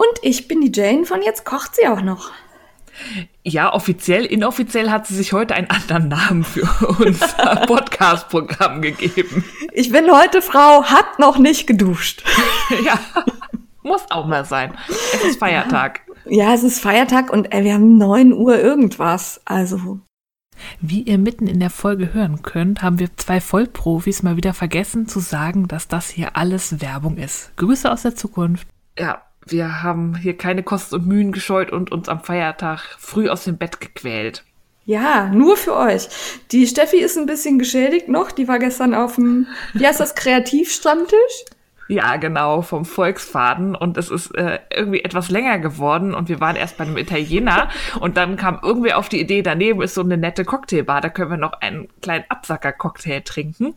Und ich bin die Jane von Jetzt kocht sie auch noch. Ja, offiziell, inoffiziell hat sie sich heute einen anderen Namen für unser Podcast-Programm gegeben. Ich bin heute Frau, hat noch nicht geduscht. ja, muss auch mal sein. Es ist Feiertag. Ja, es ist Feiertag und ey, wir haben 9 Uhr irgendwas. Also. Wie ihr mitten in der Folge hören könnt, haben wir zwei Vollprofis mal wieder vergessen zu sagen, dass das hier alles Werbung ist. Grüße aus der Zukunft. Ja, wir haben hier keine Kosten und Mühen gescheut und uns am Feiertag früh aus dem Bett gequält. Ja, nur für euch. Die Steffi ist ein bisschen geschädigt noch. Die war gestern auf dem, wie heißt das, Kreativstammtisch? Ja, genau, vom Volksfaden. Und es ist äh, irgendwie etwas länger geworden. Und wir waren erst bei einem Italiener. und dann kam irgendwie auf die Idee, daneben ist so eine nette Cocktailbar. Da können wir noch einen kleinen Absacker-Cocktail trinken.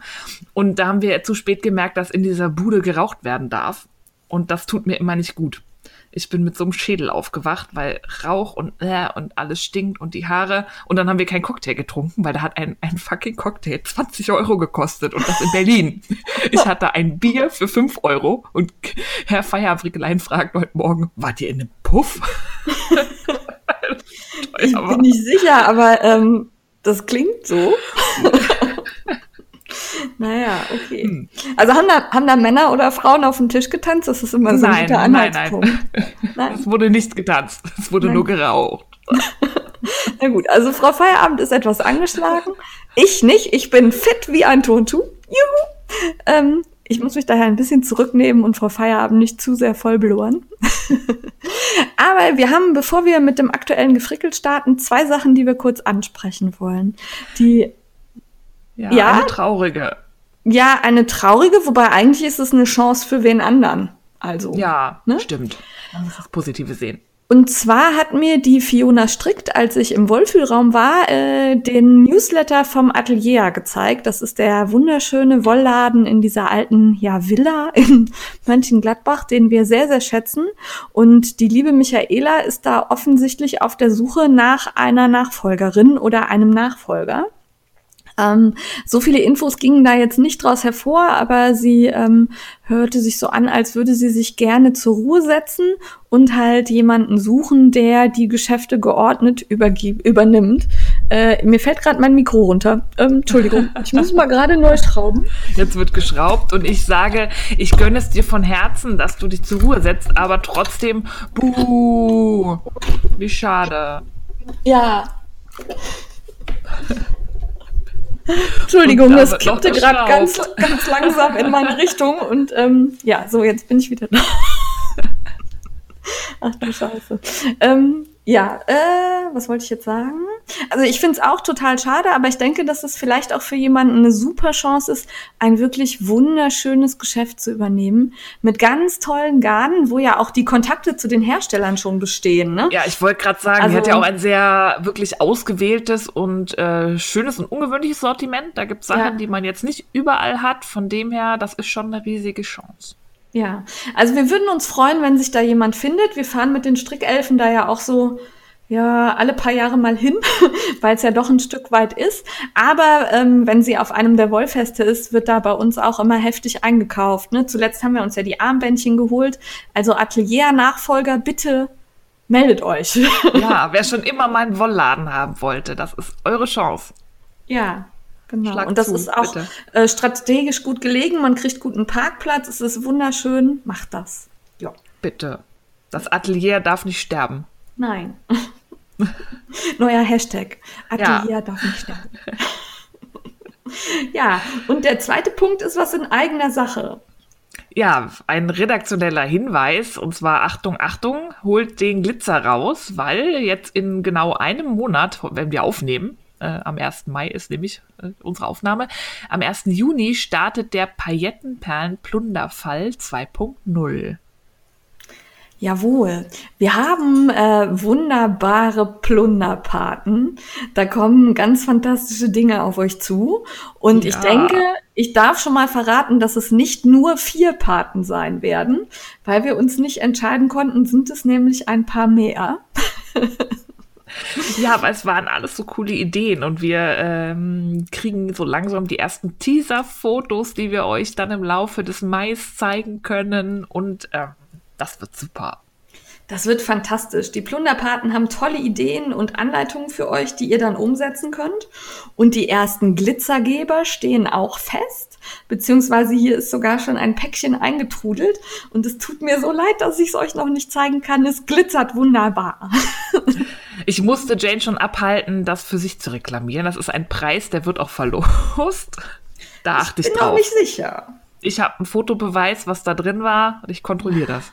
Und da haben wir zu spät gemerkt, dass in dieser Bude geraucht werden darf. Und das tut mir immer nicht gut. Ich bin mit so einem Schädel aufgewacht, weil Rauch und äh, und alles stinkt und die Haare. Und dann haben wir keinen Cocktail getrunken, weil da hat ein, ein fucking Cocktail 20 Euro gekostet und das in Berlin. Ich hatte ein Bier für 5 Euro und Herr Feierabendrickelein fragt heute Morgen, wart ihr in einem Puff? ich bin nicht sicher, aber ähm, das klingt so. Naja, okay. Hm. Also haben da, haben da Männer oder Frauen auf dem Tisch getanzt? Das ist immer so ein guter Anhaltspunkt. Nein, nein. nein. Es wurde nicht getanzt. Es wurde nein. nur geraucht. Na gut, also Frau Feierabend ist etwas angeschlagen. Ich nicht. Ich bin fit wie ein Tontu. Juhu. Ähm, ich muss mich daher ein bisschen zurücknehmen und Frau Feierabend nicht zu sehr voll bluren. Aber wir haben, bevor wir mit dem aktuellen Gefrickel starten, zwei Sachen, die wir kurz ansprechen wollen. Die ja, ja, eine traurige. Ja, eine traurige, wobei eigentlich ist es eine Chance für wen anderen. Also. Ja, ne? stimmt. Man muss das Positive sehen. Und zwar hat mir die Fiona Strickt, als ich im Wollfühlraum war, äh, den Newsletter vom Atelier gezeigt. Das ist der wunderschöne Wollladen in dieser alten ja, Villa in Mönchengladbach, den wir sehr, sehr schätzen. Und die liebe Michaela ist da offensichtlich auf der Suche nach einer Nachfolgerin oder einem Nachfolger. Ähm, so viele Infos gingen da jetzt nicht draus hervor, aber sie ähm, hörte sich so an, als würde sie sich gerne zur Ruhe setzen und halt jemanden suchen, der die Geschäfte geordnet übernimmt. Äh, mir fällt gerade mein Mikro runter. Ähm, Entschuldigung, ich muss mal gerade neu schrauben. Jetzt wird geschraubt und ich sage, ich gönne es dir von Herzen, dass du dich zur Ruhe setzt, aber trotzdem, buh, wie schade. Ja. Entschuldigung, das kippte gerade ganz, ganz langsam in meine Richtung und ähm, ja, so jetzt bin ich wieder da. Ach du Scheiße. Ähm, ja, äh, was wollte ich jetzt sagen? Also ich finde es auch total schade, aber ich denke, dass es vielleicht auch für jemanden eine super Chance ist, ein wirklich wunderschönes Geschäft zu übernehmen. Mit ganz tollen Garnen, wo ja auch die Kontakte zu den Herstellern schon bestehen. Ne? Ja, ich wollte gerade sagen, also, hat ja auch ein sehr wirklich ausgewähltes und äh, schönes und ungewöhnliches Sortiment. Da gibt es Sachen, ja. die man jetzt nicht überall hat. Von dem her, das ist schon eine riesige Chance. Ja, also wir würden uns freuen, wenn sich da jemand findet. Wir fahren mit den Strickelfen da ja auch so ja alle paar Jahre mal hin, weil es ja doch ein Stück weit ist. Aber ähm, wenn sie auf einem der Wollfeste ist, wird da bei uns auch immer heftig eingekauft. Ne? Zuletzt haben wir uns ja die Armbändchen geholt. Also Atelier-Nachfolger, bitte meldet euch. ja, wer schon immer mal einen Wollladen haben wollte, das ist eure Chance. Ja, Genau. Schlag und das zu, ist auch äh, strategisch gut gelegen. Man kriegt guten Parkplatz. Es ist wunderschön. Macht das. Ja. Bitte. Das Atelier darf nicht sterben. Nein. Neuer Hashtag. Atelier ja. darf nicht sterben. ja, und der zweite Punkt ist was in eigener Sache. Ja, ein redaktioneller Hinweis, und zwar Achtung, Achtung, holt den Glitzer raus, weil jetzt in genau einem Monat, wenn wir aufnehmen, äh, am 1. Mai ist nämlich äh, unsere Aufnahme. Am 1. Juni startet der Paillettenperlen-Plunderfall 2.0. Jawohl. Wir haben äh, wunderbare Plunderpaten. Da kommen ganz fantastische Dinge auf euch zu. Und Ja. ich denke, ich darf schon mal verraten, dass es nicht nur vier Paten sein werden, weil wir uns nicht entscheiden konnten, sind es nämlich ein paar mehr. Ja, aber es waren alles so coole Ideen und wir ähm, kriegen so langsam die ersten Teaser-Fotos, die wir euch dann im Laufe des Mais zeigen können und ähm, das wird super. Das wird fantastisch. Die Plunderpaten haben tolle Ideen und Anleitungen für euch, die ihr dann umsetzen könnt. Und die ersten Glitzergeber stehen auch fest. Beziehungsweise hier ist sogar schon ein Päckchen eingetrudelt. Und es tut mir so leid, dass ich es euch noch nicht zeigen kann. Es glitzert wunderbar. Ich musste Jane schon abhalten, das für sich zu reklamieren. Das ist ein Preis, der wird auch verlost. Da achte ich, Bin noch drauf. nicht sicher. Ich habe einen Fotobeweis, was da drin war und ich kontrolliere das.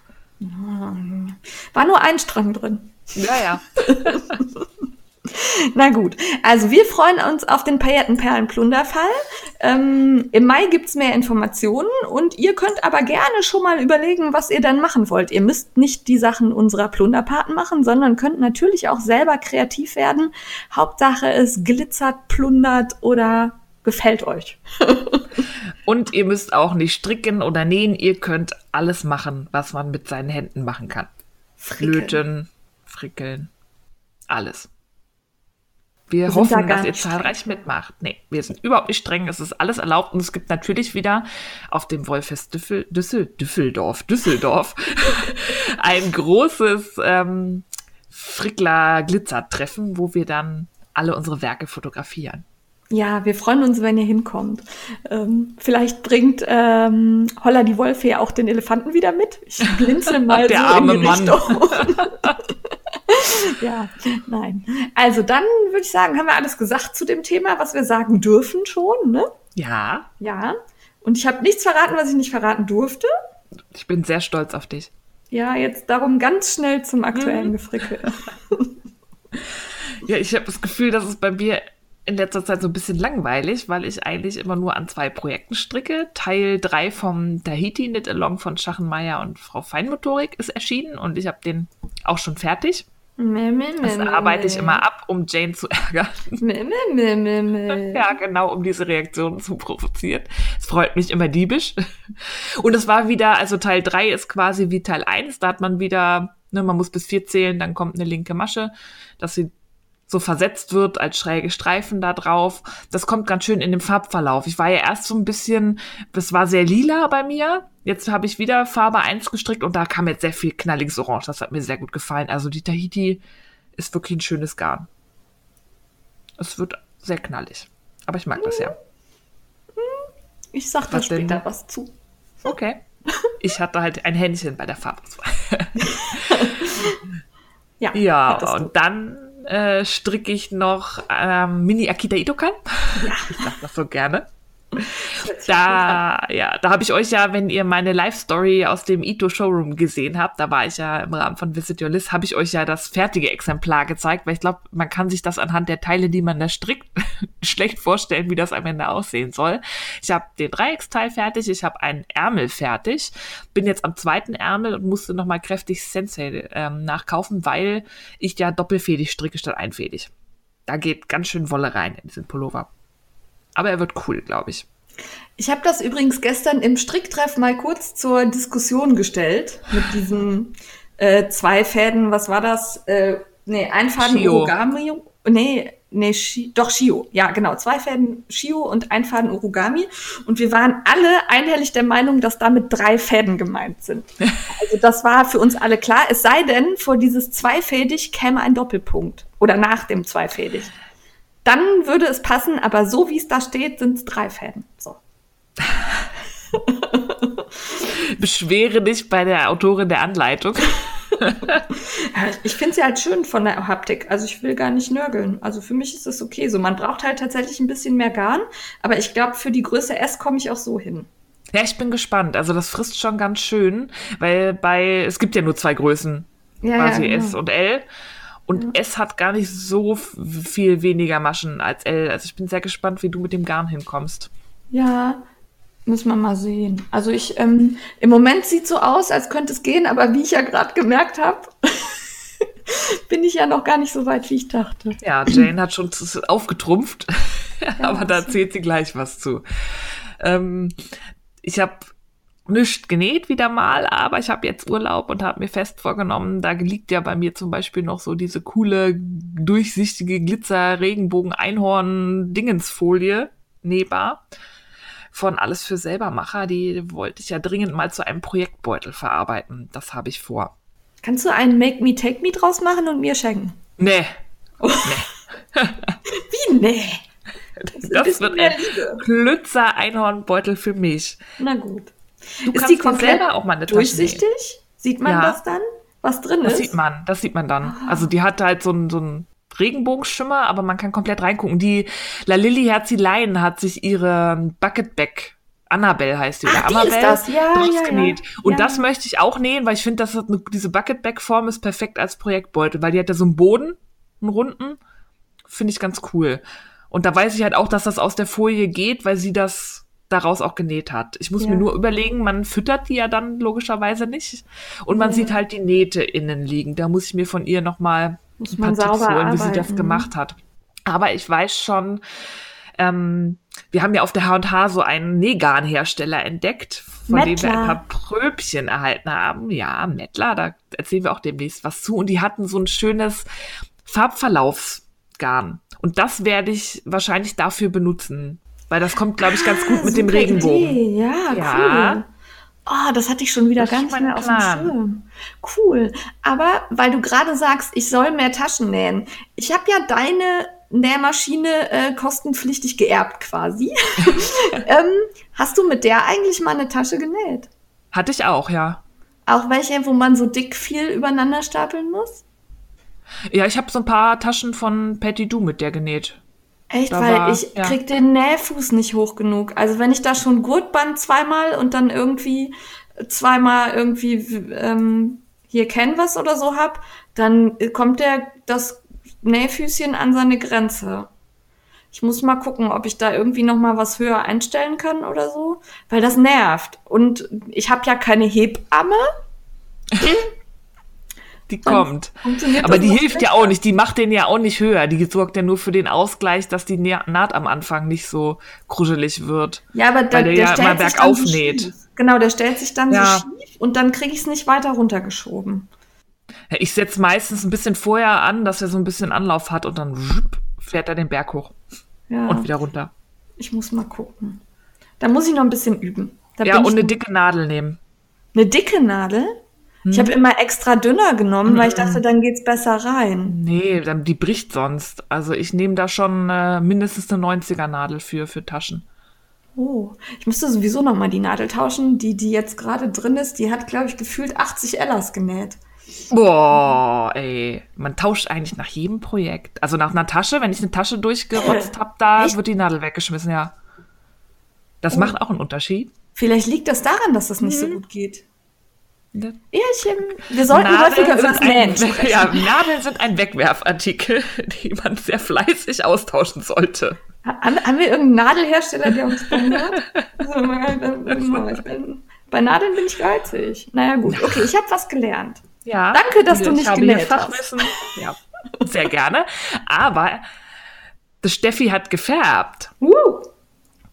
War nur ein Strang drin. Ja, ja. Na gut, also wir freuen uns auf den Paillettenperlen-Plunderfall. Ähm, Im Mai gibt's mehr Informationen und ihr könnt aber gerne schon mal überlegen, was ihr dann machen wollt. Ihr müsst nicht die Sachen unserer Plunderpaten machen, sondern könnt natürlich auch selber kreativ werden. Hauptsache es glitzert, plundert oder gefällt euch. Und ihr müsst auch nicht stricken oder nähen. Ihr könnt alles machen, was man mit seinen Händen machen kann. Frickeln. Flöten, frickeln, alles. Wir, Wir hoffen, dass ihr zahlreich mitmacht. Nee, wir sind überhaupt nicht streng. Es ist alles erlaubt. Und es gibt natürlich wieder auf dem Wollfest Düffel, Düssel, Düsseldorf, Düsseldorf ein großes ähm, Frickler-Glitzer-Treffen, wo wir dann alle unsere Werke fotografieren. Ja, wir freuen uns, wenn ihr hinkommt. Ähm, vielleicht bringt ähm, Holla die Wolfee auch den Elefanten wieder mit. Ich blinzel mal Der so arme in die Mann. Richtung. ja, nein. Also dann würde ich sagen, haben wir alles gesagt zu dem Thema, was wir sagen dürfen schon, ne? Ja, Ja. Und ich habe nichts verraten, was ich nicht verraten durfte. ich bin sehr stolz auf dich. Ja, jetzt darum ganz schnell zum aktuellen Mhm. Gefrickel. Ja, ich habe das Gefühl, dass es bei mir in letzter Zeit so ein bisschen langweilig, weil ich eigentlich immer nur an zwei Projekten stricke. Teil 3 vom Tahiti Knit Along von Schachenmeier und Frau Feinmotorik ist erschienen und ich habe den auch schon fertig. Meh, meh, Das meh, arbeite ich immer ab, um Jane zu ärgern. Ja, genau, um diese Reaktionen zu provozieren. Es freut mich immer diebisch. Und es war wieder, also Teil 3 ist quasi wie Teil 1. Da hat man wieder, ne, man muss bis 4 zählen, dann kommt eine linke Masche, dass sie so versetzt wird als schräge Streifen da drauf. Das kommt ganz schön in dem Farbverlauf. Ich war ja erst so ein bisschen, das war sehr lila bei mir. Jetzt habe ich wieder Farbe 1 gestrickt und da kam jetzt sehr viel knalliges Orange. Das hat mir sehr gut gefallen. Also die Tahiti ist wirklich ein schönes Garn. Es wird sehr knallig. Aber ich mag das ja. Ich sag da Was denn? später was zu. Okay. Ich hatte halt ein Händchen bei der Farbauswahl. Ja, Ja, und dann äh, stricke ich noch ähm, Mini Akita Itokan. Ja. Ich sag das so gerne. Da, ja, da habe ich euch ja, wenn ihr meine Live-Story aus dem Ito Showroom gesehen habt, da war ich ja im Rahmen von Visit Your List, habe ich euch ja das fertige Exemplar gezeigt, weil ich glaube, man kann sich das anhand der Teile, die man da strickt, schlecht vorstellen, wie das am Ende aussehen soll. Ich habe den Dreiecksteil fertig, ich habe einen Ärmel fertig, bin jetzt am zweiten Ärmel und musste nochmal kräftig Sensei ähm, nachkaufen, weil ich ja doppelfädig stricke statt einfädig. Da geht ganz schön Wolle rein in diesen Pullover. Aber er wird cool, glaube ich. Ich habe das übrigens gestern im Stricktreff mal kurz zur Diskussion gestellt mit diesen äh, zwei Fäden. Was war das? Äh, nee, ein Faden Shio. Origami. Nee, nee, Shi, doch Shio. Ja, genau. Zwei Fäden Shio und ein Faden Origami. Und wir waren alle einhellig der Meinung, dass damit drei Fäden gemeint sind. Also das war für uns alle klar. Es sei denn, vor dieses zweifädig käme ein Doppelpunkt. Oder nach dem zweifädig. Dann würde es passen, aber so wie es da steht, sind es drei Fäden. So. Beschwere dich bei der Autorin der Anleitung. Ich finde sie halt schön von der Haptik. Also ich will gar nicht nörgeln. Also für mich ist das okay. So, man braucht halt tatsächlich ein bisschen mehr Garn. Aber ich glaube, für die Größe S komme ich auch so hin. Ja, ich bin gespannt. Also das frisst schon ganz schön, weil bei, es gibt ja nur zwei Größen, Ja, quasi ja, genau. S und L. Und S hat gar nicht so viel weniger Maschen als L. Also ich bin sehr gespannt, wie du mit dem Garn hinkommst. Ja. Müssen wir mal sehen. Also ich, ähm, im Moment sieht so aus, als könnte es gehen, aber wie ich ja gerade gemerkt habe, bin ich ja noch gar nicht so weit, wie ich dachte. Ja, Jane hat schon aufgetrumpft, aber da erzählt sie gleich was zu. Ähm, ich habe nicht genäht wieder mal, aber ich habe jetzt Urlaub und habe mir fest vorgenommen, da liegt ja bei mir zum Beispiel noch so diese coole, durchsichtige Glitzer-Regenbogen-Einhorn-Dingensfolie nähbar von Alles für Selbermacher. Die wollte ich ja dringend mal zu einem Projektbeutel verarbeiten. Das habe ich vor. Kannst du einen Make Me Take Me draus machen und mir schenken? Nee. Oh. Nee. Wie nee? Das, das wird ein Klützer Einhornbeutel für mich. Na gut. Du ist die komplett auch mal eine durchsichtig? Sieht man ja. das dann? Was drin das ist? Das sieht man, das sieht man dann. Ah. Also die hat halt so einen so Regenbogenschimmer, aber man kann komplett reingucken. Die La Lilly Herzeleien hat sich ihre Bucketback Annabelle heißt die, oder Ach, Annabelle, das. Ja, ja, genäht. Und ja. das möchte ich auch nähen, weil ich finde, dass eine, diese Bucketback-Form ist perfekt als Projektbeutel, weil die hat ja so einen Boden, einen runden. Finde ich ganz cool. Und da weiß ich halt auch, dass das aus der Folie geht, weil sie das daraus auch genäht hat. Ich muss ja. mir nur überlegen, man füttert die ja dann logischerweise nicht. Und man ja. sieht halt die Nähte innen liegen. Da muss ich mir von ihr nochmal ein paar Tipps holen, wie sie das gemacht hat. Aber ich weiß schon, ähm, wir haben ja auf der H&H so einen Nähgarnhersteller entdeckt, von Mettler. dem wir ein paar Pröbchen erhalten haben. Ja, Mettler, da erzählen wir auch demnächst was zu. Und die hatten so ein schönes Farbverlaufsgarn. Und das werde ich wahrscheinlich dafür benutzen. Weil das kommt, glaube ich, ganz gut ah, mit dem Regenbogen. Idee. Ja, ja, cool. Oh, das hatte ich schon wieder das gar nicht mehr auf dem Schirm. Cool. Aber weil du gerade sagst, ich soll mehr Taschen nähen. Ich habe ja deine Nähmaschine äh, kostenpflichtig geerbt quasi. ähm, hast du mit der eigentlich mal eine Tasche genäht? Hatte ich auch, ja. Auch welche, wo man so dick viel übereinander stapeln muss? Ja, ich habe so ein paar Taschen von Patty Du mit der genäht. Echt, da weil war, ich ja. krieg den Nähfuß nicht hoch genug. Also wenn ich da schon Gurtband zweimal und dann irgendwie zweimal irgendwie ähm, hier Canvas oder so hab, dann kommt der das Nähfüßchen an seine Grenze. Ich muss mal gucken, ob ich da irgendwie noch mal was höher einstellen kann oder so, weil das nervt. Und ich habe ja keine Hebamme. die kommt. Aber die hilft ja auch nicht, die macht den ja auch nicht höher. Die sorgt ja nur für den Ausgleich, dass die Naht am Anfang nicht so kruschelig wird. Ja, aber da, weil der, der ja immer bergauf so näht. Genau, der stellt sich dann ja. so schief und dann kriege ich es nicht weiter runtergeschoben. Ja, ich setze meistens ein bisschen vorher an, dass er so ein bisschen Anlauf hat und dann fährt er den Berg hoch ja. und wieder runter. Ich muss mal gucken. Da muss ich noch ein bisschen üben. Da ja, und eine dicke Nadel nehmen. Eine dicke Nadel? Ich habe hm. immer extra dünner genommen, weil ich dachte, hm. dann geht's besser rein. Nee, dann, die bricht sonst. Also ich nehme da schon äh, mindestens eine 90er Nadel für, für Taschen. Oh, ich müsste sowieso noch mal die Nadel tauschen. Die, die jetzt gerade drin ist, die hat, glaube ich, gefühlt 80 Ellas genäht. Boah, ey. Man tauscht eigentlich nach jedem Projekt. Also nach einer Tasche, wenn ich eine Tasche durchgerotzt habe, da Echt? wird die Nadel weggeschmissen, ja. Das oh. macht auch einen Unterschied. Vielleicht liegt das daran, dass das nicht mhm. so gut geht. Ich, wir sollten Nadeln häufiger über das Nähen Ja, Nadeln sind ein Wegwerfartikel, die man sehr fleißig austauschen sollte. Haben, haben wir irgendeinen Nadelhersteller, der uns? Also, bei Nadeln bin ich geizig. Naja, gut. Okay, ich habe was gelernt. Ja. Danke, dass du nicht genäht hast. Ja, sehr gerne. Aber Steffi hat gefärbt. Uh.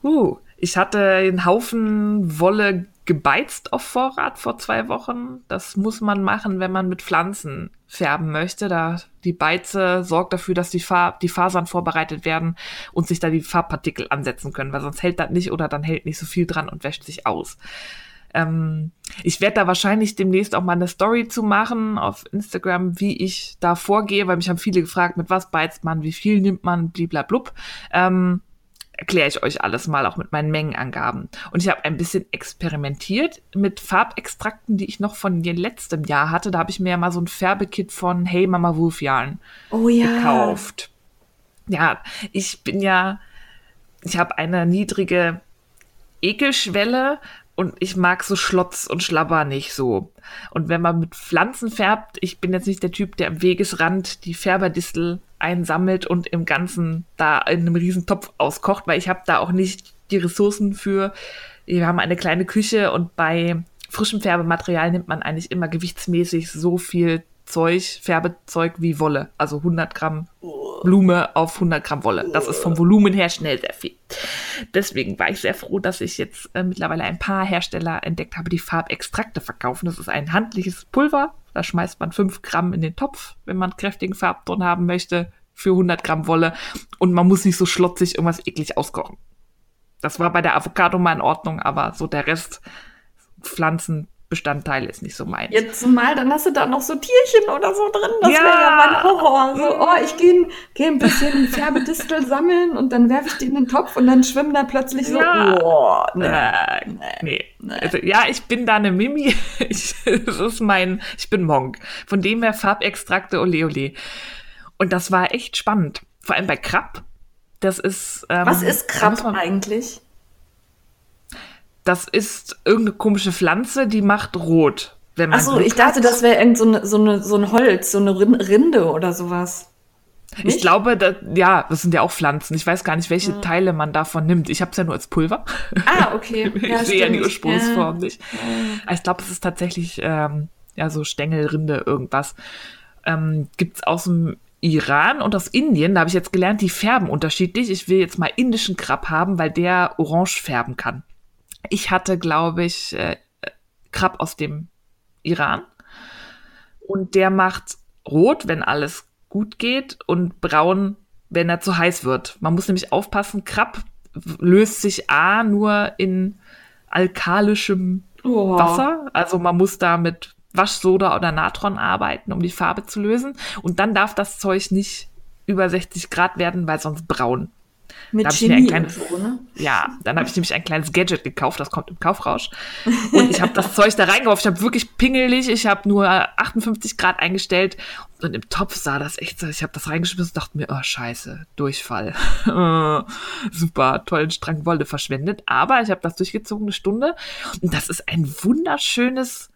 Uh. Ich hatte einen Haufen Wolle gebeizt auf Vorrat vor zwei Wochen. Das muss man machen, wenn man mit Pflanzen färben möchte. Da die Beize sorgt dafür, dass die, Farb, die Fasern vorbereitet werden und sich da die Farbpartikel ansetzen können, weil sonst hält das nicht oder dann hält nicht so viel dran und wäscht sich aus. Ähm, ich werde da wahrscheinlich demnächst auch mal eine Story zu machen auf Instagram, wie ich da vorgehe, weil mich haben viele gefragt, mit was beizt man, wie viel nimmt man, bliblablub. Ähm, erkläre ich euch alles mal, auch mit meinen Mengenangaben. Und ich habe ein bisschen experimentiert mit Farbextrakten, die ich noch von letztem Jahr hatte. Da habe ich mir ja mal so ein Färbekit von Hey Mama Wolfjan oh, ja. gekauft. Ja, ich bin ja, ich habe eine niedrige Ekelschwelle und ich mag so Schlotz und Schlabber nicht so. Und wenn man mit Pflanzen färbt, ich bin jetzt nicht der Typ, der am Wegesrand die Färberdistel einsammelt und im Ganzen da in einem riesen Topf auskocht, weil ich habe da auch nicht die Ressourcen für wir haben eine kleine Küche und bei frischem Färbematerial nimmt man eigentlich immer gewichtsmäßig so viel Zeug, Färbezeug wie Wolle. Also 100 Gramm Blume auf 100 Gramm Wolle. Das ist vom Volumen her schnell sehr viel. Deswegen war ich sehr froh, dass ich jetzt äh, mittlerweile ein paar Hersteller entdeckt habe, die Farbextrakte verkaufen. Das ist ein handliches Pulver. Da schmeißt man 5 Gramm in den Topf, wenn man kräftigen Farbton haben möchte, für 100 Gramm Wolle. Und man muss nicht so schlotzig irgendwas eklig auskochen. Das war bei der Avocado mal in Ordnung, aber so der Rest, Pflanzen, Bestandteil ist nicht so mein. Jetzt zumal, dann hast du da noch so Tierchen oder so drin. Das Ja. wäre ja mein Horror. So, oh, ich gehe geh ein bisschen Färbedistel sammeln und dann werfe ich die in den Topf und dann schwimmen da plötzlich so. Ja. Oh, nee. Äh, nee. Also, ja, ich bin da eine Mimi. Ich, das ist mein, ich bin Monk. Von dem her Farbextrakte, ole ole. Und das war echt spannend. Vor allem bei Krab. Das ist. Ähm, Was ist Krab eigentlich? Das ist irgendeine komische Pflanze, die macht rot. Wenn man Achso, ich dachte, das wäre irgend so, eine, so, eine, so ein Holz, so eine Rin- Rinde oder sowas. Ich Nicht? glaube, da, ja, das sind ja auch Pflanzen. Ich weiß gar nicht, welche Teile man davon nimmt. Ich habe es ja nur als Pulver. Ah, okay. ich Ja, sehe ja die. Ursprungsform nicht. Aber Ich glaube, es ist tatsächlich ähm, ja so Stängelrinde, irgendwas. Ähm, Gibt es aus dem Iran und aus Indien. Da habe ich jetzt gelernt, die färben unterschiedlich. Ich will jetzt mal indischen Krab haben, weil der orange färben kann. Ich hatte, glaube ich, äh, Krab aus dem Iran. Und der macht rot, wenn alles gut geht, und braun, wenn er zu heiß wird. Man muss nämlich aufpassen, Krab löst sich A nur in alkalischem Oh. Wasser. Also man muss da mit Waschsoda oder Natron arbeiten, um die Farbe zu lösen. Und dann darf das Zeug nicht über 60 Grad werden, weil sonst braun. Mit Chemie kleines- so, ne? Ja, dann habe ich nämlich ein kleines Gadget gekauft, das kommt im Kaufrausch. Und ich habe das Zeug da reingeworfen. Ich habe wirklich pingelig, ich habe nur 58 Grad eingestellt. Und im Topf sah das echt so. Ich habe das reingeschmissen und dachte mir, oh scheiße, Durchfall. Super, tollen Strang Wolle verschwendet. Aber ich habe das durchgezogen eine Stunde. Und das ist ein wunderschönes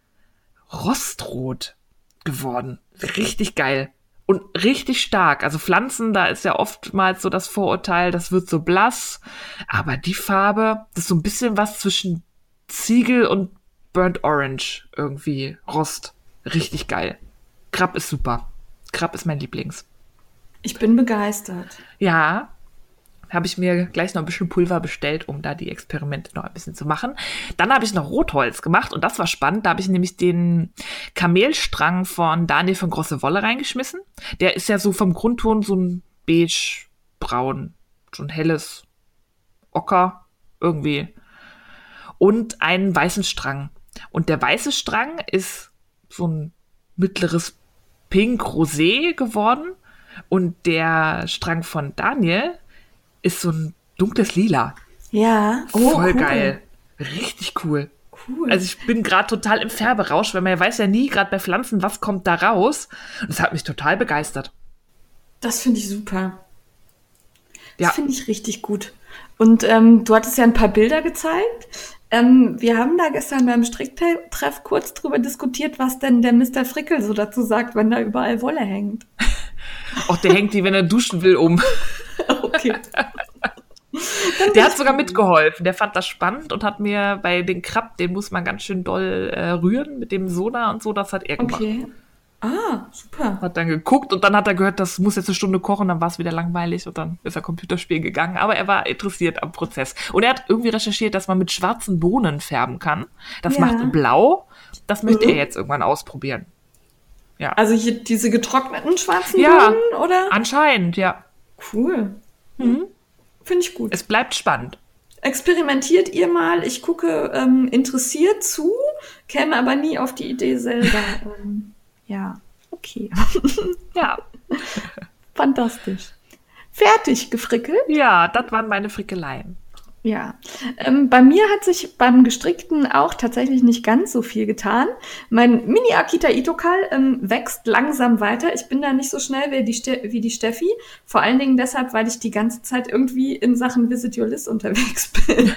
Rostrot geworden. Richtig geil. Und richtig stark. Also Pflanzen, da ist ja oftmals so das Vorurteil, das wird so blass. Aber die Farbe, das ist so ein bisschen was zwischen Ziegel und Burnt Orange irgendwie. Rost. Richtig geil. Krab ist super. Krab ist mein Lieblings. Ich bin begeistert. Ja, habe ich mir gleich noch ein bisschen Pulver bestellt, um da die Experimente noch ein bisschen zu machen. Dann habe ich noch Rotholz gemacht und das war spannend. Da habe ich nämlich den Kamelstrang von Daniel von Grosse Wolle reingeschmissen. Der ist ja so vom Grundton so ein beige, braun, so ein helles Ocker irgendwie. Und einen weißen Strang. Und der weiße Strang ist so ein mittleres Pink-Rosé geworden. Und der Strang von Daniel ist so ein dunkles Lila. Ja. Voll cool. geil. Richtig cool. Cool. Also ich bin gerade total im Färberausch, weil man ja weiß ja nie, gerade bei Pflanzen, was kommt da raus. Und das hat mich total begeistert. Das finde ich super. Das Ja. finde ich richtig gut. Und ähm, du hattest ja ein paar Bilder gezeigt. Ähm, wir haben da gestern beim Stricktreff kurz drüber diskutiert, was denn der Mr. Frickel so dazu sagt, wenn da überall Wolle hängt. Auch der hängt die, wenn er duschen will, um. Okay. Der hat sogar mitgeholfen. Der fand das spannend und hat mir bei den Krab, den muss man ganz schön doll äh, rühren mit dem Soda und so, das hat er gemacht. Okay. Ah, super. Hat dann geguckt und dann hat er gehört, das muss jetzt eine Stunde kochen, dann war es wieder langweilig und dann ist er Computerspielen gegangen. Aber er war interessiert am Prozess. Und er hat irgendwie recherchiert, dass man mit schwarzen Bohnen färben kann. Das Ja. macht blau. Das möchte Mhm. er jetzt irgendwann ausprobieren. Ja. Also hier diese getrockneten schwarzen Ja. Bohnen, oder? Anscheinend, ja. Cool. Finde ich gut. Es bleibt spannend. Experimentiert ihr mal. Ich gucke ähm, interessiert zu, käme aber nie auf die Idee selber. ähm, ja, okay. Ja. Fantastisch. Fertig gefrickelt. Ja, das waren meine Frickeleien. Ja, ähm, bei mir hat sich beim Gestrickten auch tatsächlich nicht ganz so viel getan. Mein Mini-Akita Itokal ähm, wächst langsam weiter. Ich bin da nicht so schnell wie die, Ste wie die Steffi. Vor allen Dingen deshalb, weil ich die ganze Zeit irgendwie in Sachen Visit Your List unterwegs bin.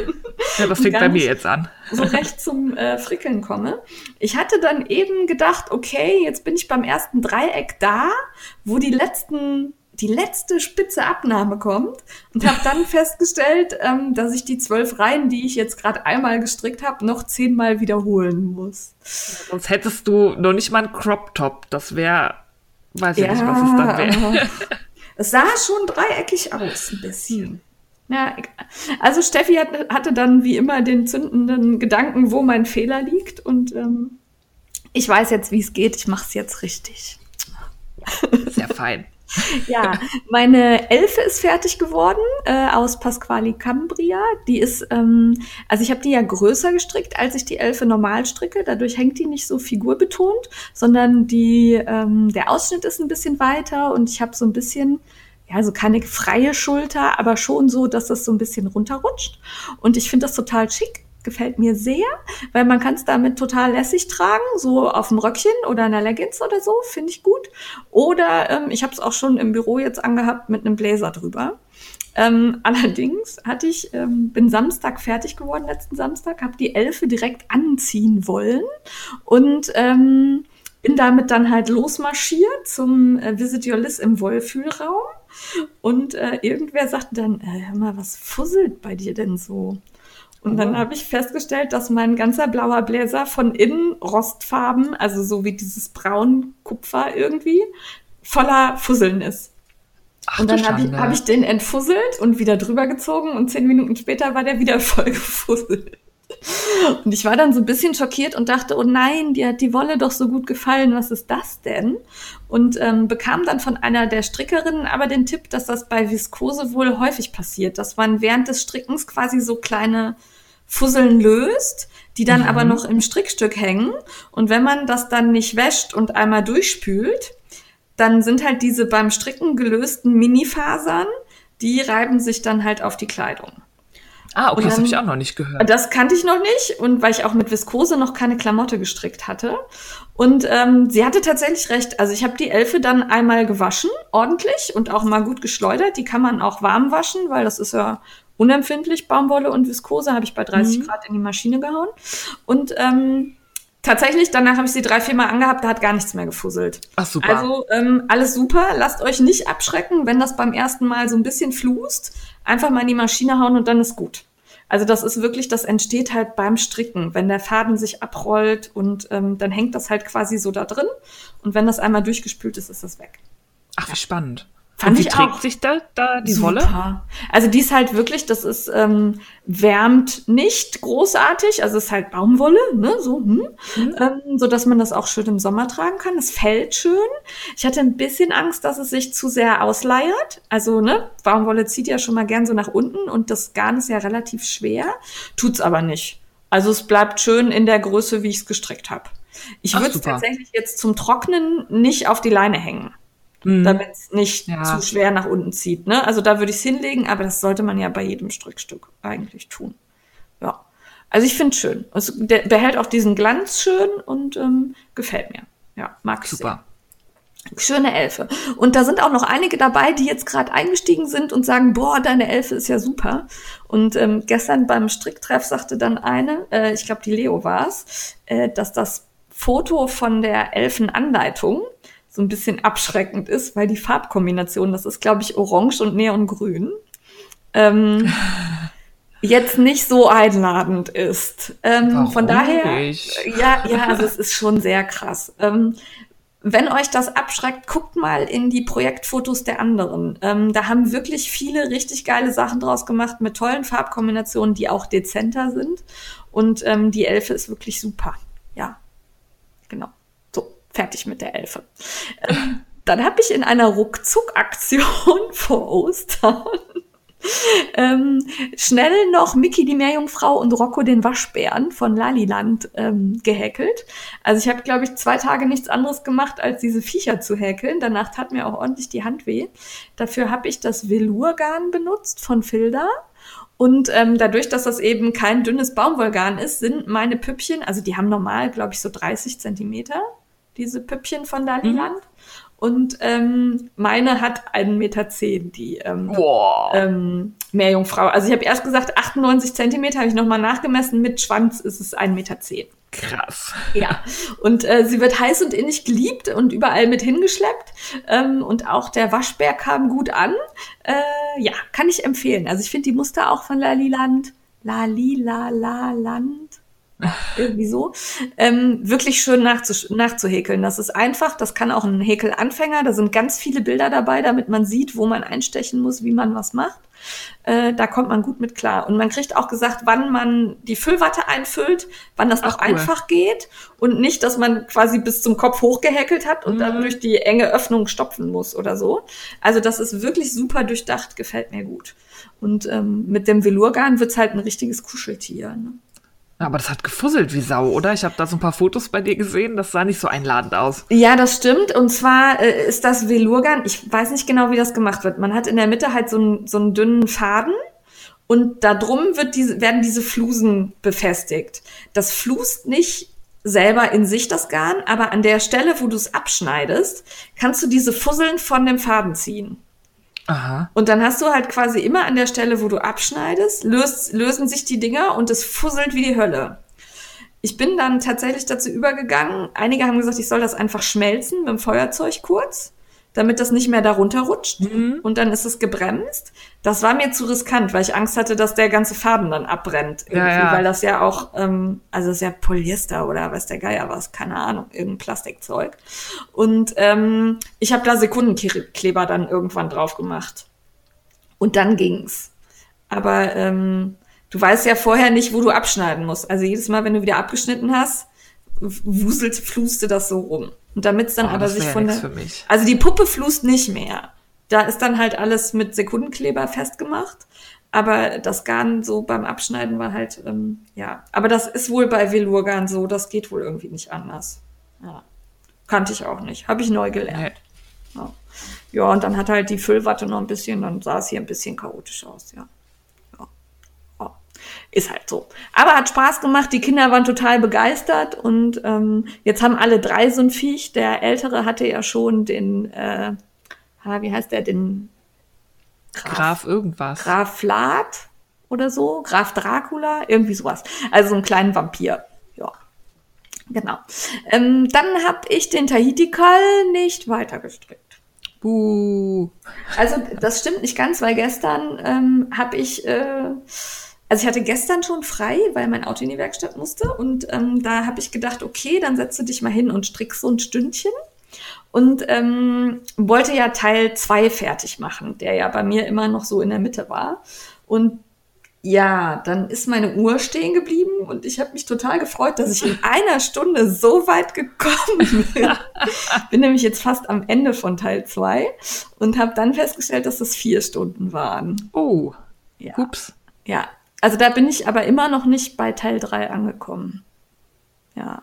Ja, das fängt bei mir jetzt an. so recht zum äh, Frickeln komme. Ich hatte dann eben gedacht, okay, jetzt bin ich beim ersten Dreieck da, wo die letzten die letzte spitze Abnahme kommt und habe dann festgestellt, ähm, dass ich die zwölf Reihen, die ich jetzt gerade einmal gestrickt habe, noch zehnmal wiederholen muss. Sonst hättest du noch nicht mal einen Crop Top. Das wäre, weiß ich ja, nicht, was es dann wäre. es sah schon dreieckig aus, ein bisschen. Ja, also Steffi hat, hatte dann wie immer den zündenden Gedanken, wo mein Fehler liegt und ähm, ich weiß jetzt, wie es geht. Ich mache es jetzt richtig. Sehr fein. ja, meine Elfe ist fertig geworden äh, aus Pasquali Cambria. Die ist, ähm, also ich habe die ja größer gestrickt, als ich die Elfe normal stricke. Dadurch hängt die nicht so figurbetont, sondern die, ähm, der Ausschnitt ist ein bisschen weiter und ich habe so ein bisschen ja, also keine freie Schulter, aber schon so, dass das so ein bisschen runterrutscht. Und ich finde das total schick, gefällt mir sehr, weil man kann es damit total lässig tragen, so auf dem Röckchen oder einer Leggings oder so, finde ich gut. Oder ähm, ich habe es auch schon im Büro jetzt angehabt mit einem Bläser drüber. Ähm, allerdings hatte ich, ähm, bin Samstag fertig geworden, letzten Samstag, habe die Elfe direkt anziehen wollen und ähm, bin damit dann halt losmarschiert zum äh, Visit Your Liz im Wollfühlraum. Und äh, irgendwer sagte dann, äh, hör mal, was fusselt bei dir denn so? Und dann oh. habe ich festgestellt, dass mein ganzer blauer Bläser von innen rostfarben, also so wie dieses braun-kupfer irgendwie, voller Fusseln ist. Ach, und dann habe ich, hab ich den entfusselt und wieder drüber gezogen und zehn Minuten später war der wieder voll gefusselt. Und ich war dann so ein bisschen schockiert und dachte, oh nein, dir hat die Wolle doch so gut gefallen, was ist das denn? Und ähm, bekam dann von einer der Strickerinnen aber den Tipp, dass das bei Viskose wohl häufig passiert, dass man während des Strickens quasi so kleine Fusseln löst, die dann mhm. aber noch im Strickstück hängen. Und wenn man das dann nicht wäscht und einmal durchspült, dann sind halt diese beim Stricken gelösten Minifasern, die reiben sich dann halt auf die Kleidung. Ah, okay, dann, das habe ich auch noch nicht gehört. Das kannte ich noch nicht und weil ich auch mit Viskose noch keine Klamotte gestrickt hatte. Und ähm, sie hatte tatsächlich recht. Also ich habe die Elfe dann einmal gewaschen, ordentlich und auch mal gut geschleudert. Die kann man auch warm waschen, weil das ist ja unempfindlich, Baumwolle und Viskose, habe ich bei 30 mhm. Grad in die Maschine gehauen. Und ähm, tatsächlich, danach habe ich sie drei, vier Mal angehabt, da hat gar nichts mehr gefusselt. Ach super. Also ähm, alles super. Lasst euch nicht abschrecken, wenn das beim ersten Mal so ein bisschen flust einfach mal in die Maschine hauen und dann ist gut. Also das ist wirklich, das entsteht halt beim Stricken, wenn der Faden sich abrollt und ähm, dann hängt das halt quasi so da drin und wenn das einmal durchgespült ist, ist das weg. Ach, wie spannend. Fand ich trägt auch. sich da, da die Super. Wolle? Also die ist halt wirklich, das ist ähm, wärmt nicht großartig, also ist halt Baumwolle, ne, so, hm, mhm. ähm, so dass man das auch schön im Sommer tragen kann. Es fällt schön. Ich hatte ein bisschen Angst, dass es sich zu sehr ausleiert. Also ne, Baumwolle zieht ja schon mal gern so nach unten und das Garn ist ja relativ schwer, tut's aber nicht. Also es bleibt schön in der Größe, wie ich es gestrickt habe. Ich würde es tatsächlich jetzt zum Trocknen nicht auf die Leine hängen mhm. damit es nicht ja. zu schwer nach unten zieht. Ne? Also da würde ich es hinlegen, aber das sollte man ja bei jedem Strickstück eigentlich tun. Ja. Also ich finde es schön. Es behält auch diesen Glanz schön und ähm, gefällt mir. Ja, mag ich Super. Sehr. Schöne Elfe. Und da sind auch noch einige dabei, die jetzt gerade eingestiegen sind und sagen, boah, deine Elfe ist ja super. Und ähm, gestern beim Stricktreff sagte dann eine, äh, ich glaube, die Leo war es, äh, dass das Foto von der Elfenanleitung so ein bisschen abschreckend ist, weil die Farbkombination, das ist, glaube ich, Orange und Neongrün, ähm, jetzt nicht so einladend ist. Ähm, von daher, nicht? ja, ja, also es ist schon sehr krass. Ähm, wenn euch das abschreckt, guckt mal in die Projektfotos der anderen. Ähm, da haben wirklich viele richtig geile Sachen draus gemacht mit tollen Farbkombinationen, die auch dezenter sind. Und ähm, die Elfe ist wirklich super. Ja, genau fertig mit der Elfe. Ähm, dann habe ich in einer Ruckzuck-Aktion vor Ostern ähm, schnell noch Mickey die Meerjungfrau und Rocco den Waschbären von Laliland ähm, gehäkelt. Also ich habe, glaube ich, zwei Tage nichts anderes gemacht, als diese Viecher zu häkeln. Danach tat mir auch ordentlich die Hand weh. Dafür habe ich das Velourgarn benutzt von Filda. Und ähm, dadurch, dass das eben kein dünnes Baumwollgarn ist, sind meine Püppchen, also die haben normal, glaube ich, so 30 Zentimeter diese Püppchen von Daliland. Mhm. Und ähm, meine hat einen Meter, zehn, die ähm, ähm, Meerjungfrau. Also ich habe erst gesagt 98 Zentimeter, habe ich nochmal nachgemessen. Mit Schwanz ist es ein Meter. zehn. Krass. Ja, und äh, sie wird heiß und innig geliebt und überall mit hingeschleppt. Ähm, und auch der Waschbär kam gut an. Äh, ja, kann ich empfehlen. Also ich finde die Muster auch von Laliland, Lalilalaland, irgendwie so, ähm, wirklich schön nachzu nachzuhäkeln. Das ist einfach, das kann auch ein Häkelanfänger. Da sind ganz viele Bilder dabei, damit man sieht, wo man einstechen muss, wie man was macht. Äh, da kommt man gut mit klar. Und man kriegt auch gesagt, wann man die Füllwatte einfüllt, wann das auch cool. einfach geht und nicht, dass man quasi bis zum Kopf hochgehäkelt hat und mhm. dann durch die enge Öffnung stopfen muss oder so. Also das ist wirklich super durchdacht, gefällt mir gut. Und ähm, mit dem Velurgarn wird's halt ein richtiges Kuscheltier. Ne? Aber das hat gefusselt wie Sau, oder? Ich habe da so ein paar Fotos bei dir gesehen, das sah nicht so einladend aus. Ja, das stimmt. Und zwar äh, ist das Velurgan, ich weiß nicht genau, wie das gemacht wird. Man hat in der Mitte halt so, ein, so einen dünnen Faden und da drum wird diese, werden diese Flusen befestigt. Das flust nicht selber in sich das Garn, aber an der Stelle, wo du es abschneidest, kannst du diese Fusseln von dem Faden ziehen. Aha. Und dann hast du halt quasi immer an der Stelle, wo du abschneidest, löst, lösen sich die Dinger und es fusselt wie die Hölle. Ich bin dann tatsächlich dazu übergegangen. Einige haben gesagt, ich soll das einfach schmelzen mit dem Feuerzeug kurz damit das nicht mehr darunter rutscht. Mhm. Und dann ist es gebremst. Das war mir zu riskant, weil ich Angst hatte, dass der ganze Faden dann abbrennt. Ja, ja. Weil das ja auch, ähm, also ist ja Polyester oder was der Geier was, keine Ahnung, irgendein Plastikzeug. Und ähm, ich habe da Sekundenkleber dann irgendwann drauf gemacht. Und dann ging's. Aber ähm, du weißt ja vorher nicht, wo du abschneiden musst. Also jedes Mal, wenn du wieder abgeschnitten hast, wuselt, fluste das so rum. Und damit es dann oh, aber sich von der. Also die Puppe flust nicht mehr. Da ist dann halt alles mit Sekundenkleber festgemacht. Aber das Garn so beim Abschneiden war halt, ähm, ja. Aber das ist wohl bei Velurgarn so, das geht wohl irgendwie nicht anders. Ja. Kannte ich auch nicht. Habe ich neu gelernt. Nee. Ja. ja, und dann hat halt die Füllwatte noch ein bisschen, dann sah es hier ein bisschen chaotisch aus, ja. Ist halt so. Aber hat Spaß gemacht, die Kinder waren total begeistert und ähm, jetzt haben alle drei so ein Viech. Der Ältere hatte ja schon den, äh, wie heißt der, den Graf, Graf irgendwas. Graf Vlad oder so, Graf Dracula, irgendwie sowas. Also so einen kleinen Vampir. Ja. Genau. Ähm, dann habe ich den Tahiti-Kall nicht weiter gestrickt. Buh. Also das stimmt nicht ganz, weil gestern ähm, habe ich äh, also ich hatte gestern schon frei, weil mein Auto in die Werkstatt musste. Und ähm, da habe ich gedacht, okay, dann setze dich mal hin und strick so ein Stündchen. Und ähm, wollte ja Teil 2 fertig machen, der ja bei mir immer noch so in der Mitte war. Und ja, dann ist meine Uhr stehen geblieben und ich habe mich total gefreut, dass ich in einer Stunde so weit gekommen bin. bin nämlich jetzt fast am Ende von Teil 2 und habe dann festgestellt, dass das vier Stunden waren. Oh, ja. ups. Ja, also da bin ich aber immer noch nicht bei Teil 3 angekommen. Ja.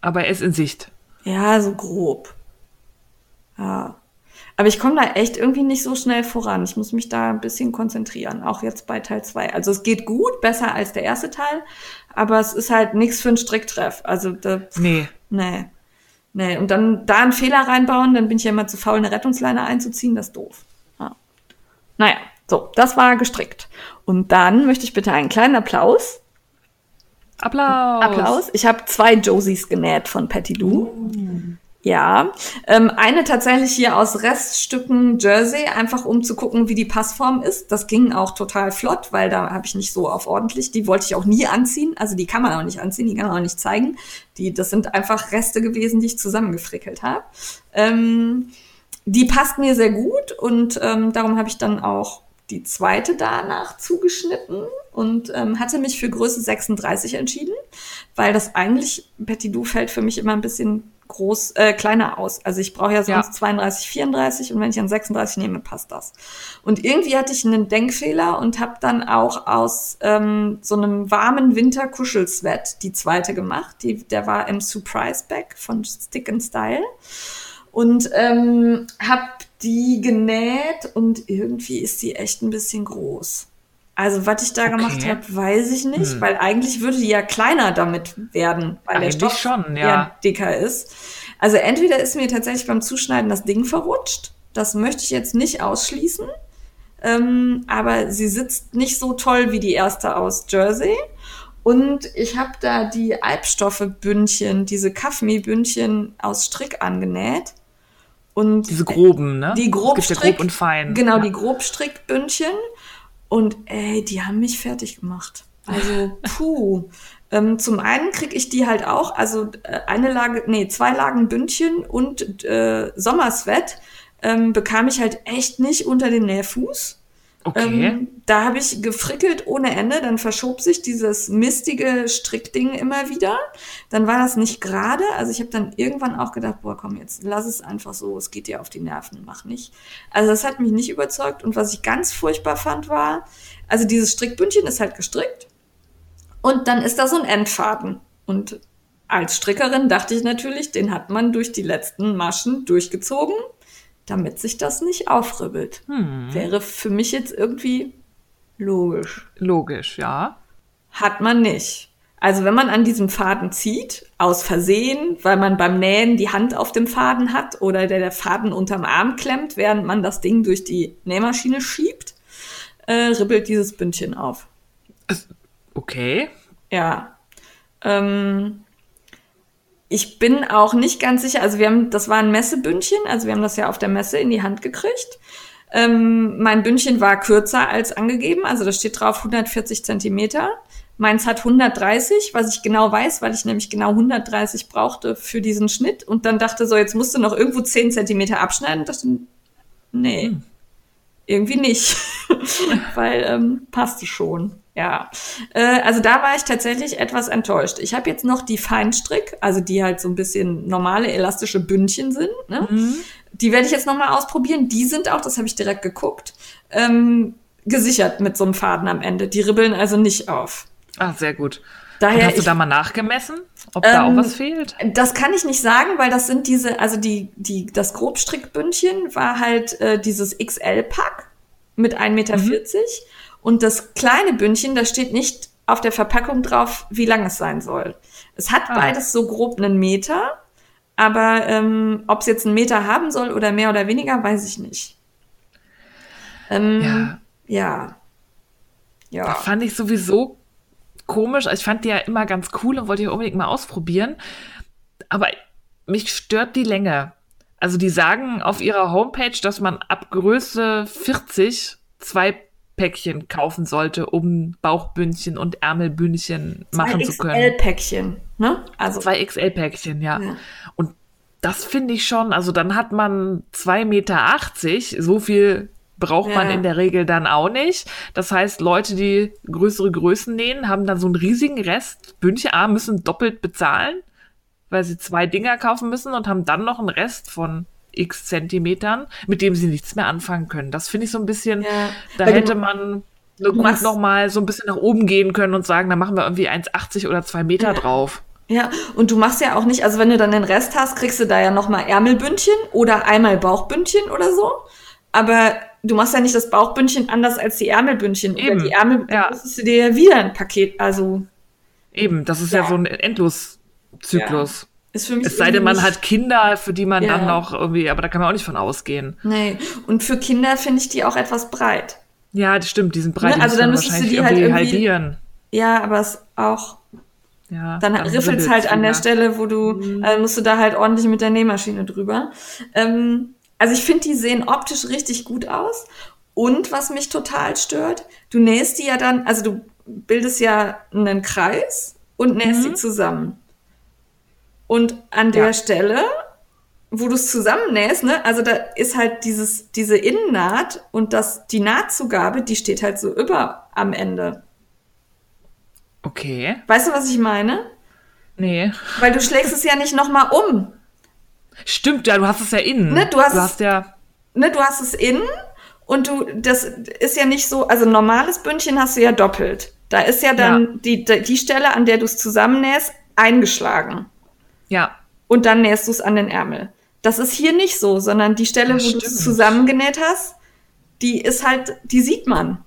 Aber er ist in Sicht. Ja, so grob. Ja. Aber ich komme da echt irgendwie nicht so schnell voran. Ich muss mich da ein bisschen konzentrieren, auch jetzt bei Teil 2. Also es geht gut, besser als der erste Teil, aber es ist halt nichts für einen Stricktreff. Also da, nee. Nee. Nee. Und dann da einen Fehler reinbauen, dann bin ich ja immer zu faul, eine Rettungsleine einzuziehen, das ist doof. Ja. Naja, so, das war gestrickt. Und dann möchte ich bitte einen kleinen Applaus. Applaus. Applaus. Ich habe zwei Josies genäht von Patty Lou. Uh. Ja, ähm, eine tatsächlich hier aus Reststücken Jersey, einfach um zu gucken, wie die Passform ist. Das ging auch total flott, weil da habe ich nicht so auf ordentlich. Die wollte ich auch nie anziehen. Also die kann man auch nicht anziehen, die kann man auch nicht zeigen. Die, das sind einfach Reste gewesen, die ich zusammengefrickelt habe. Ähm, die passt mir sehr gut und ähm, darum habe ich dann auch die zweite danach zugeschnitten und ähm, hatte mich für Größe 36 entschieden, weil das eigentlich, Betty Du fällt für mich immer ein bisschen groß, äh, kleiner aus. Also ich brauche ja sonst ja. 32, 34 und wenn ich an 36 nehme, passt das. Und irgendwie hatte ich einen Denkfehler und habe dann auch aus ähm, so einem warmen Winter-Kuschelsweat die zweite gemacht. Die, der war im Surprise Bag von Stick and Style und ähm, habe die genäht und irgendwie ist sie echt ein bisschen groß. Also, was ich da okay. gemacht habe, weiß ich nicht, hm. weil eigentlich würde die ja kleiner damit werden, weil eigentlich der Stoff schon, ja. ja dicker ist. Also, entweder ist mir tatsächlich beim Zuschneiden das Ding verrutscht. Das möchte ich jetzt nicht ausschließen. Ähm, aber sie sitzt nicht so toll wie die erste aus Jersey. Und ich habe da die Albstoffe-Bündchen, diese Kaffee-Bündchen aus Strick angenäht. Und Diese groben, ne? die Grobstrick, ja grob und fein. Genau, ja. die Grobstrickbündchen. Und ey, die haben mich fertig gemacht. Also, puh. ähm, zum einen krieg ich die halt auch, also äh, eine Lage, nee, zwei Lagen Bündchen und äh, Sommersweat ähm, bekam ich halt echt nicht unter den Nähfuß. Okay. Ähm, da habe ich gefrickelt ohne Ende, dann verschob sich dieses mistige Strickding immer wieder. Dann war das nicht gerade. Also ich habe dann irgendwann auch gedacht, boah, komm jetzt, lass es einfach so, es geht dir auf die Nerven, mach nicht. Also das hat mich nicht überzeugt. Und was ich ganz furchtbar fand, war, also dieses Strickbündchen ist halt gestrickt und dann ist da so ein Endfaden. Und als Strickerin dachte ich natürlich, den hat man durch die letzten Maschen durchgezogen, damit sich das nicht aufribbelt. Wäre für mich jetzt irgendwie logisch. Logisch, ja. Hat man nicht. Also wenn man an diesem Faden zieht, aus Versehen, weil man beim Nähen die Hand auf dem Faden hat oder der, der Faden unterm Arm klemmt, während man das Ding durch die Nähmaschine schiebt, äh, ribbelt dieses Bündchen auf. Okay. Ja. Ähm, ich bin auch nicht ganz sicher, also wir haben, das war ein Messebündchen, also wir haben das ja auf der Messe in die Hand gekriegt. Ähm, mein Bündchen war kürzer als angegeben, also da steht drauf 140 Zentimeter. Meins hat 130, was ich genau weiß, weil ich nämlich genau 130 brauchte für diesen Schnitt. Und dann dachte so, jetzt musst du noch irgendwo 10 Zentimeter abschneiden. Und dachte, nee, irgendwie nicht, weil ähm, passte schon. Ja, äh, also da war ich tatsächlich etwas enttäuscht. Ich habe jetzt noch die Feinstrick, also die halt so ein bisschen normale elastische Bündchen sind. Ne? Die werde ich jetzt noch mal ausprobieren. Die sind auch, das habe ich direkt geguckt, ähm, gesichert mit so einem Faden am Ende. Die ribbeln also nicht auf. Ah, sehr gut. Und Daher hast du ich- da mal nachgemessen, ob da auch Ähm, was fehlt? Das kann ich nicht sagen, weil das sind diese, also die, die, das Grobstrickbündchen war halt äh, dieses XL-Pack mit 1,40 Meter. Und das kleine Bündchen, da steht nicht auf der Verpackung drauf, wie lang es sein soll. Es hat Ah. beides so grob einen Meter, aber ähm, ob es jetzt einen Meter haben soll oder mehr oder weniger, weiß ich nicht. Ähm, Ja, ja. Ja. fand ich sowieso komisch. Also Ich fand die ja immer ganz cool und wollte die unbedingt mal ausprobieren. Aber mich stört die Länge. Also die sagen auf ihrer Homepage, dass man ab Größe 40 zwei Päckchen kaufen sollte, um Bauchbündchen und Ärmelbündchen machen zu können. XL-Päckchen, ne? Also, Zwei XL-Päckchen, ja. Ja. Und das finde ich schon, also dann hat man 2,80 Meter, so viel braucht man Ja. in der Regel dann auch nicht. Das heißt, Leute, die größere Größen nähen, haben dann so einen riesigen Rest. Bündchen A müssen doppelt bezahlen, weil sie zwei Dinger kaufen müssen und haben dann noch einen Rest von x Zentimetern, mit dem sie nichts mehr anfangen können. Das finde ich so ein bisschen, Ja. da hätte man gut noch mal so ein bisschen nach oben gehen können und sagen, da machen wir irgendwie 1,80 oder 2 Meter drauf. Ja, und du machst ja auch nicht, also wenn du dann den Rest hast, kriegst du da ja nochmal Ärmelbündchen oder einmal Bauchbündchen oder so. Aber du machst ja nicht das Bauchbündchen anders als die Ärmelbündchen. Eben, Oder die Ärmel, ja. musstest du dir ja wieder ein Paket, also Eben, das ist ja, Ja. so ein Endloszyklus. Ist für mich. Es sei denn, man hat Kinder, für die man Ja. dann noch irgendwie, aber da kann man auch nicht von ausgehen. Nee, und für Kinder finde ich die auch etwas breit. Ja, das stimmt, diesen Breit Ne, also dann müsstest du die halt irgendwie halbieren. Ja, aber es auch, Ja, dann, riffelt's ribbelt's halt an der. Stelle, wo du, Mhm. äh, musst du da halt ordentlich mit der Nähmaschine drüber. Ähm, also ich finde, die sehen optisch richtig gut aus. Und was mich total stört, du nähst die ja dann, also du bildest ja einen Kreis und nähst die zusammen. Und an der Ja. Stelle, wo du es zusammennähst, ne, also da ist halt dieses, diese Innennaht und das, die Nahtzugabe, die steht halt so über am Ende. Okay. Weißt du, was ich meine? Nee. Weil du schlägst es ja nicht nochmal um. Stimmt, ja, du hast es ja innen. Ne, du hast du es- hast ja. Ne, du hast es innen und du, das ist ja nicht so, also ein normales Bündchen hast du ja doppelt. Da ist ja dann Ja. Die, die die Stelle, an der du es zusammennähst, eingeschlagen. Ja. Und dann nähst du es an den Ärmel. Das ist hier nicht so, sondern die Stelle, Ja, wo du es zusammengenäht hast, die ist halt, die sieht man.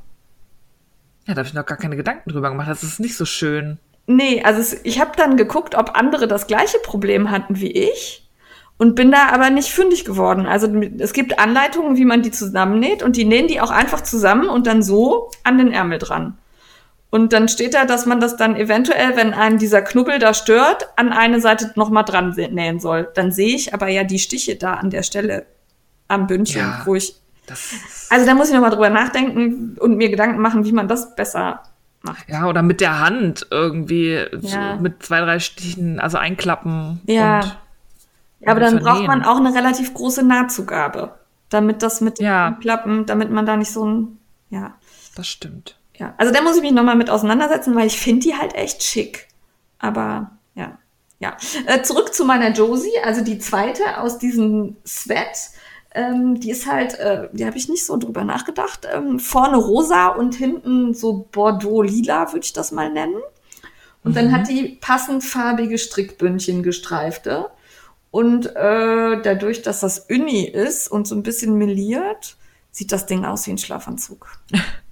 Ja, da habe ich noch gar keine Gedanken drüber gemacht. Das ist nicht so schön. Nee, also es, ich habe dann geguckt, ob andere das gleiche Problem hatten wie ich und bin da aber nicht fündig geworden. Also es gibt Anleitungen, wie man die zusammennäht und die nähen die auch einfach zusammen und dann so an den Ärmel dran. Und dann steht da, dass man das dann eventuell, wenn einen dieser Knubbel da stört, an eine Seite nochmal dran nähen soll. Dann sehe ich aber ja die Stiche da an der Stelle am Bündchen, Ja. wo ich. Das, Also da muss ich nochmal drüber nachdenken und mir Gedanken machen, wie man das besser macht. ja, oder mit der Hand irgendwie Ja. so mit zwei, drei Stichen, also einklappen. Ja. Und Ja, aber dann vernähen. braucht man auch eine relativ große Nahtzugabe, damit das mit Ja. Klappen, damit man da nicht so ein, ja, Das stimmt. Ja. Also da muss ich mich nochmal mit auseinandersetzen, weil ich finde die halt echt schick. Aber ja, ja. Äh, zurück zu meiner Josie, also die zweite aus diesem Sweat. Ähm, die ist halt, äh, die habe ich nicht so drüber nachgedacht. Ähm, vorne rosa und hinten so Bordeaux-lila, würde ich das mal nennen. Und dann hat die passend farbige Strickbündchen gestreifte. Und äh, dadurch, dass das Uni ist und so ein bisschen meliert, sieht das Ding aus wie ein Schlafanzug.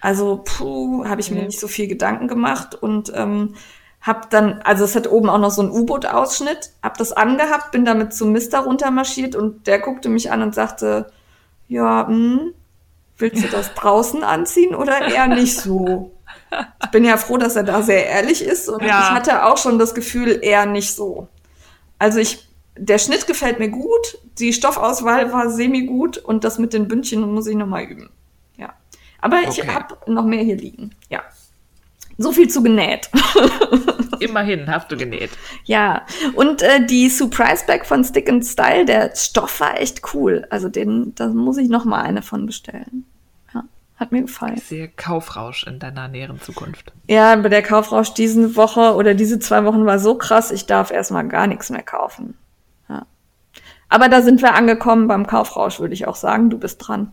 Also, puh, habe ich mir Okay. nicht so viel Gedanken gemacht und ähm, hab dann, also es hat oben auch noch so einen U-Boot-Ausschnitt, hab das angehabt, bin damit zum Mister runtermarschiert und der guckte mich an und sagte, ja, hm, willst du das draußen anziehen oder eher nicht so? Ich bin ja froh, dass er da sehr ehrlich ist und Ja. ich hatte auch schon das Gefühl, eher nicht so. Also ich, der Schnitt gefällt mir gut, die Stoffauswahl war semi gut und das mit den Bündchen muss ich nochmal üben. Aber ich Okay. habe noch mehr hier liegen. Ja. So viel zu genäht. Immerhin hast du genäht. ja. Und äh, die Surprise Bag von Stick and Style, der Stoff war echt cool. Also den, da muss ich noch mal eine von bestellen. Ja. Hat mir gefallen. Ich sehe Kaufrausch in deiner näheren Zukunft. Ja, aber der Kaufrausch diese Woche oder diese zwei Wochen war so krass, ich darf erstmal gar nichts mehr kaufen. Ja. Aber da sind wir angekommen beim Kaufrausch, würde ich auch sagen. Du bist dran.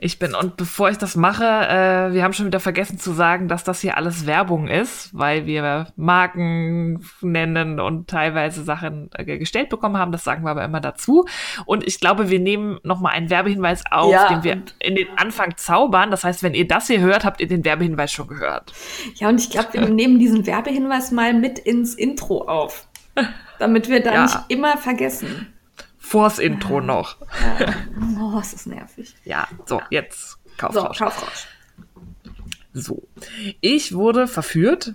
Ich bin, und bevor ich das mache, äh, wir haben schon wieder vergessen zu sagen, dass das hier alles Werbung ist, weil wir Marken nennen und teilweise Sachen äh, gestellt bekommen haben. Das sagen wir aber immer dazu. Und ich glaube, wir nehmen nochmal einen Werbehinweis auf, Ja, den wir in den Anfang zaubern. Das heißt, wenn ihr das hier hört, habt ihr den Werbehinweis schon gehört. Ja, und ich glaube, wir nehmen diesen Werbehinweis mal mit ins Intro auf. Damit wir da Ja. nicht immer vergessen. Vors Intro noch. Oh, es ist nervig. Ja, so, jetzt So, Kaufrausch. Kaufrausch. So. Ich wurde verführt.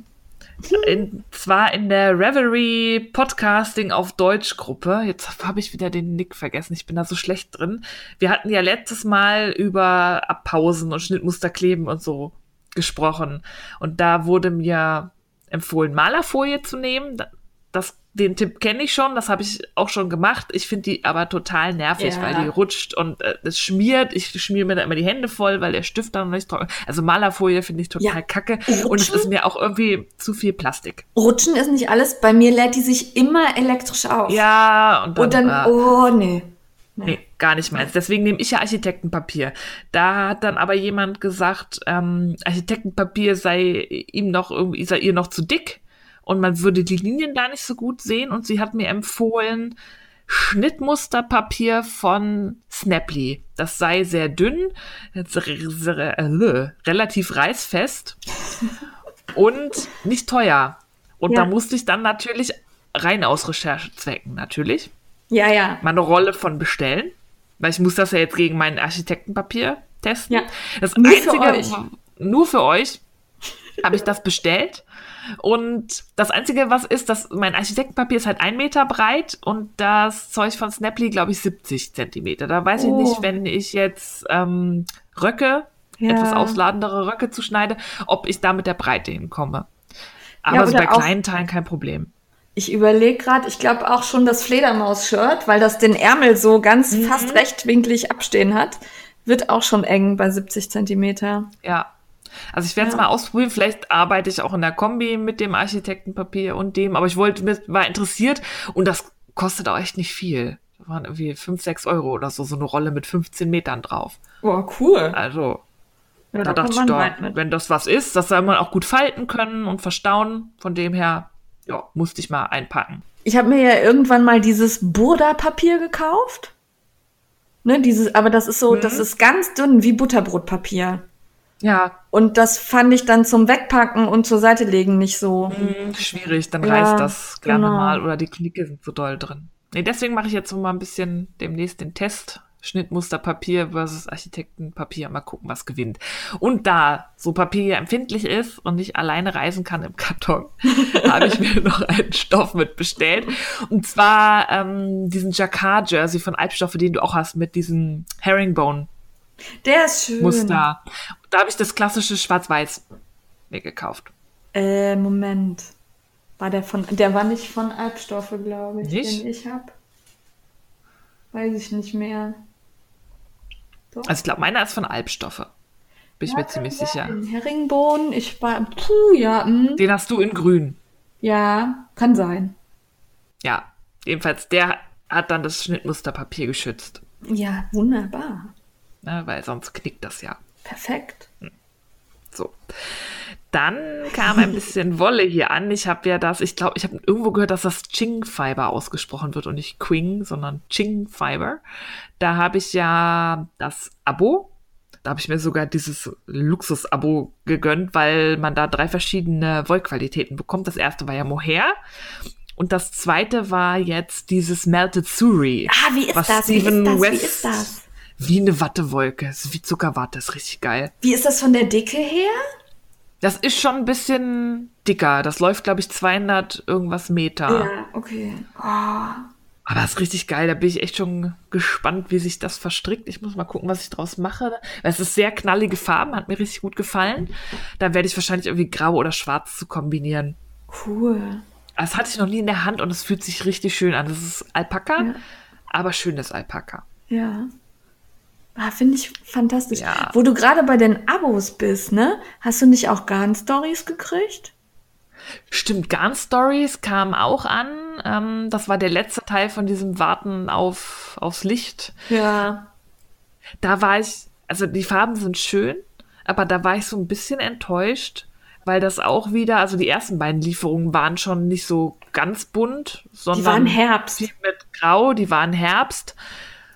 In, zwar in der Reverie Podcasting auf Deutsch Gruppe. Jetzt habe ich wieder den Nick vergessen. Ich bin da so schlecht drin. Wir hatten ja letztes Mal über Abpausen und Schnittmusterkleben und so gesprochen. Und da wurde mir empfohlen, Malerfolie zu nehmen. Das, den Tipp kenne ich schon, das habe ich auch schon gemacht. Ich finde die aber total nervig, Ja. weil die rutscht und äh, es schmiert. Ich schmier mir da immer die Hände voll, weil der Stift dann noch nicht trocken Also Malerfolie finde ich total Ja. kacke. Und es Rutschen? ist mir auch irgendwie zu viel Plastik. Rutschen ist nicht alles. Bei mir lädt die sich immer elektrisch auf. Ja, und dann, Und dann, äh, oh, nee. Nee, gar nicht meins. Deswegen nehme ich ja Architektenpapier. Da hat dann aber jemand gesagt, ähm, Architektenpapier sei ihm noch irgendwie, sei ihr noch zu dick und man würde die Linien da nicht so gut sehen. Und sie hat mir empfohlen, Schnittmusterpapier von Snaply. Das sei sehr dünn, äh, relativ reißfest und nicht teuer. Und Ja. da musste ich dann natürlich rein aus Recherchezwecken natürlich Ja, ja. mal eine Rolle von bestellen, weil ich muss das ja jetzt gegen mein Architektenpapier testen. Ja. Das Nur für einzige, euch. nur für euch habe ich das bestellt. Und das Einzige, was ist, dass mein Architektenpapier ist halt ein Meter breit und das Zeug von Snaply, glaube ich, 70 Zentimeter. Da weiß ich Oh. nicht, wenn ich jetzt ähm, Röcke, Ja. etwas ausladendere Röcke zuschneide, ob ich da mit der Breite hinkomme. Aber Ja, so bei kleinen Teilen kein Problem. Ich überlege gerade, ich glaube auch schon das Fledermaus-Shirt, weil das den Ärmel so ganz Mhm. fast rechtwinklig abstehen hat, wird auch schon eng bei 70 Zentimeter. Ja. Also ich werde es Ja. mal ausprobieren. Vielleicht arbeite ich auch in der Kombi mit dem Architektenpapier und dem, aber ich wollte, mir- war interessiert und das kostet auch echt nicht viel. Da waren irgendwie 5, 6 Euro oder so, so eine Rolle mit 15 Metern drauf. Oh, cool. Also, Ja, da da dachte ich doch, wenn das was ist, das soll man auch gut falten können und verstauen. Von dem her, ja, musste ich mal einpacken. Ich habe mir ja irgendwann mal dieses Burda-Papier gekauft. Ne, dieses, aber das ist so, Mhm. das ist ganz dünn wie Butterbrotpapier. Ja, Und das fand ich dann zum Wegpacken und zur Seite legen nicht so. mh, schwierig, dann Ja, reißt das gerne genau. mal oder die Knicke sind so doll drin. Nee, deswegen mache ich jetzt mal ein bisschen demnächst den Test Schnittmusterpapier versus Architektenpapier. Mal gucken, was gewinnt. Und da so Papier ja empfindlich ist und nicht alleine reisen kann im Karton, habe ich mir noch einen Stoff mit bestellt. Und zwar ähm, diesen Jacquard-Jersey von Alpstoffe, den du auch hast, mit diesem Herringbone Der ist schön. Muster. Da habe ich das klassische Schwarz-Weiß mir gekauft. Äh, Moment. War der von, der war nicht von Albstoffe, glaube ich, Nicht? den ich hab. Weiß ich nicht mehr. Doch. Also ich glaube, meiner ist von Alpstoffe. Bin ich mir ziemlich sicher. In Herringbohnen, ich war, puh, ja, hm, Den hast du in grün. ja, kann sein. Ja. Jedenfalls, der hat dann das Schnittmusterpapier geschützt. Ja, wunderbar. Ne, weil sonst knickt das ja. Perfekt. So. Dann kam ein bisschen Wolle hier an. Ich habe ja das, ich glaube, ich habe irgendwo gehört, dass das Ching Fiber ausgesprochen wird und nicht Quing, sondern Ching Fiber. Da habe ich ja das Abo. Da habe ich mir sogar dieses Luxus-Abo gegönnt, weil man da drei verschiedene Wollqualitäten bekommt. Das erste war ja Mohair. Und das zweite war jetzt dieses Melted Suri. Ah, wie ist was das? Wie ist Steven das? Wie West ist das? Wie eine Wattewolke. Es ist wie Zuckerwatte. ist richtig geil. Wie ist das von der Dicke her? Das ist schon ein bisschen dicker. Das läuft, glaube ich, 200 irgendwas Meter. Ja, okay. Oh, Aber das ist richtig geil. Da bin ich echt schon gespannt, wie sich das verstrickt. Ich muss mal gucken, was ich draus mache. Es ist sehr knallige Farben, hat mir richtig gut gefallen. Da werde ich wahrscheinlich irgendwie grau oder schwarz zu kombinieren. cool. Das hatte ich noch nie in der Hand und es fühlt sich richtig schön an. Das ist Alpaka, Ja. aber schönes Alpaka. Ja. Ah, Finde ich fantastisch. Ja. Wo du gerade bei den Abos bist, ne? Hast du nicht auch Garn-Stories gekriegt? Stimmt, Garn Stories kam auch an. Ähm, das war der letzte Teil von diesem Warten auf, aufs Licht. Ja. da war ich, also die Farben sind schön, aber da war ich so ein bisschen enttäuscht, weil das auch wieder, also die ersten beiden Lieferungen waren schon nicht so ganz bunt, sondern Die waren Herbst. viel mit Grau, die waren Herbst.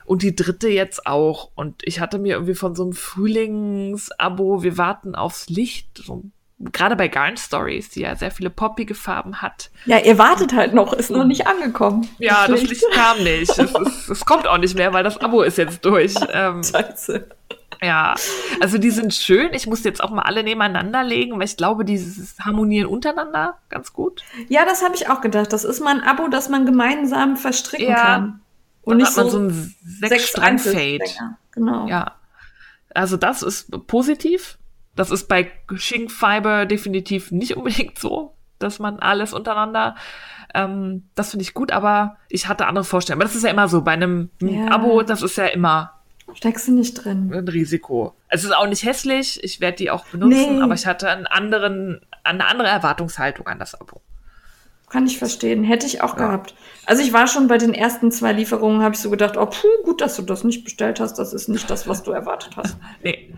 Und die dritte jetzt auch. Und ich hatte mir irgendwie von so einem Frühlingsabo, wir warten aufs Licht, so, gerade bei Garn Stories, die ja sehr viele poppige Farben hat. Ja, ihr wartet halt noch, ist noch nicht angekommen. Ja, das Licht. Licht kam nicht. Es, ist, es kommt auch nicht mehr, weil das Abo ist jetzt durch. Ähm, Scheiße. Ja, also die sind schön. Ich muss jetzt auch mal alle nebeneinander legen, weil ich glaube, die harmonieren untereinander ganz gut. Ja, das habe ich auch gedacht. Das ist mal ein Abo, das man gemeinsam verstricken Ja. kann. Und nicht hat man so ein sechs strang fade Einzelstränge. Genau. Ja. Also das ist positiv. Das ist bei Shink Fiber definitiv nicht unbedingt so, dass man alles untereinander. Ähm, das finde ich gut, aber ich hatte andere Vorstellungen. Aber das ist ja immer so. Bei einem Ja. Abo, das ist ja immer Steckst du nicht drin. ein Risiko. Es ist auch nicht hässlich, ich werde die auch benutzen, Nee. aber ich hatte einen anderen, eine andere Erwartungshaltung an das Abo. Kann ich verstehen. Hätte ich auch Ja. gehabt. Also ich war schon bei den ersten zwei Lieferungen, habe ich so gedacht, oh puh, gut, dass du das nicht bestellt hast. Das ist nicht das, was du erwartet hast. Nee.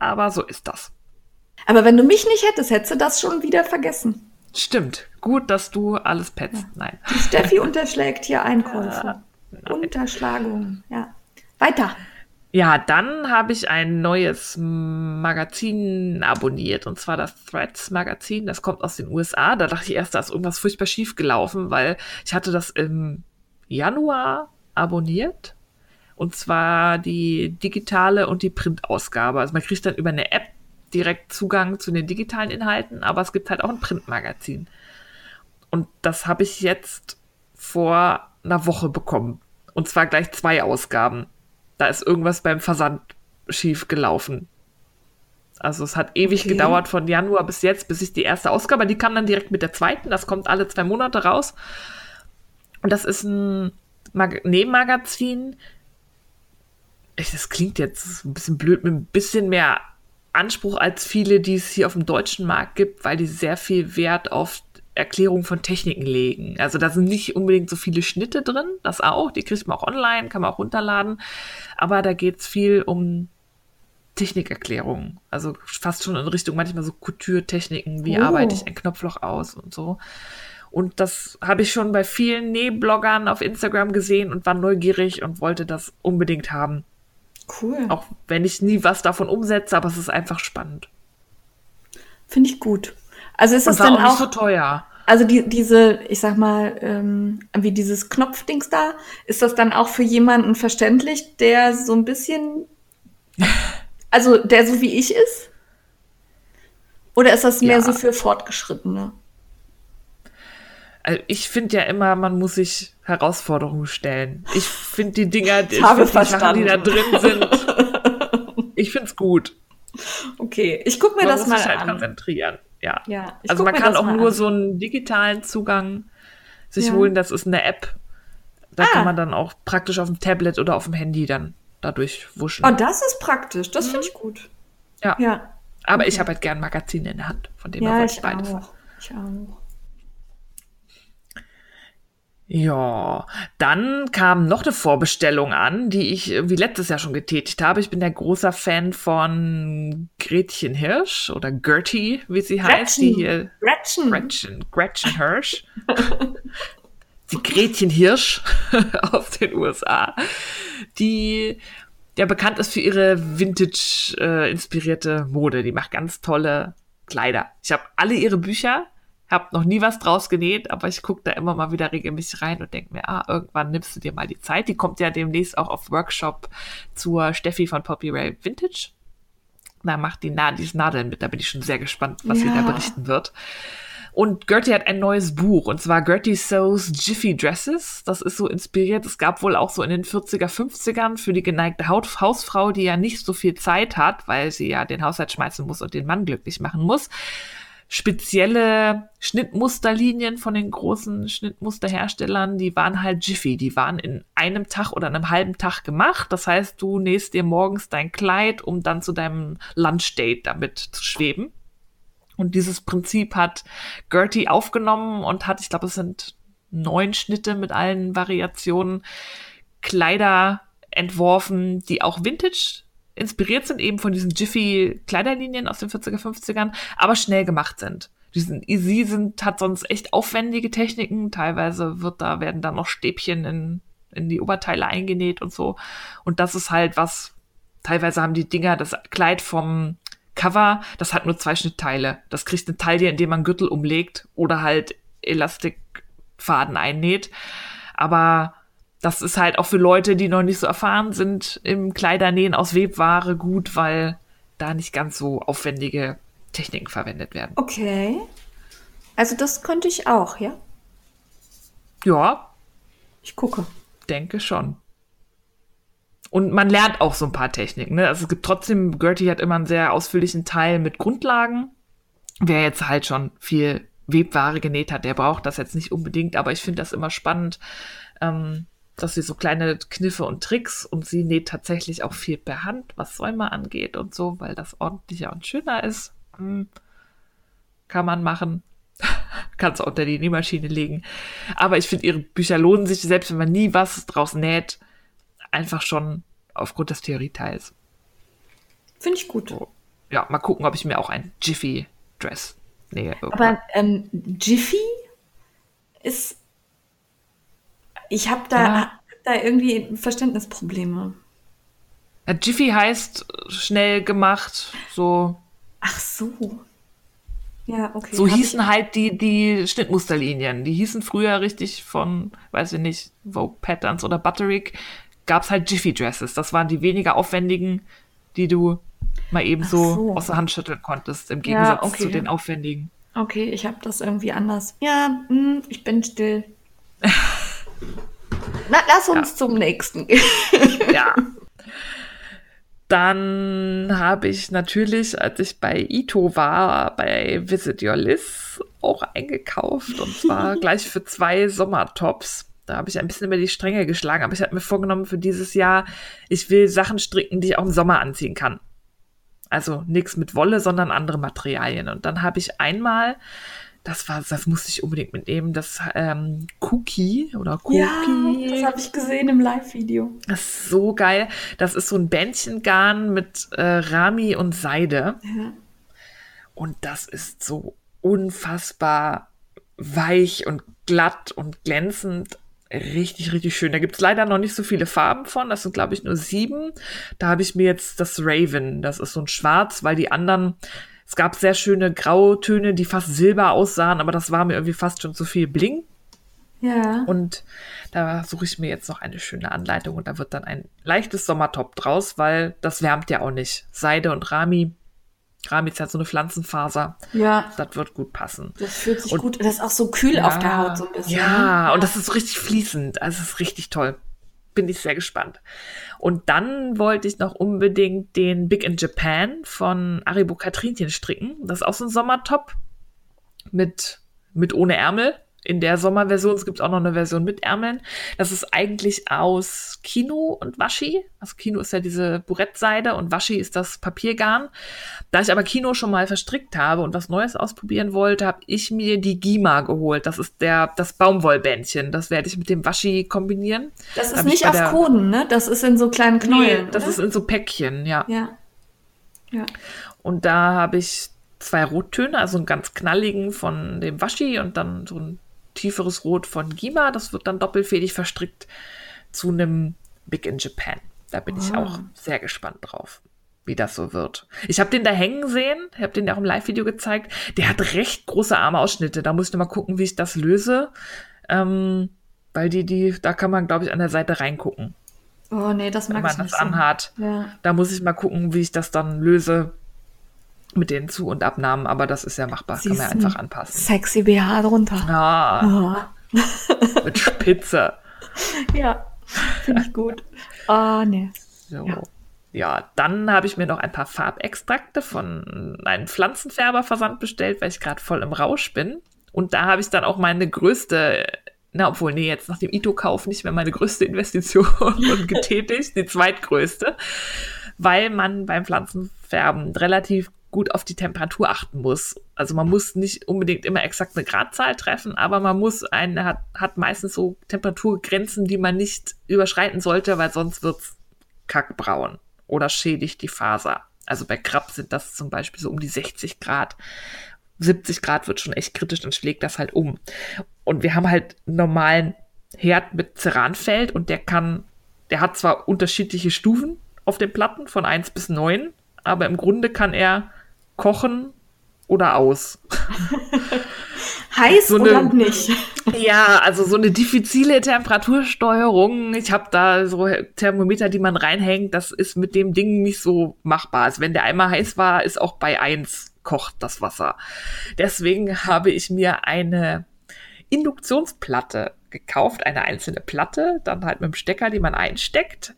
Aber so ist das. Aber wenn du mich nicht hättest, hättest du das schon wieder vergessen. Stimmt. Gut, dass du alles petzt. Nein. Die Steffi unterschlägt hier Einkäufe. Unterschlagung, ja. Weiter. Ja, dann habe ich ein neues Magazin abonniert und zwar das Threads Magazin. Das kommt aus den USA. Da dachte ich erst, da ist irgendwas furchtbar schief gelaufen, weil ich hatte das im Januar abonniert und zwar die digitale und die Printausgabe. Also man kriegt dann über eine App direkt Zugang zu den digitalen Inhalten, aber es gibt halt auch ein Printmagazin. Und das habe ich jetzt vor einer Woche bekommen. Und zwar gleich zwei Ausgaben. Da ist irgendwas beim Versand schief gelaufen. Also es hat ewig Okay. gedauert von Januar bis jetzt, bis ich die erste Ausgabe, die kam dann direkt mit der zweiten, das kommt alle zwei Monate raus. Und das ist ein Mag Nebenmagazin. Das klingt jetzt ein bisschen blöd, mit ein bisschen mehr Anspruch als viele, die es hier auf dem deutschen Markt gibt, weil die sehr viel Wert auf Erklärung von Techniken legen. Also da sind nicht unbedingt so viele Schnitte drin, das auch, die kriegt man auch online, kann man auch runterladen, aber da geht es viel um Technikerklärungen. Also fast schon in Richtung manchmal so Couture-Techniken, wie Oh. arbeite ich ein Knopfloch aus und so. Und das habe ich schon bei vielen Nähbloggern auf Instagram gesehen und war neugierig und wollte das unbedingt haben. Cool. Auch wenn ich nie was davon umsetze, aber es ist einfach spannend. Finde ich gut. Also ist war dann auch auch, so teuer. Also die, diese, ich sag mal, ähm, wie dieses Knopfdings da, ist das dann auch für jemanden verständlich, der so ein bisschen, also der so wie ich ist? Oder ist das mehr Ja. so für Fortgeschrittene? Also ich finde ja immer, man muss sich Herausforderungen stellen. Ich finde die Dinger, ich habe die Sachen, die da drin sind, ich finde es gut. Okay, ich guck mir Man das muss mal sich halt an. konzentrieren. Ja. Ja, also man kann auch nur an. so einen digitalen Zugang sich Ja. holen. Das ist eine App. Da Ah. kann man dann auch praktisch auf dem Tablet oder auf dem Handy dann dadurch wuschen. Oh, das ist praktisch. Das finde ich gut. Ja. Ja, Aber ich habe halt gern Magazine in der Hand, von dem her ja wollte ich ich beides. auch. Ich auch. Ja, dann kam noch eine Vorbestellung an, die ich irgendwie letztes Jahr schon getätigt habe. Ich bin der großer Fan von Gretchen Hirsch oder Gertie, wie sie heißt. Die hier Gretchen. Gretchen, Gretchen Hirsch. die Gretchen Hirsch aus den USA, die ja bekannt ist für ihre Vintage-inspirierte Mode. Die macht ganz tolle Kleider. Ich habe alle ihre Bücher, habe noch nie was draus genäht, aber ich gucke da immer mal wieder regelmäßig rein und denke mir, ah, irgendwann nimmst du dir mal die Zeit. Die kommt ja demnächst auch auf Workshop zur Steffi von Poppy Ray Vintage. Da macht die Na Nadeln mit, da bin ich schon sehr gespannt, was sie da Ja. berichten wird. Und Gertie hat ein neues Buch, und zwar Gertie Sews Jiffy Dresses. Das ist so inspiriert. Es gab wohl auch so in den 40er, 50ern für die geneigte Haut Hausfrau, die ja nicht so viel Zeit hat, weil sie ja den Haushalt schmeißen muss und den Mann glücklich machen muss. Spezielle Schnittmusterlinien von den großen Schnittmusterherstellern, die waren halt Jiffy. Die waren in einem Tag oder einem halben Tag gemacht. Das heißt, du nähst dir morgens dein Kleid, um dann zu deinem Lunchdate damit zu schweben. Und dieses Prinzip hat Gertie aufgenommen und hat, ich glaube, es sind neun Schnitte mit allen Variationen, Kleider entworfen, die auch Vintage inspiriert sind, eben von diesen Jiffy Kleiderlinien aus den 40er, 50ern, aber schnell gemacht sind. Die sind, sie sind, hat sonst echt aufwendige Techniken. Teilweise wird da, werden da noch Stäbchen in, in die Oberteile eingenäht und so. Und das ist halt was, teilweise haben die Dinger, das Kleid vom Cover, das hat nur zwei Schnittteile. Das kriegt eine Taille, indem man Gürtel umlegt oder halt Elastikfaden einnäht. Aber das ist halt auch für Leute, die noch nicht so erfahren sind im Kleidernähen aus Webware gut, weil da nicht ganz so aufwendige Techniken verwendet werden. Okay. Also das könnte ich auch, ja? Ja, Ich gucke. denke schon. Und man lernt auch so ein paar Techniken. Ne? Also es gibt trotzdem, Gertie hat immer einen sehr ausführlichen Teil mit Grundlagen. Wer jetzt halt schon viel Webware genäht hat, der braucht das jetzt nicht unbedingt, aber ich finde das immer spannend, ähm, dass sie so kleine Kniffe und Tricks und sie näht tatsächlich auch viel per Hand, was Säume angeht und so, weil das ordentlicher und schöner ist. Hm, kann man machen. Kannst du unter die Nähmaschine legen. Aber ich finde, ihre Bücher lohnen sich, selbst wenn man nie was draus näht, einfach schon aufgrund des Theorieteils. Finde ich gut. Ja, mal gucken, ob ich mir auch ein Jiffy-Dress nähe. irgendwann. Aber ähm, Jiffy ist. Ich habe da, Ja. hab da irgendwie Verständnisprobleme. Ja, Jiffy heißt schnell gemacht, so, Ach so. Ja, okay. so Hab hießen halt die, die Schnittmusterlinien. Die hießen früher richtig von, weiß ich nicht, Vogue Patterns oder Butterick, gab's halt Jiffy Dresses. Das waren die weniger aufwendigen, die du mal eben so, so. aus der Hand schütteln konntest, im Gegensatz okay. zu den aufwendigen. Ich, okay, ich habe das irgendwie anders. Ja, hm, ich bin still. Na, lass uns zum nächsten gehen. Ja. Dann habe ich natürlich, als ich bei Ito war, bei Visit Your Liz auch eingekauft und zwar gleich für zwei Sommertops. Da habe ich ein bisschen über die Stränge geschlagen, aber ich habe mir vorgenommen für dieses Jahr, ich will Sachen stricken, die ich auch im Sommer anziehen kann. Also nichts mit Wolle, sondern andere Materialien. Und dann habe ich einmal, das war, das musste ich unbedingt mitnehmen, das ähm, Cookie oder Cookie. Ja, das habe ich gesehen im Live-Video. Das ist so geil. Das ist so ein Bändchengarn mit äh, Rami und Seide. Ja. Und das ist so unfassbar weich und glatt und glänzend. Richtig, richtig schön. Da gibt's leider noch nicht so viele Farben von. Das sind, glaube ich, nur sieben. Da habe ich mir jetzt das Raven. Das ist so ein Schwarz, weil die anderen Es gab sehr schöne Grautöne, die fast silber aussahen, aber das war mir irgendwie fast schon zu viel Bling. Ja. Und da suche ich mir jetzt noch eine schöne Anleitung und da wird dann ein leichtes Sommertop draus, weil das wärmt ja auch nicht. Seide und Rami. Rami ist halt so eine Pflanzenfaser. Ja. Das wird gut passen. Das fühlt sich Und- gut. Das ist auch so kühl auf der Haut so ein bisschen. Ja, ne? und das ist so richtig fließend. Also es ist richtig toll. Bin ich sehr gespannt. Und dann wollte ich noch unbedingt den Big in Japan von Aribo Katrinchen stricken. Das ist auch so ein Sommertop mit, mit ohne Ärmel. In der Sommerversion, es gibt auch noch eine Version mit Ärmeln. Das ist eigentlich aus Kino und Washi. Also Kino ist ja diese Burettseide und Washi ist das Papiergarn. Da ich aber Kino schon mal verstrickt habe und was Neues ausprobieren wollte, habe ich mir die Gima geholt. Das ist der, das Baumwollbändchen. Das werde ich mit dem Washi kombinieren. Das ist ich nicht auf der- Koden, ne? Das ist in so kleinen Knäueln. das oder? ist in so Päckchen, ja. ja. Ja. Und da habe ich zwei Rottöne, also einen ganz knalligen von dem Washi und dann so ein tieferes Rot von Gima. Das wird dann doppelfädig verstrickt zu einem Big in Japan. Da bin ich Ah. auch sehr gespannt drauf, wie das so wird. Ich habe den da hängen sehen, ich habe den ja auch im Live-Video gezeigt. Der hat recht große Armausschnitte. Da muss ich noch mal gucken, wie ich das löse. Ähm, weil die, die, da kann man, glaube ich, an der Seite reingucken, Oh nee, das wenn mag man ich das nicht so. anhat. Ja. Da muss ich mal gucken, wie ich das dann löse mit den Zu- und Abnahmen, aber das ist ja machbar, kann man ja einfach anpassen. Sexy BH drunter. Ah, Oh. mit Spitze. Ja, finde ich gut. Oh, nee. So. Ja. Ja. dann habe ich mir noch ein paar Farbextrakte von einem Pflanzenfärberversand bestellt, weil ich gerade voll im Rausch bin. Und da habe ich dann auch meine größte, na, obwohl, nee, jetzt nach dem Ito-Kauf nicht mehr meine größte Investition getätigt, die zweitgrößte, weil man beim Pflanzenfärben relativ gut auf die Temperatur achten muss. Also man muss nicht unbedingt immer exakt eine Gradzahl treffen, aber man muss eine, hat, hat meistens so Temperaturgrenzen, die man nicht überschreiten sollte, weil sonst wird's kackbraun oder schädigt die Faser. Also bei Krab sind das zum Beispiel so um die 60 Grad. 70 Grad wird schon echt kritisch, dann schlägt das halt um. Und wir haben halt einen normalen Herd mit Ceranfeld und der kann, der hat zwar unterschiedliche Stufen auf den Platten von 1 bis 9, aber im Grunde kann er kochen oder aus. Heiß So oder eine- nicht? Ja, also so eine diffizile Temperatursteuerung. Ich habe da so Thermometer, die man reinhängt. Das ist mit dem Ding nicht so machbar. Also wenn der einmal heiß war, ist auch bei eins kocht das Wasser. Deswegen habe ich mir eine Induktionsplatte gekauft, eine einzelne Platte, dann halt mit dem Stecker, die man einsteckt.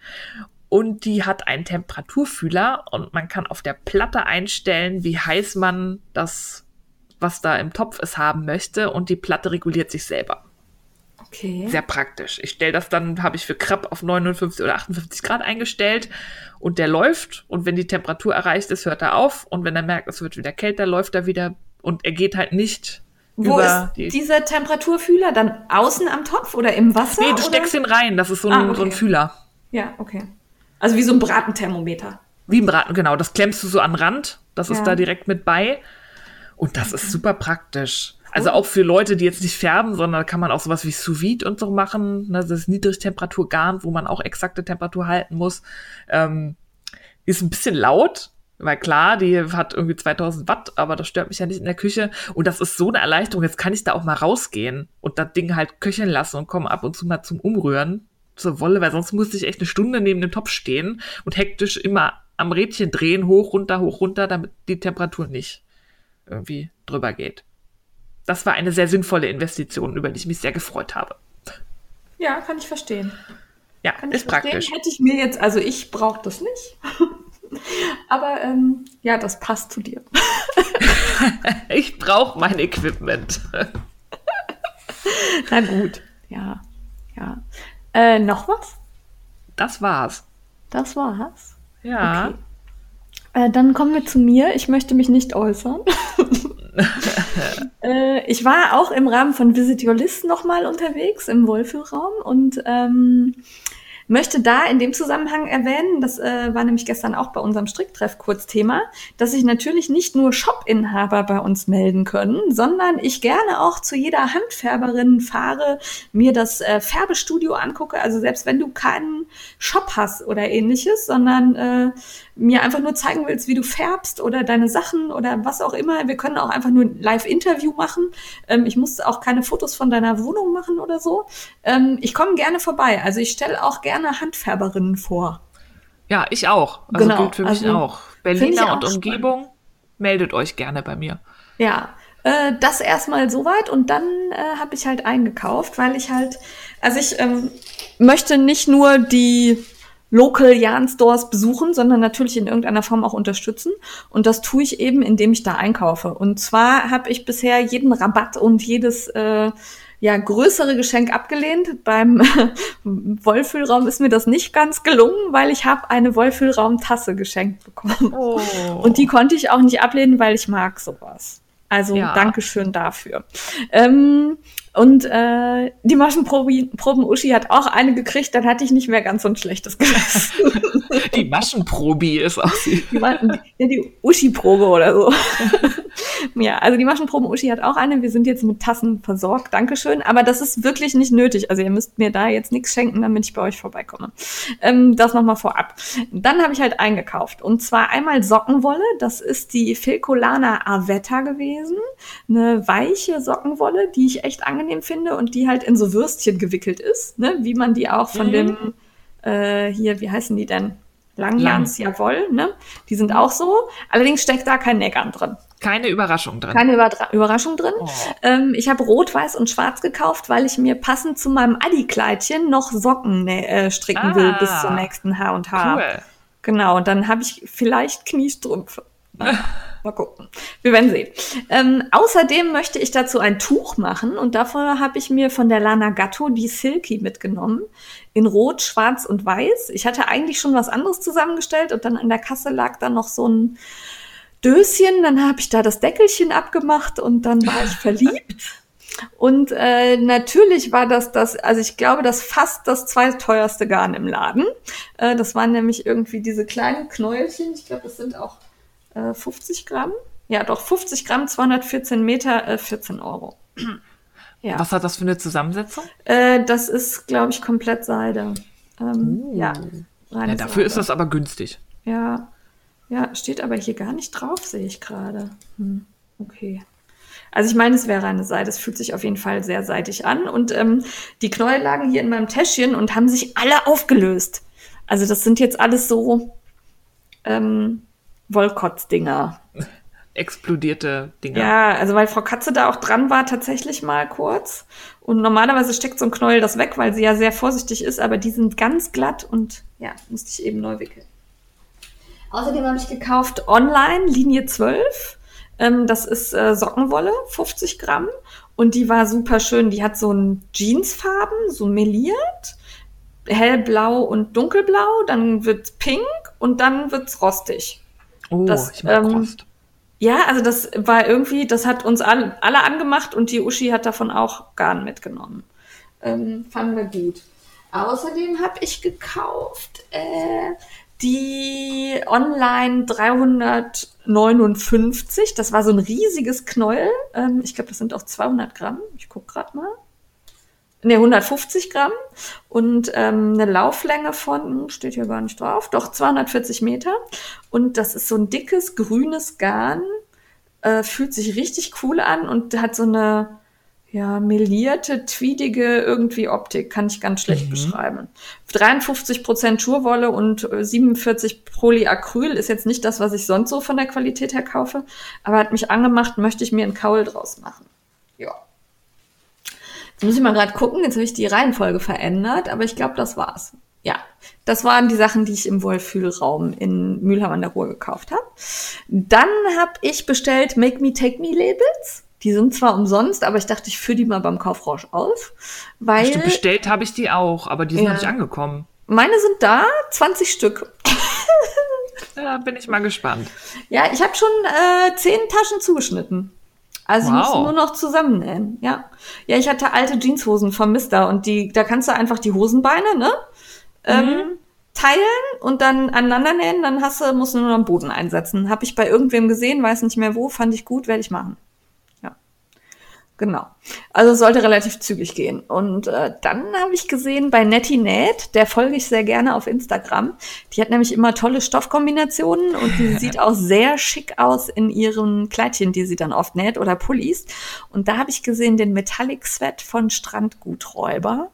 Und die hat einen Temperaturfühler und man kann auf der Platte einstellen, wie heiß man das, was da im Topf ist, haben möchte. Und die Platte reguliert sich selber. Okay. Sehr praktisch. Ich stelle das dann, habe ich für Krab auf 59 oder 58 Grad eingestellt und der läuft. Und wenn die Temperatur erreicht ist, hört er auf. Und wenn er merkt, es wird wieder kälter, läuft er wieder. Und er geht halt nicht Wo ist die. dieser Temperaturfühler? Dann außen am Topf oder im Wasser? nee, du oder? steckst ihn rein. Das ist so ein, Ah, okay. so ein Fühler. Ja, okay. Also wie so ein Bratenthermometer. Wie im Braten, genau. Das klemmst du so an den Rand. Das ist Ja. da direkt mit bei. Und das ist super praktisch. Also auch für Leute, die jetzt nicht färben, sondern da kann man auch sowas wie Sous Vide und so machen. Ne, Das ist Niedrigtemperaturgarn, wo man auch exakte Temperatur halten muss. Ähm, ist ein bisschen laut, weil klar, die hat irgendwie 2000 Watt, aber das stört mich ja nicht in der Küche. Und das ist so eine Erleichterung. Jetzt kann ich da auch mal rausgehen und das Ding halt köcheln lassen und komme ab und zu mal zum Umrühren zur Wolle, weil sonst musste ich echt eine Stunde neben dem Topf stehen und hektisch immer am Rädchen drehen, hoch, runter, hoch, runter, damit die Temperatur nicht irgendwie drüber geht. Das war eine sehr sinnvolle Investition, über die ich mich sehr gefreut habe. Ja, kann ich verstehen. Ja, Kann ich ist verstehen. praktisch. Hätte ich mir jetzt, also ich brauche das nicht. Aber ähm, ja, das passt zu dir. Ich brauche mein Equipment. Na gut. Ja, ja. Äh, noch was? Das war's. Das war's. Ja. Okay. Äh, dann kommen wir zu mir. Ich möchte mich nicht äußern. äh, ich war auch im Rahmen von Visit Your List nochmal unterwegs im Wohlfühlraum und ähm, möchte da in dem Zusammenhang erwähnen, das äh, war nämlich gestern auch bei unserem Stricktreff kurz Thema, dass sich natürlich nicht nur Shop-Inhaber bei uns melden können, sondern ich gerne auch zu jeder Handfärberin fahre, mir das äh, Färbestudio angucke. Also selbst wenn du keinen Shop hast oder ähnliches, sondern äh, mir einfach nur zeigen willst, wie du färbst oder deine Sachen oder was auch immer. Wir können auch einfach nur ein Live-Interview machen. Ähm, ich muss auch keine Fotos von deiner Wohnung machen oder so. Ähm, ich komme gerne vorbei. Also ich stelle auch gerne Handfärberinnen vor. Ja, ich auch. Also Genau, gilt für mich also auch. Berliner auch und Umgebung, meldet euch gerne bei mir. Ja, äh, das erstmal soweit und dann äh, habe ich halt eingekauft, weil ich halt, also ich ähm, möchte nicht nur die Local Yarn Stores besuchen, sondern natürlich in irgendeiner Form auch unterstützen. Und das tue ich eben, indem ich da einkaufe. Und zwar habe ich bisher jeden Rabatt und jedes äh, ja, größere Geschenk abgelehnt. Beim Wollfühlraum ist mir das nicht ganz gelungen, weil ich habe eine Wollfühlraumtasse geschenkt bekommen. Oh. Und die konnte ich auch nicht ablehnen, weil ich mag sowas. Also Ja. Dankeschön dafür. Ähm, und äh, die Maschenproben-Uschi hat auch eine gekriegt, dann hatte ich nicht mehr ganz so ein schlechtes Gewissen. Die Maschenprobi ist auch sie. Die, ja, die Uschi-Probe oder so. ja, also die Maschenproben-Uschi hat auch eine. Wir sind jetzt mit Tassen versorgt. Dankeschön. Aber das ist wirklich nicht nötig. Also ihr müsst mir da jetzt nichts schenken, damit ich bei euch vorbeikomme. Ähm, das nochmal vorab. Dann habe ich halt eingekauft. Und zwar einmal Sockenwolle. Das ist die Filcolana Avetta gewesen. Eine weiche Sockenwolle, die ich echt angenehm finde und die halt in so Würstchen gewickelt ist. Ne? Wie man die auch von Mhm. dem, äh, hier, wie heißen die denn? Langjans Jawoll, ne? Die sind auch so. Allerdings steckt da kein Neckern drin. Keine Überraschung drin. Keine Überdra Überraschung drin. Oh. Ähm, ich habe Rot, Weiß und Schwarz gekauft, weil ich mir passend zu meinem Adi-Kleidchen noch Socken äh, stricken will Ah. bis zum nächsten H und H. Cool. Genau, und dann habe ich vielleicht Kniestrümpfe. Mal, gucken. Wir werden sehen. Ähm, außerdem möchte ich dazu ein Tuch machen und davor habe ich mir von der Lana Gatto die Silky mitgenommen. In Rot, Schwarz und Weiß. Ich hatte eigentlich schon was anderes zusammengestellt und dann an der Kasse lag dann noch so ein Döschen. Dann habe ich da das Deckelchen abgemacht und dann war ich verliebt. Und äh, natürlich war das das, also ich glaube, das fast das zweiteuerste Garn im Laden. Äh, das waren nämlich irgendwie diese kleinen Knäuelchen. Ich glaube, das sind auch äh, 50 Gramm. Ja, doch 50 Gramm, 214 Meter, äh, 14 Euro. ja, Was hat das für eine Zusammensetzung? äh, das ist, glaube ich, komplett Seide. Ähm, Ja, reine Ja, dafür ist Seide. das aber günstig. Ja, ja, steht aber hier gar nicht drauf, sehe ich gerade. Hm, okay. Also ich meine, es wäre eine Seite. Es fühlt sich auf jeden Fall sehr seitig an. Und ähm, die Knäuel lagen hier in meinem Täschchen und haben sich alle aufgelöst. Also das sind jetzt alles so ähm, Wollkotz-Dinger. Explodierte Dinger. Ja, also weil Frau Katze da auch dran war, tatsächlich mal kurz. Und normalerweise steckt so ein Knäuel das weg, weil sie ja sehr vorsichtig ist, aber die sind ganz glatt und ja, musste ich eben neu wickeln. Außerdem habe ich gekauft online Linie 12. Ähm, das ist äh, Sockenwolle, 50 Gramm. Und die war super schön. Die hat so ein Jeansfarben, so meliert. Hellblau und dunkelblau. Dann wird's pink und dann wird's rostig. Oh, Das, ich mag ähm, Rost. Ja, also das war irgendwie, das hat uns alle, alle angemacht und die Uschi hat davon auch Garn mitgenommen. Ähm, fanden wir gut. Außerdem habe ich gekauft äh, die Online 359. Das war so ein riesiges Knäuel. Ähm, ich glaube, das sind auch 200 Gramm. Ich guck gerade mal. Ne, 150 Gramm und ähm, eine Lauflänge von, hm, steht hier gar nicht drauf, doch 240 Meter. Und das ist so ein dickes, grünes Garn, äh, fühlt sich richtig cool an und hat so eine, ja, melierte, tweedige irgendwie Optik, kann ich ganz schlecht beschreiben. 53 Prozent Schurwolle und äh, 47 Polyacryl ist jetzt nicht das, was ich sonst so von der Qualität her kaufe, aber hat mich angemacht, möchte ich mir einen Kaul draus machen. Jetzt muss ich mal gerade gucken, jetzt habe ich die Reihenfolge verändert, aber ich glaube, das war's. Ja, das waren die Sachen, die ich im Wohlfühlraum in Mülheim an der Ruhr gekauft habe. Dann habe ich bestellt Make Me Take Me Labels. Die sind zwar umsonst, aber ich dachte, ich führe die mal beim Kaufrausch auf, weil Stimmt, bestellt habe ich die auch, aber die sind Ja. noch nicht angekommen. meine sind da, 20 Stück. Da bin ich mal gespannt. Ja, ich habe schon äh, zehn Taschen zugeschnitten. Also ich Wow. muss nur noch zusammennähen. Ja, ja, ich hatte alte Jeanshosen vom Mister und die, da kannst du einfach die Hosenbeine, ne, ähm, teilen und dann aneinander nähen, dann hast du, musst du nur noch am Boden einsetzen. Habe ich bei irgendwem gesehen, weiß nicht mehr wo, fand ich gut, werde ich machen. Genau. Also es sollte relativ zügig gehen. Und äh, dann habe ich gesehen bei Nettie Näht, der folge ich sehr gerne auf Instagram. Die hat nämlich immer tolle Stoffkombinationen und die sieht auch sehr schick aus in ihren Kleidchen, die sie dann oft näht oder Pullis. Und da habe ich gesehen den Metallic Sweat von Strandguträuber.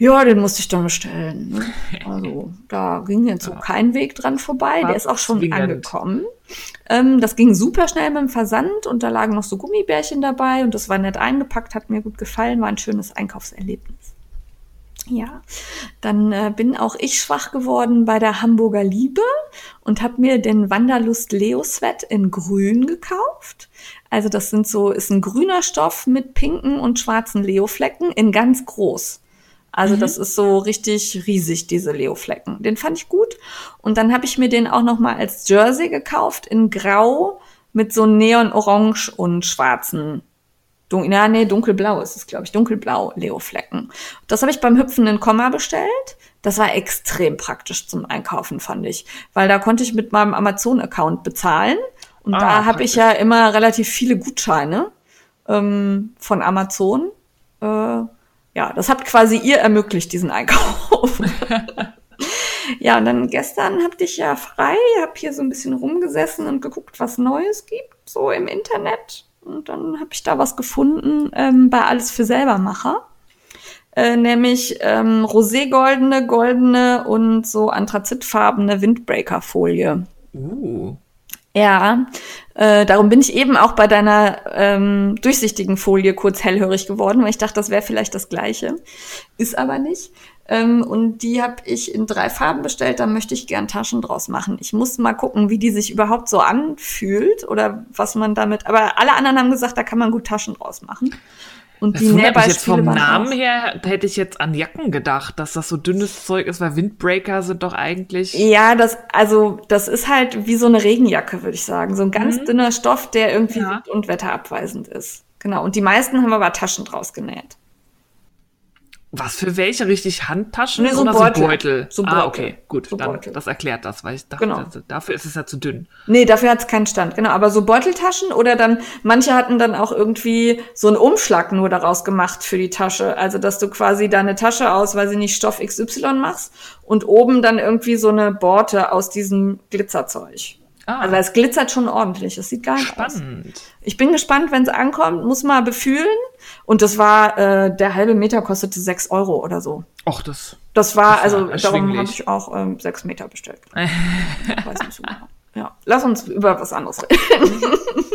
Ja, den musste ich dann bestellen. Ne? Also da ging jetzt so kein Weg dran vorbei. Der ist auch schon zwingend. angekommen. Ähm, das ging super schnell mit dem Versand und da lagen noch so Gummibärchen dabei und das war nett eingepackt, hat mir gut gefallen, war ein schönes Einkaufserlebnis. Ja, dann äh, bin auch ich schwach geworden bei der Hamburger Liebe und habe mir den Wanderlust Leo Sweat in grün gekauft. Also das sind so ist ein grüner Stoff mit pinken und schwarzen Leo-Flecken in ganz groß. Also das ist so richtig riesig, diese Leo-Flecken. Den fand ich gut. Und dann habe ich mir den auch noch mal als Jersey gekauft in Grau mit so Neon-Orange und schwarzen. Dun ja, nee, dunkelblau ist es, glaube ich. Dunkelblau Leo-Flecken. Das habe ich beim hüpfenden Komma bestellt. Das war extrem praktisch zum Einkaufen, fand ich. Weil da konnte ich mit meinem Amazon-Account bezahlen. Und Ah, da habe ich ja immer relativ viele Gutscheine ähm, von Amazon. Äh, ja, das hat quasi ihr ermöglicht, diesen Einkauf. ja, und dann gestern hatte ich ja frei, habe hier so ein bisschen rumgesessen und geguckt, was Neues gibt, so im Internet. Und dann habe ich da was gefunden ähm, bei Alles für Selbermacher. Äh, nämlich ähm, roségoldene, goldene und so anthrazitfarbene Windbreaker-Folie. Uh. Ja, äh, darum bin ich eben auch bei deiner ähm, durchsichtigen Folie kurz hellhörig geworden, weil ich dachte, das wäre vielleicht das gleiche. Ist aber nicht. Ähm, und die habe ich in drei Farben bestellt, da möchte ich gern Taschen draus machen. Ich muss mal gucken, wie die sich überhaupt so anfühlt oder was man damit. Aber alle anderen haben gesagt, da kann man gut Taschen draus machen. Und Das wundert mich jetzt vom Namen her, hätte ich jetzt an Jacken gedacht, dass das so dünnes Zeug ist, weil Windbreaker sind doch eigentlich. Ja, das, also, das ist halt wie so eine Regenjacke, würde ich sagen. So ein ganz dünner Stoff, der irgendwie Ja. wind- und wetterabweisend ist. Genau. Und die meisten haben aber Taschen draus genäht. Was für welche? Richtig Handtaschen Nee, so oder Beutel. so Beutel? So Ah, Beutel. okay, gut. So dann, das erklärt das, weil ich dachte, Genau. das, dafür ist es ja zu dünn. Nee, dafür hat's keinen Stand, genau. Aber so Beuteltaschen oder dann, manche hatten dann auch irgendwie so einen Umschlag nur daraus gemacht für die Tasche. Also, dass du quasi deine Tasche aus, weil sie nicht Stoff XY machst und oben dann irgendwie so eine Borte aus diesem Glitzerzeug. Ah, Also, es glitzert schon ordentlich. Es sieht geil aus. spannend. Ich bin gespannt, wenn es ankommt, muss mal befühlen. Und das war, äh, der halbe Meter kostete sechs Euro oder so. Och, das. Das war, Das also war darum erschwinglich. habe ich auch ähm, sechs Meter bestellt. Weiß nicht so genau. Ja, lass uns über was anderes reden.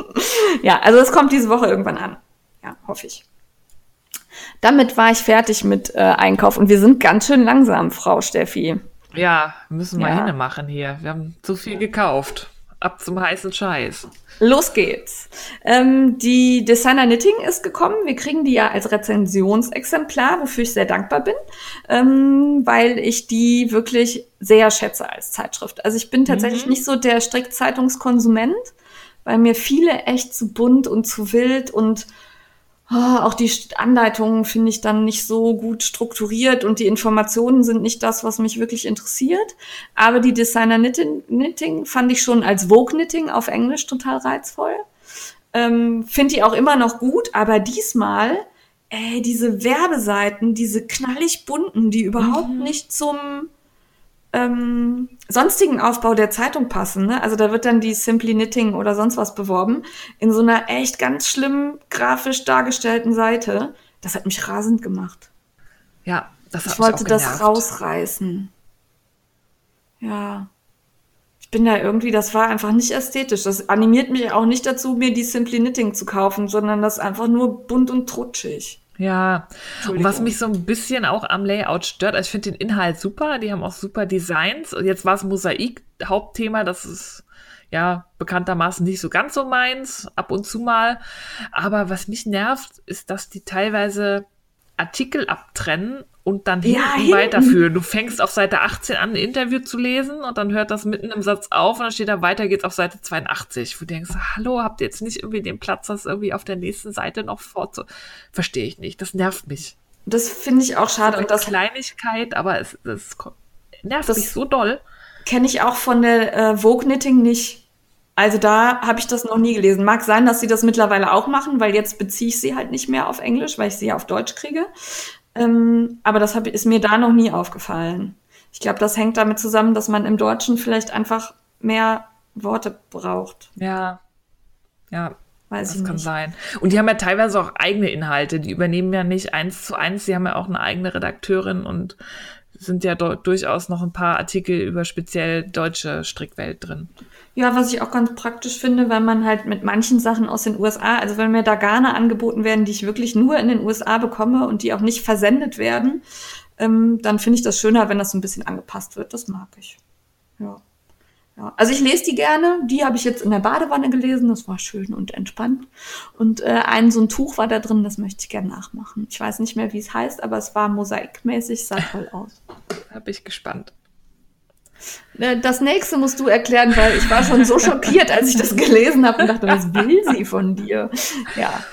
ja, also es kommt diese Woche irgendwann an. Ja, hoffe ich. Damit war ich fertig mit äh, Einkauf und wir sind ganz schön langsam, Frau Steffi. Ja, müssen wir Ja. hinmachen hier. Wir haben zu viel gekauft. Ab zum heißen Scheiß. Los geht's. Ähm, die Designer Knitting ist gekommen. Wir kriegen die ja als Rezensionsexemplar, wofür ich sehr dankbar bin, ähm, weil ich die wirklich sehr schätze als Zeitschrift. Also ich bin tatsächlich nicht so der Strickzeitungskonsument, weil mir viele echt zu bunt und zu wild und Ah, auch die Anleitungen finde ich dann nicht so gut strukturiert und die Informationen sind nicht das, was mich wirklich interessiert. Aber die Designer Knitting, Knitting fand ich schon als Vogue Knitting auf Englisch total reizvoll. Ähm, finde die auch immer noch gut, aber diesmal, ey, diese Werbeseiten, diese knallig bunten, die überhaupt nicht zum ähm, sonstigen Aufbau der Zeitung passen. Ne? Also da wird dann die Simply Knitting oder sonst was beworben in so einer echt ganz schlimm grafisch dargestellten Seite. Das hat mich rasend gemacht. Ja, das hat Ich wollte das rausreißen. Ja. Ich bin da irgendwie, das war einfach nicht ästhetisch. Das animiert mich auch nicht dazu, mir die Simply Knitting zu kaufen, sondern das ist einfach nur bunt und trutschig. Ja, und was mich so ein bisschen auch am Layout stört, also ich finde den Inhalt super, die haben auch super Designs. Und Jetzt war es Mosaik Hauptthema, das ist ja bekanntermaßen nicht so ganz so meins, ab und zu mal. Aber was mich nervt, ist, dass die teilweise Artikel abtrennen und dann Ja, hinten hinten. weiterführen. Du fängst auf Seite 18 an, ein Interview zu lesen und dann hört das mitten im Satz auf und dann steht da weiter geht's auf Seite 82. Wo du denkst, hallo, habt ihr jetzt nicht irgendwie den Platz, das irgendwie auf der nächsten Seite noch vorzu... Verstehe ich nicht. Das nervt mich. Das finde ich auch schade. Und das Kleinigkeit, aber es, es nervt Das- mich so doll. kenne ich auch von der äh, Vogue Knitting nicht. Also da habe ich das noch nie gelesen. Mag sein, dass sie das mittlerweile auch machen, weil jetzt beziehe ich sie halt nicht mehr auf Englisch, weil ich sie ja auf Deutsch kriege. Ähm, aber das hab, ist mir da noch nie aufgefallen. Ich glaube, das hängt damit zusammen, dass man im Deutschen vielleicht einfach mehr Worte braucht. Ja. Ja, Weiß das ich kann nicht. sein. Und die haben ja teilweise auch eigene Inhalte. Die übernehmen ja nicht eins zu eins. Die haben ja auch eine eigene Redakteurin und sind ja dort durchaus noch ein paar Artikel über speziell deutsche Strickwelt drin. Ja, was ich auch ganz praktisch finde, weil man halt mit manchen Sachen aus den USA, also wenn mir da Garne angeboten werden, die ich wirklich nur in den USA bekomme und die auch nicht versendet werden, ähm, dann finde ich das schöner, wenn das so ein bisschen angepasst wird. Das mag ich. Ja. ja. Also ich lese die gerne. Die habe ich jetzt in der Badewanne gelesen. Das war schön und entspannt. Und äh, ein so ein Tuch war da drin, das möchte ich gerne nachmachen. Ich weiß nicht mehr, wie es heißt, aber es war mosaikmäßig, sah toll aus. Da ich gespannt. Äh, Das nächste musst du erklären, weil ich war schon so schockiert, als ich das gelesen habe und dachte, was will sie von dir? Ja.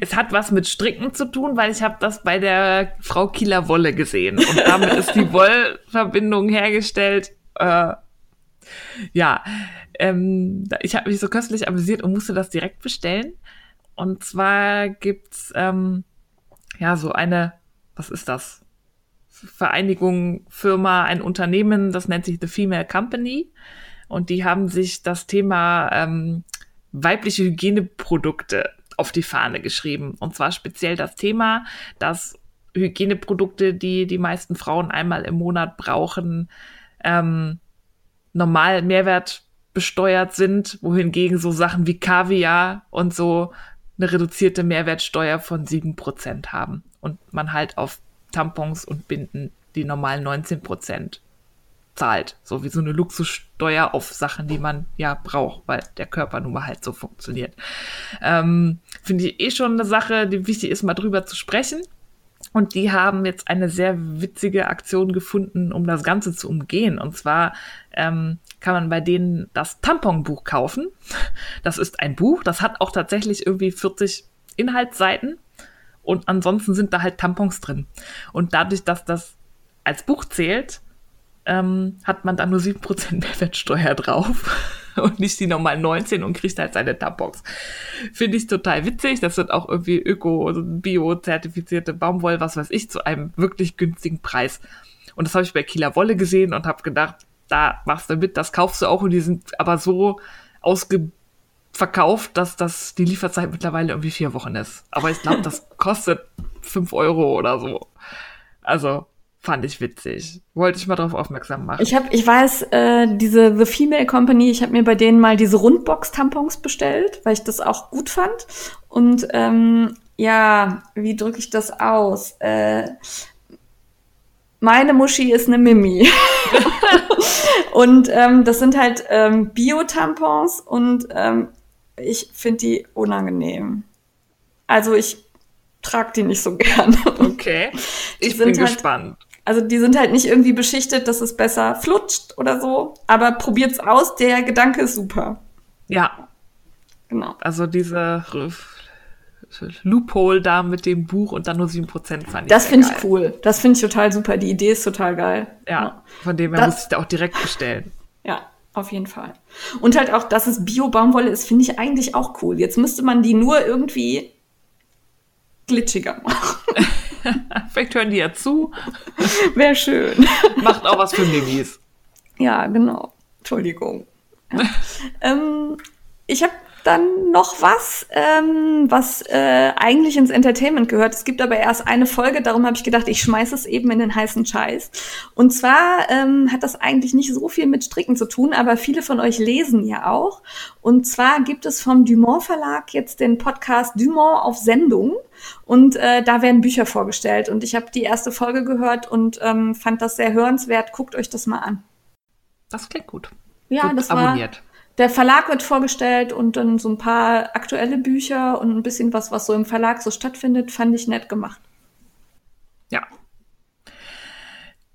Es hat was mit Stricken zu tun, weil ich habe das bei der Frau Kieler Wolle gesehen. Und damit ist die Wollverbindung hergestellt. Äh, ja, ähm, ich habe mich so köstlich amüsiert und musste das direkt bestellen. Und zwar gibt's ähm, ja so eine, was ist das? Vereinigung, Firma, ein Unternehmen, das nennt sich The Female Company. Und die haben sich das Thema ähm, weibliche Hygieneprodukte auf die Fahne geschrieben. Und zwar speziell das Thema, dass Hygieneprodukte, die die meisten Frauen einmal im Monat brauchen, ähm, normal Mehrwert besteuert sind, wohingegen so Sachen wie Kaviar und so eine reduzierte Mehrwertsteuer von 7% haben. Und man halt auf Tampons und Binden die normalen 19% zahlt. So wie so eine Luxussteuer auf Sachen, die man ja braucht, weil der Körper nun mal halt so funktioniert. Ähm, Finde ich eh schon eine Sache, die wichtig ist, mal drüber zu sprechen. Und die haben jetzt eine sehr witzige Aktion gefunden, um das Ganze zu umgehen. Und zwar ähm, kann man bei denen das Tamponbuch kaufen. Das ist ein Buch, das hat auch tatsächlich irgendwie 40 Inhaltsseiten. Und ansonsten sind da halt Tampons drin. Und dadurch, dass das als Buch zählt, ähm, hat man dann nur 7% Mehrwertsteuer drauf und nicht die normalen 19 und kriegt halt seine Tampons. Finde ich total witzig. Das sind auch irgendwie Öko, Bio-zertifizierte Baumwolle, was weiß ich, zu einem wirklich günstigen Preis. Und das habe ich bei Kieler Wolle gesehen und habe gedacht, da machst du mit, das kaufst du auch und die sind aber so ausverkauft, dass das die Lieferzeit mittlerweile irgendwie vier Wochen ist. Aber ich glaube, das kostet fünf Euro oder so. Also fand ich witzig. Wollte ich mal drauf aufmerksam machen. Ich habe, ich weiß, äh, diese The Female Company, ich habe mir bei denen mal diese Rundbox-Tampons bestellt, weil ich das auch gut fand. Und ähm, ja, wie drücke ich das aus? Äh, meine Muschi ist eine Mimi. und ähm, das sind halt ähm, Bio-Tampons und ähm, ich finde die unangenehm. Also ich trage die nicht so gern. okay. Ich bin halt- gespannt. Also die sind halt nicht irgendwie beschichtet, dass es besser flutscht oder so. Aber probiert's aus, der Gedanke ist super. Ja, Genau. also diese Loophole da mit dem Buch und dann nur 7% fand ich Das finde ich cool. Das finde ich total super. Die Idee ist total geil. Ja, von dem her Das- musste ich da auch direkt bestellen. Auf jeden Fall. Und halt auch, dass es Bio-Baumwolle ist, finde ich eigentlich auch cool. Jetzt müsste man die nur irgendwie glitschiger machen. Vielleicht hören die ja zu, Wäre schön. macht auch was für Mimis. Ja, genau. Entschuldigung. Ja. ähm, ich habe dann noch was, ähm, was äh, eigentlich ins Entertainment gehört. Es gibt aber erst eine Folge, darum habe ich gedacht, ich schmeiße es eben in den heißen Scheiß. Und zwar ähm, hat das eigentlich nicht so viel mit Stricken zu tun, aber viele von euch lesen ja auch. Und zwar gibt es vom Dumont Verlag jetzt den Podcast Dumont auf Sendung. Und äh, da werden Bücher vorgestellt. Und ich habe die erste Folge gehört und ähm, fand das sehr hörenswert. Guckt euch das mal an. Das klingt gut. Ja, Gut das war. Der Verlag wird vorgestellt und dann so ein paar aktuelle Bücher und ein bisschen was, was so im Verlag so stattfindet, fand ich nett gemacht. Ja.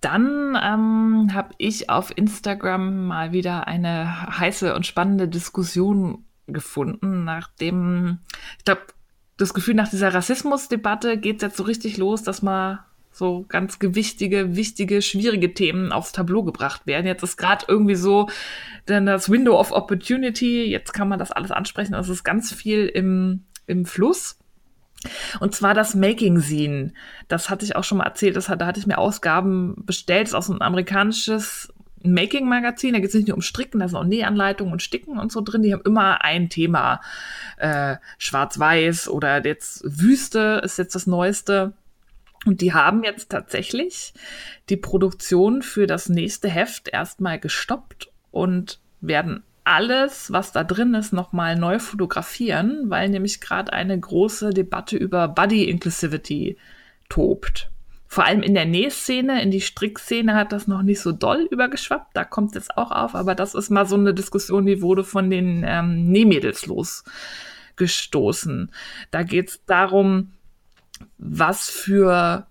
Dann ähm, habe ich auf Instagram mal wieder eine heiße und spannende Diskussion gefunden, nachdem, ich glaube, das Gefühl, nach dieser Rassismusdebatte geht es jetzt so richtig los, dass man so ganz gewichtige, wichtige, schwierige Themen aufs Tableau gebracht werden. Jetzt ist gerade irgendwie so denn das Window of Opportunity, jetzt kann man das alles ansprechen, es ist ganz viel im, im Fluss. Und zwar das Making Scene. Das hatte ich auch schon mal erzählt, das hat, da hatte ich mir Ausgaben bestellt, das ist auch so ein amerikanisches Making-Magazin, da geht es nicht nur um Stricken, da sind auch Nähanleitungen und Sticken und so drin. Die haben immer ein Thema. Äh, Schwarz-Weiß oder jetzt Wüste ist jetzt das Neueste. Und die haben jetzt tatsächlich die Produktion für das nächste Heft erstmal gestoppt und werden alles, was da drin ist, nochmal neu fotografieren, weil nämlich gerade eine große Debatte über Body Inclusivity tobt. Vor allem in der Nähszene, in die Strickszene hat das noch nicht so doll übergeschwappt. Da kommt es auch auf, aber das ist mal so eine Diskussion, die wurde von den ähm, Nähmädels losgestoßen. Da geht es darum, was für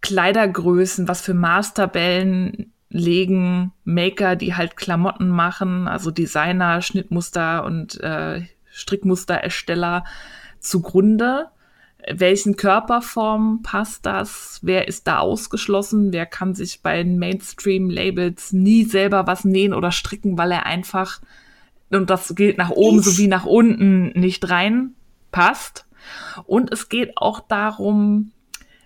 Kleidergrößen, was für Maßtabellen legen Maker, die halt Klamotten machen, also Designer, Schnittmuster und äh, Strickmusterersteller zugrunde. Welchen Körperformen passt das? Wer ist da ausgeschlossen? Wer kann sich bei den Mainstream-Labels nie selber was nähen oder stricken, weil er einfach, und das gilt nach oben ich. sowie nach unten, nicht reinpasst? Und es geht auch darum,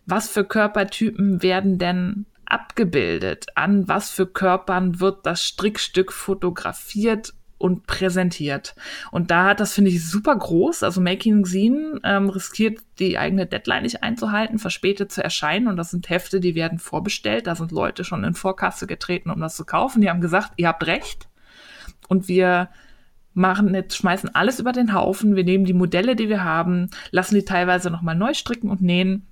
was für Körpertypen werden denn abgebildet? An was für Körpern wird das Strickstück fotografiert und präsentiert. Und da hat das, finde ich, super groß. Also Making Scene ähm, riskiert die eigene Deadline nicht einzuhalten, verspätet zu erscheinen. Und das sind Hefte, die werden vorbestellt. Da sind Leute schon in Vorkasse getreten, um das zu kaufen. Die haben gesagt, ihr habt recht. Und wir machen jetzt, schmeißen alles über den Haufen. Wir nehmen die Modelle, die wir haben, lassen die teilweise nochmal neu stricken und nähen,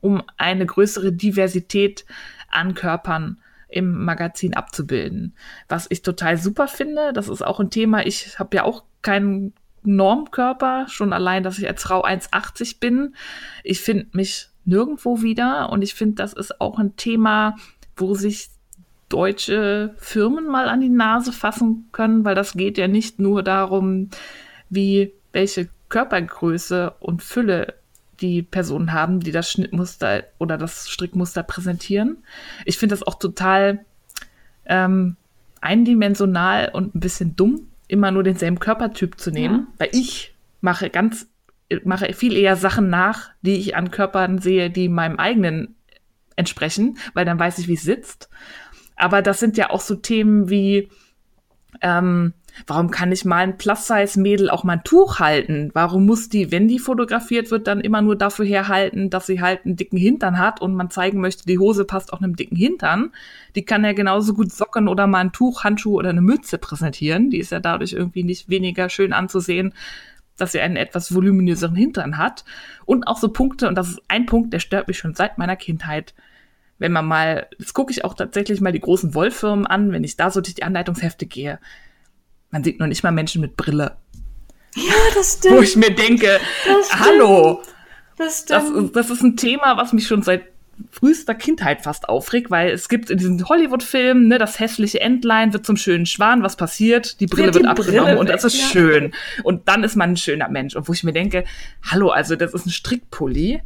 um eine größere Diversität an Körpern im Magazin abzubilden. Was ich total super finde, das ist auch ein Thema, ich habe ja auch keinen Normkörper, schon allein, dass ich als Frau 1,80 bin. Ich finde mich nirgendwo wieder und ich finde, das ist auch ein Thema, wo sich deutsche Firmen mal an die Nase fassen können, weil das geht ja nicht nur darum, wie welche Körpergröße und Fülle die Personen haben, die das Schnittmuster oder das Strickmuster präsentieren. Ich finde das auch total ähm, eindimensional und ein bisschen dumm, immer nur denselben Körpertyp zu nehmen, ja. weil ich mache ganz mache viel eher Sachen nach, die ich an Körpern sehe, die meinem eigenen entsprechen, weil dann weiß ich, wie es sitzt. Aber das sind ja auch so Themen wie, ähm, warum kann ich mal ein Plus-Size-Mädel auch mal ein Tuch halten? Warum muss die, wenn die fotografiert wird, dann immer nur dafür herhalten, dass sie halt einen dicken Hintern hat und man zeigen möchte, die Hose passt auch einem dicken Hintern? Die kann ja genauso gut Socken oder mal ein Tuch, Handschuh oder eine Mütze präsentieren. Die ist ja dadurch irgendwie nicht weniger schön anzusehen, dass sie einen etwas voluminöseren Hintern hat. Und auch so Punkte, und das ist ein Punkt, der stört mich schon seit meiner Kindheit wenn man mal, jetzt gucke ich auch tatsächlich mal die großen Wollfirmen an, wenn ich da so durch die Anleitungshefte gehe. Man sieht noch nicht mal Menschen mit Brille. Ja, das stimmt. Wo ich mir denke, das hallo. Das stimmt. Das, das ist ein Thema, was mich schon seit frühester Kindheit fast aufregt, weil es gibt in diesen Hollywood-Filmen, ne, das hässliche Entlein wird zum schönen Schwan, was passiert? Die Brille ja, die wird abgenommen Brille und das ist ja. schön. Und dann ist man ein schöner Mensch. Und wo ich mir denke, hallo, also das ist ein Strickpulli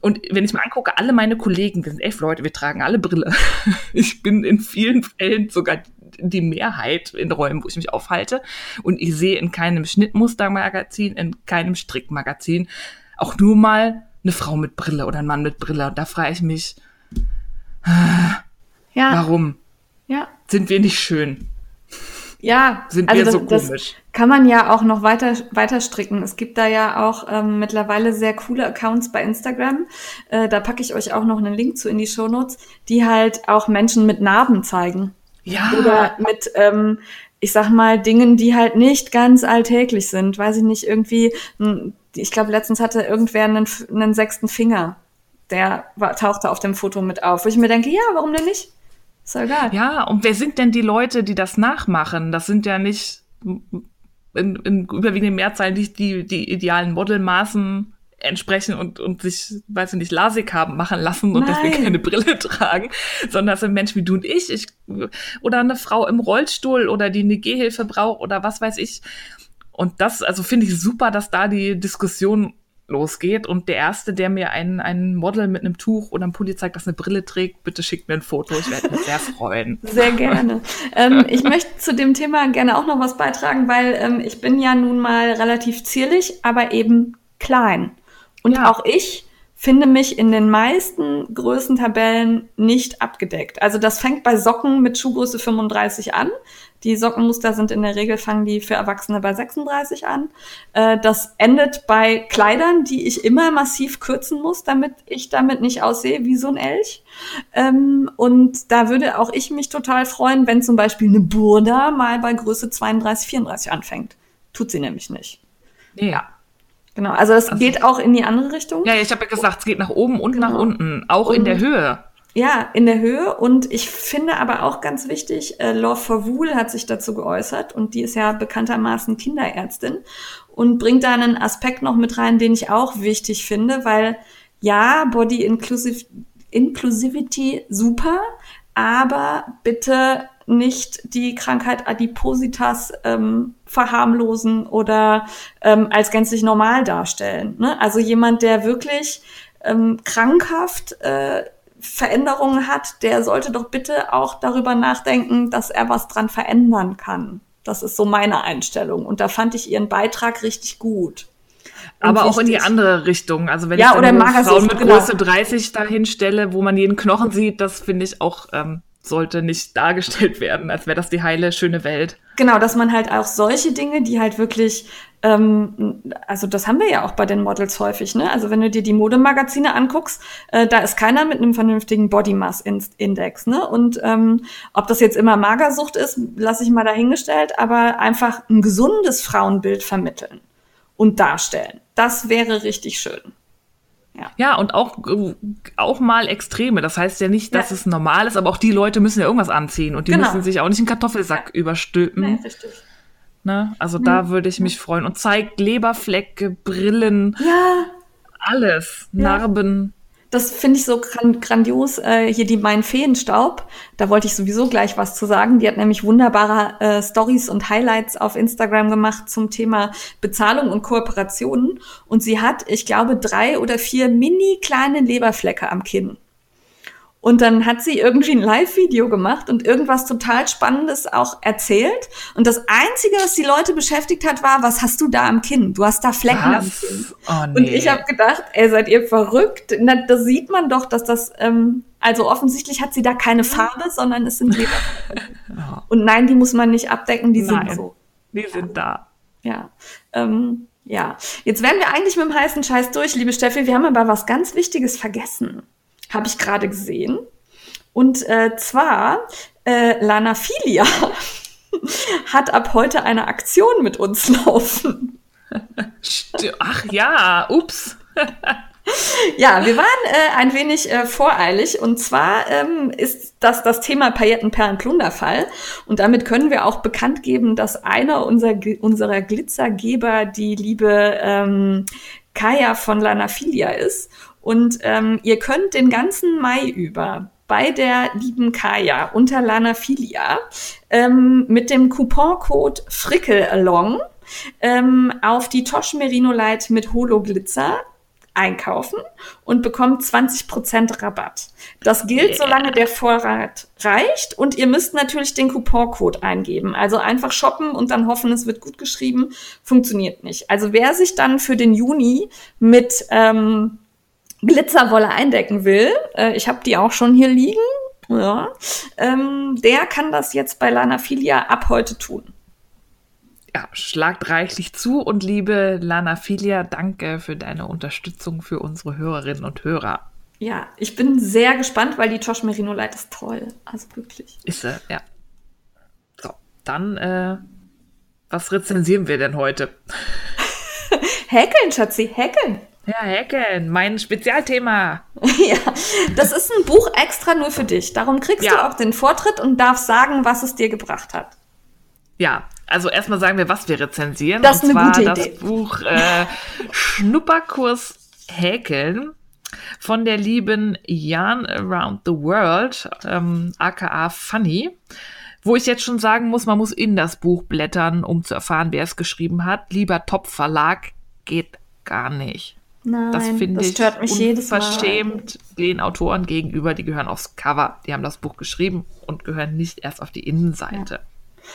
und wenn ich mir angucke, alle meine Kollegen, wir sind elf Leute, wir tragen alle Brille. Ich bin in vielen Fällen sogar die Mehrheit in Räumen, wo ich mich aufhalte. Und ich sehe in keinem Schnittmustermagazin, in keinem Strickmagazin auch nur mal eine Frau mit Brille oder ein Mann mit Brille. Und da frage ich mich, ja. warum? Ja. Sind wir nicht schön? Ja, sind also wir so das, komisch. kann man ja auch noch weiter, weiter stricken. Es gibt da ja auch ähm, mittlerweile sehr coole Accounts bei Instagram. Äh, da packe ich euch auch noch einen Link zu in die Shownotes, die halt auch Menschen mit Narben zeigen. Ja. Oder mit, ähm, ich sag mal, Dingen, die halt nicht ganz alltäglich sind. Weiß ich nicht, irgendwie, hm, ich glaube, letztens hatte irgendwer einen, einen sechsten Finger. Der war, tauchte auf dem Foto mit auf. Wo ich mir denke, ja, warum denn nicht? Ist ja egal. Ja, und wer sind denn die Leute, die das nachmachen? Das sind ja nicht in, in überwiegenden Mehrzahl nicht die, die idealen Modelmaßen entsprechen und, und sich, weiß ich nicht, Lasik haben machen lassen und Nein. deswegen keine Brille tragen, sondern das sind Menschen wie du und ich, ich oder eine Frau im Rollstuhl oder die eine Gehhilfe braucht oder was weiß ich. Und das, also finde ich super, dass da die Diskussion losgeht. Und der Erste, der mir ein, ein Model mit einem Tuch oder einem Pulli zeigt, das eine Brille trägt, bitte schickt mir ein Foto. Ich werde mich sehr freuen. Sehr gerne. ähm, ich möchte zu dem Thema gerne auch noch was beitragen, weil ähm, ich bin ja nun mal relativ zierlich, aber eben klein. Und ja. auch ich finde mich in den meisten Größentabellen nicht abgedeckt. Also das fängt bei Socken mit Schuhgröße 35 an. Die Sockenmuster sind in der Regel, fangen die für Erwachsene bei 36 an. Äh, das endet bei Kleidern, die ich immer massiv kürzen muss, damit ich damit nicht aussehe wie so ein Elch. Ähm, und da würde auch ich mich total freuen, wenn zum Beispiel eine Burda mal bei Größe 32, 34 anfängt. Tut sie nämlich nicht. Ja. Genau, also es also, geht auch in die andere Richtung. Ja, ich habe ja gesagt, es geht nach oben und genau. nach unten, auch und, in der Höhe. Ja, in der Höhe. Und ich finde aber auch ganz wichtig, äh, Law for Wool hat sich dazu geäußert und die ist ja bekanntermaßen Kinderärztin und bringt da einen Aspekt noch mit rein, den ich auch wichtig finde, weil ja, Body Inclusive, Inclusivity super, aber bitte nicht die Krankheit Adipositas ähm, verharmlosen oder ähm, als gänzlich normal darstellen. Ne? Also jemand, der wirklich ähm, krankhaft äh, Veränderungen hat, der sollte doch bitte auch darüber nachdenken, dass er was dran verändern kann. Das ist so meine Einstellung. Und da fand ich ihren Beitrag richtig gut. Aber auch in die andere Richtung. Also wenn ja, ich dann Frauen mit genau. Größe 30 dahin stelle, wo man jeden Knochen sieht, das finde ich auch ähm, sollte nicht dargestellt werden, als wäre das die heile, schöne Welt. Genau, dass man halt auch solche Dinge, die halt wirklich, ähm, also das haben wir ja auch bei den Models häufig, ne? Also wenn du dir die Modemagazine anguckst, äh, da ist keiner mit einem vernünftigen Body Mass Index, ne? Und ähm, ob das jetzt immer Magersucht ist, lasse ich mal dahingestellt, aber einfach ein gesundes Frauenbild vermitteln und darstellen. Das wäre richtig schön. Ja. ja, und auch, auch mal Extreme. Das heißt ja nicht, dass ja. es normal ist, aber auch die Leute müssen ja irgendwas anziehen und die genau. müssen sich auch nicht einen Kartoffelsack ja. überstülpen. Nee, richtig. Ne? Also mhm. da würde ich mich freuen. Und zeigt Leberflecke, Brillen, ja. alles, Narben das finde ich so grandios. Äh, hier die Mein Feenstaub, da wollte ich sowieso gleich was zu sagen. Die hat nämlich wunderbare äh, Stories und Highlights auf Instagram gemacht zum Thema Bezahlung und Kooperationen. Und sie hat, ich glaube, drei oder vier mini kleine Leberflecke am Kinn. Und dann hat sie irgendwie ein Live-Video gemacht und irgendwas total Spannendes auch erzählt. Und das Einzige, was die Leute beschäftigt hat, war, was hast du da am Kinn? Du hast da Flecken was? am Kinn. Oh, nee. Und ich habe gedacht, ey, seid ihr verrückt? Na, da sieht man doch, dass das, ähm, also offensichtlich hat sie da keine Farbe, sondern es sind oh. Und nein, die muss man nicht abdecken, die nein, sind so. Die sind da. Ja. Ähm, ja. Jetzt wären wir eigentlich mit dem heißen Scheiß durch, liebe Steffi. Wir haben aber was ganz Wichtiges vergessen habe ich gerade gesehen. Und äh, zwar äh, Lana Filia hat ab heute eine Aktion mit uns laufen. Ach ja, ups. ja, wir waren äh, ein wenig äh, voreilig und zwar ähm, ist das das Thema Paillettenperlen-Plunderfall und damit können wir auch bekannt geben, dass einer unserer, unserer Glitzergeber die liebe ähm, Kaya von Lanafilia ist und ähm, ihr könnt den ganzen Mai über bei der lieben Kaya unter Lanafilia ähm, mit dem Couponcode FrickelAlong ähm, auf die Tosh Merino Light mit Holo Glitzer einkaufen und bekommt 20% Rabatt. Das gilt, yeah. solange der Vorrat reicht und ihr müsst natürlich den Couponcode eingeben. Also einfach shoppen und dann hoffen, es wird gut geschrieben. Funktioniert nicht. Also wer sich dann für den Juni mit ähm, Glitzerwolle eindecken will, äh, ich habe die auch schon hier liegen, ja, ähm, der kann das jetzt bei Lanafilia ab heute tun. Ja, schlagt reichlich zu und liebe Lanafilia, danke für deine Unterstützung für unsere Hörerinnen und Hörer. Ja, ich bin sehr gespannt, weil die Tosh Merino Light ist toll. Also wirklich. Ist sie, ja. So, dann, äh, was rezensieren wir denn heute? häkeln, Schatzi, häkeln. Ja, Hacken, mein Spezialthema. ja, das ist ein Buch extra nur für dich. Darum kriegst ja. du auch den Vortritt und darfst sagen, was es dir gebracht hat. Ja, also erstmal sagen wir, was wir rezensieren. Das ist und eine zwar gute Idee. das Buch äh, Schnupperkurs Häkeln von der lieben Yarn Around the World, ähm, aka Funny. Wo ich jetzt schon sagen muss, man muss in das Buch blättern, um zu erfahren, wer es geschrieben hat. Lieber Top-Verlag geht gar nicht. Nein, das finde ich stört mich jedes Mal. Verschämt den Autoren gegenüber, die gehören aufs Cover. Die haben das Buch geschrieben und gehören nicht erst auf die Innenseite. Ja.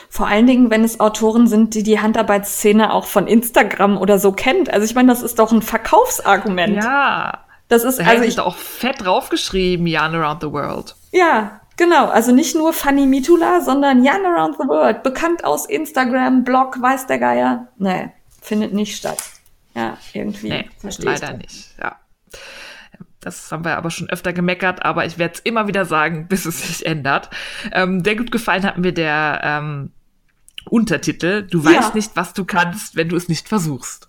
Vor allen Dingen, wenn es Autoren sind, die die Handarbeitsszene auch von Instagram oder so kennt. Also ich meine, das ist doch ein Verkaufsargument. Ja. Das ist da also ich auch fett draufgeschrieben, Jan Around the World. Ja, genau. Also nicht nur Fanny Mitula, sondern Jan Around the World, bekannt aus Instagram, Blog, weiß der Geier. Nee, findet nicht statt. Ja, irgendwie. Nee, leider nicht. Ja. Das haben wir aber schon öfter gemeckert, aber ich werde es immer wieder sagen, bis es sich ändert. Ähm, der gut gefallen hat mir der ähm, Untertitel. Du ja. weißt nicht, was du kannst, wenn du es nicht versuchst.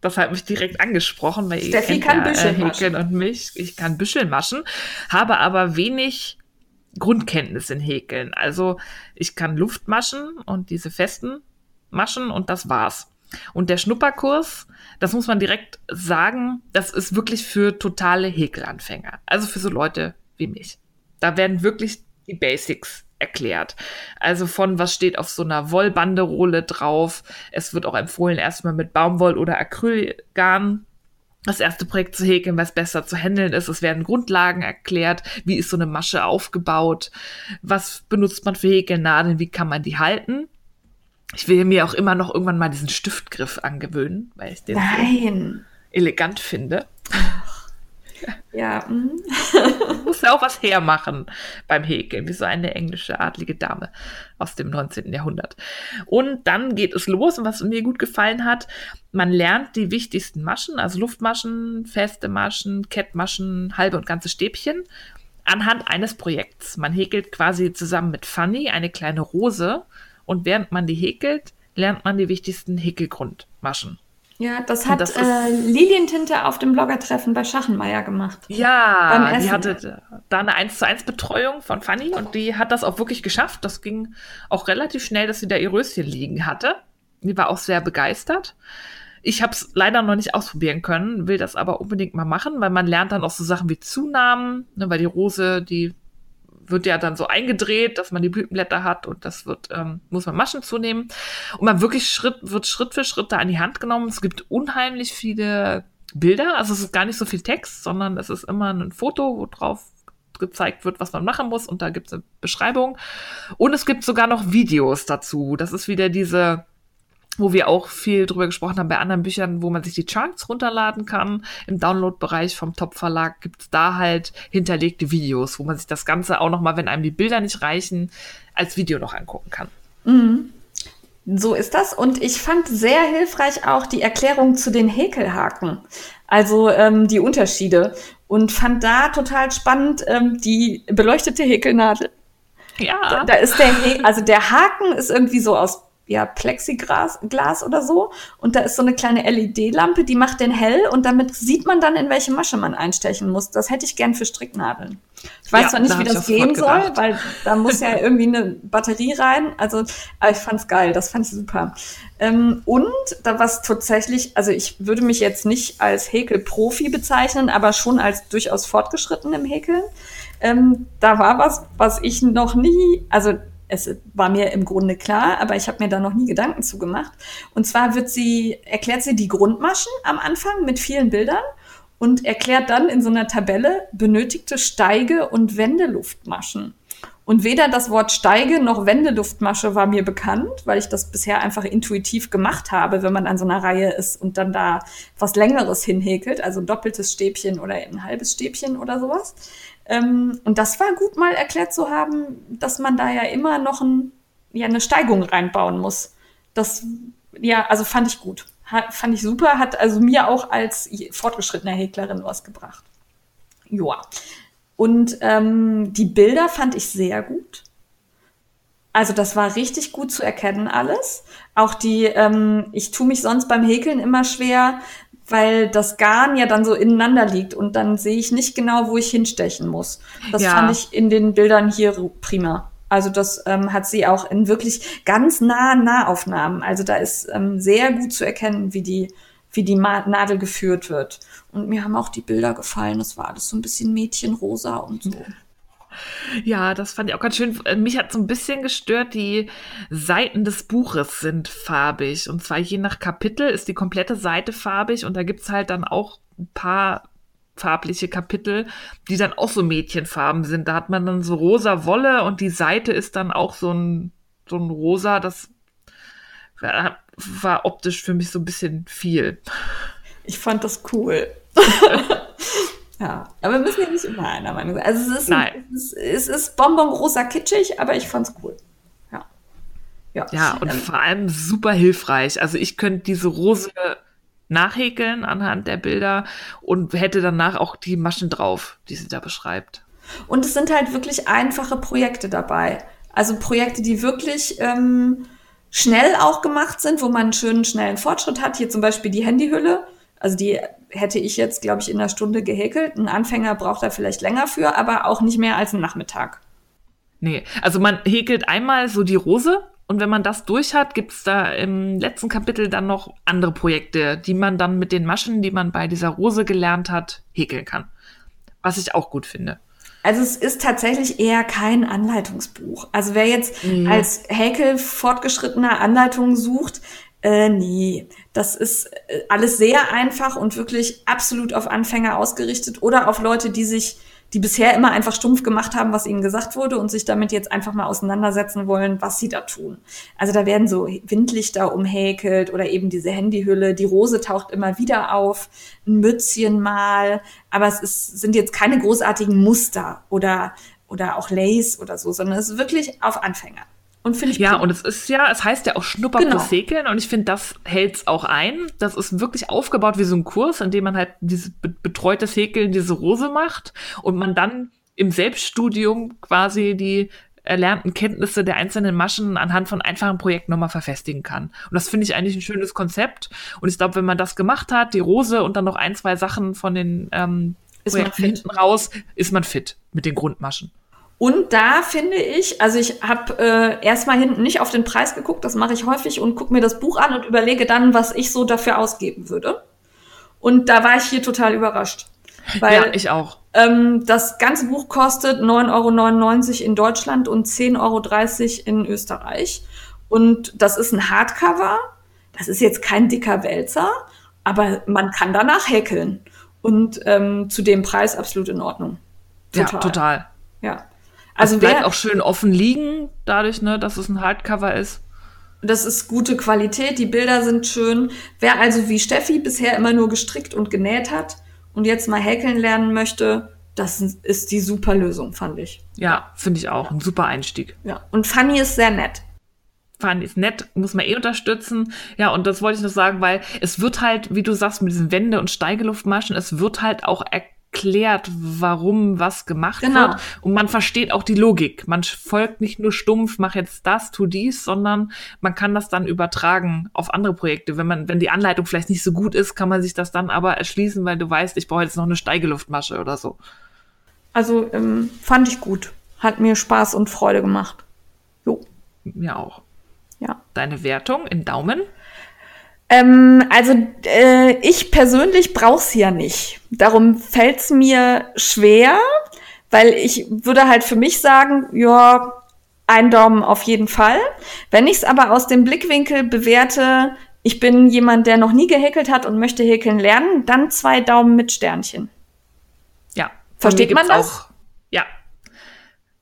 Das hat mich direkt angesprochen, weil Steffi kann ja, Büscheln äh, Häkeln und mich. Ich kann Büscheln maschen, habe aber wenig Grundkenntnis in Häkeln. Also ich kann Luft maschen und diese festen maschen und das war's. Und der Schnupperkurs, das muss man direkt sagen, das ist wirklich für totale Häkelanfänger. Also für so Leute wie mich. Da werden wirklich die Basics erklärt. Also von was steht auf so einer Wollbanderole drauf. Es wird auch empfohlen, erstmal mit Baumwoll oder Acrylgarn das erste Projekt zu häkeln, was besser zu handeln ist. Es werden Grundlagen erklärt. Wie ist so eine Masche aufgebaut? Was benutzt man für Häkelnadeln? Wie kann man die halten? Ich will mir auch immer noch irgendwann mal diesen Stiftgriff angewöhnen, weil ich den Nein. So elegant finde. Ja. Mm. muss ja auch was hermachen beim Häkeln, wie so eine englische adlige Dame aus dem 19. Jahrhundert. Und dann geht es los und was mir gut gefallen hat, man lernt die wichtigsten Maschen, also Luftmaschen, feste Maschen, Kettmaschen, halbe und ganze Stäbchen anhand eines Projekts. Man häkelt quasi zusammen mit Fanny eine kleine Rose und während man die häkelt, lernt man die wichtigsten Häkelgrundmaschen. Ja, das hat das äh, Lilientinte auf dem Bloggertreffen bei Schachenmeier gemacht. Ja, die hatte da eine 1 zu 1 Betreuung von Fanny und die hat das auch wirklich geschafft. Das ging auch relativ schnell, dass sie da ihr Röschen liegen hatte. Die war auch sehr begeistert. Ich habe es leider noch nicht ausprobieren können, will das aber unbedingt mal machen, weil man lernt dann auch so Sachen wie Zunahmen, ne, weil die Rose, die wird ja dann so eingedreht, dass man die Blütenblätter hat und das wird, ähm, muss man Maschen zunehmen. Und man wirklich Schritt, wird Schritt für Schritt da an die Hand genommen. Es gibt unheimlich viele Bilder, also es ist gar nicht so viel Text, sondern es ist immer ein Foto, wo drauf gezeigt wird, was man machen muss und da gibt es eine Beschreibung. Und es gibt sogar noch Videos dazu. Das ist wieder diese wo wir auch viel drüber gesprochen haben bei anderen Büchern, wo man sich die Chunks runterladen kann. Im Download-Bereich vom Top-Verlag gibt's da halt hinterlegte Videos, wo man sich das Ganze auch nochmal, wenn einem die Bilder nicht reichen, als Video noch angucken kann. Mhm. So ist das. Und ich fand sehr hilfreich auch die Erklärung zu den Häkelhaken. Also ähm, die Unterschiede. Und fand da total spannend ähm, die beleuchtete Häkelnadel. Ja. Da, da ist der, also der Haken ist irgendwie so aus ja, Plexiglas Glas oder so. Und da ist so eine kleine LED-Lampe, die macht den hell und damit sieht man dann, in welche Masche man einstechen muss. Das hätte ich gern für Stricknadeln. Ich weiß ja, zwar nicht, wie das gehen soll, weil da muss ja irgendwie eine Batterie rein. Also, aber ich fand's geil, das fand ich super. Ähm, und da was tatsächlich, also ich würde mich jetzt nicht als Häkelprofi bezeichnen, aber schon als durchaus fortgeschritten im Häkeln. Ähm, da war was, was ich noch nie, also es war mir im Grunde klar, aber ich habe mir da noch nie Gedanken zu gemacht. Und zwar wird sie, erklärt sie die Grundmaschen am Anfang mit vielen Bildern und erklärt dann in so einer Tabelle benötigte Steige- und Wendeluftmaschen. Und weder das Wort Steige noch Wendeluftmasche war mir bekannt, weil ich das bisher einfach intuitiv gemacht habe, wenn man an so einer Reihe ist und dann da was Längeres hinhäkelt, also doppeltes Stäbchen oder ein halbes Stäbchen oder sowas. Ähm, und das war gut mal erklärt zu haben, dass man da ja immer noch ein, ja, eine Steigung reinbauen muss. Das, ja, also fand ich gut. Hat, fand ich super, hat also mir auch als fortgeschrittene Häklerin was gebracht. Joa. Und ähm, die Bilder fand ich sehr gut. Also das war richtig gut zu erkennen alles. Auch die, ähm, ich tue mich sonst beim Häkeln immer schwer, weil das Garn ja dann so ineinander liegt und dann sehe ich nicht genau, wo ich hinstechen muss. Das ja. fand ich in den Bildern hier prima. Also das ähm, hat sie auch in wirklich ganz nahen Nahaufnahmen. Also da ist ähm, sehr gut zu erkennen, wie die, wie die Nadel geführt wird. Und mir haben auch die Bilder gefallen. Das war alles so ein bisschen Mädchenrosa und so. Ja, das fand ich auch ganz schön. Mich hat so ein bisschen gestört, die Seiten des Buches sind farbig. Und zwar je nach Kapitel ist die komplette Seite farbig und da gibt's halt dann auch ein paar farbliche Kapitel, die dann auch so Mädchenfarben sind. Da hat man dann so rosa Wolle und die Seite ist dann auch so ein, so ein rosa, das war, war optisch für mich so ein bisschen viel. Ich fand das cool. ja, aber wir müssen ja nicht immer einer Meinung sein. Also es ist, Nein. es ist, es ist bonbon-rosa kitschig, aber ich fand's cool. Ja. Ja, Ja, und ähm, vor allem super hilfreich. Also ich könnte diese Rose nachhäkeln anhand der Bilder und hätte danach auch die Maschen drauf, die sie da beschreibt. Und es sind halt wirklich einfache Projekte dabei. Also Projekte, die wirklich ähm, schnell auch gemacht sind, wo man einen schönen, schnellen Fortschritt hat. Hier zum Beispiel die Handyhülle. Also die hätte ich jetzt, glaube ich, in einer Stunde gehäkelt. Ein Anfänger braucht da vielleicht länger für, aber auch nicht mehr als einen Nachmittag. Nee, also man häkelt einmal so die Rose und wenn man das durch hat, gibt's da im letzten Kapitel dann noch andere Projekte, die man dann mit den Maschen, die man bei dieser Rose gelernt hat, häkeln kann. Was ich auch gut finde. Also es ist tatsächlich eher kein Anleitungsbuch. Also wer jetzt Mhm. als Häkel fortgeschrittener Anleitungen sucht, äh, nee, das ist äh, alles sehr einfach und wirklich absolut auf Anfänger ausgerichtet oder auf Leute, die sich, die bisher immer einfach stumpf gemacht haben, was ihnen gesagt wurde und sich damit jetzt einfach mal auseinandersetzen wollen, was sie da tun. Also da werden so Windlichter umhäkelt oder eben diese Handyhülle, die Rose taucht immer wieder auf, ein Mützchen mal, aber es ist, sind jetzt keine großartigen Muster oder, oder auch Lace oder so, sondern es ist wirklich auf Anfänger. Und finde ich Ja, und es ist ja, es heißt ja auch Schnupper Genau. und ich finde, das hält's auch ein. Das ist wirklich aufgebaut wie so ein Kurs, in dem man halt dieses be betreutes Häkeln, diese Rose macht und man dann im Selbststudium quasi die erlernten Kenntnisse der einzelnen Maschen anhand von einfachen Projekten nochmal verfestigen kann. Und das finde ich eigentlich ein schönes Konzept. Und ich glaube, wenn man das gemacht hat, die Rose und dann noch ein, zwei Sachen von den ähm, Ist man Projekten hinten raus, ist man fit mit den Grundmaschen. Und da finde ich, also ich habe äh, erstmal hinten nicht auf den Preis geguckt, das mache ich häufig und gucke mir das Buch an und überlege dann, was ich so dafür ausgeben würde. Und da war ich hier total überrascht. Weil ja, ich auch. ähm, das ganze Buch kostet 9,99 Euro in Deutschland und 10,30 Euro in Österreich. Und das ist ein Hardcover. Das ist jetzt kein dicker Wälzer, aber man kann danach häkeln. Und ähm, zu dem Preis absolut in Ordnung. Ja, total. Ja. Also bleibt wer, auch schön offen liegen, dadurch, ne, dass es ein Hardcover ist. das ist gute Qualität, die Bilder sind schön. Wer also wie Steffi bisher immer nur gestrickt und genäht hat und jetzt mal häkeln lernen möchte, das ist die super Lösung, fand ich. Ja, finde ich auch. Ein super Einstieg. Ja. Und Fanny ist sehr nett. Fand ich nett, muss man eh unterstützen. Ja, und das wollte ich noch sagen, weil es wird halt, wie du sagst, mit diesen Wände- und Steigeluftmaschen, es wird halt auch erklärt, warum was gemacht Genau. wird. Und man versteht auch die Logik. Man folgt nicht nur stumpf, mach jetzt das, tu dies, sondern man kann das dann übertragen auf andere Projekte. Wenn man, wenn die Anleitung vielleicht nicht so gut ist, kann man sich das dann aber erschließen, weil du weißt, ich brauche jetzt noch eine Steigeluftmasche oder so. Also ähm, fand ich gut. Hat mir Spaß und Freude gemacht. Jo, Mir auch. ja. Deine Wertung in Daumen? Ähm, also äh, ich persönlich brauch's ja nicht. Darum fällt's mir schwer, weil ich würde halt für mich sagen, ja, ein Daumen auf jeden Fall. Wenn ich's aber aus dem Blickwinkel bewerte, ich bin jemand, der noch nie gehäkelt hat und möchte häkeln lernen, dann zwei Daumen mit Sternchen. Ja. Versteht man das? Auch, ja.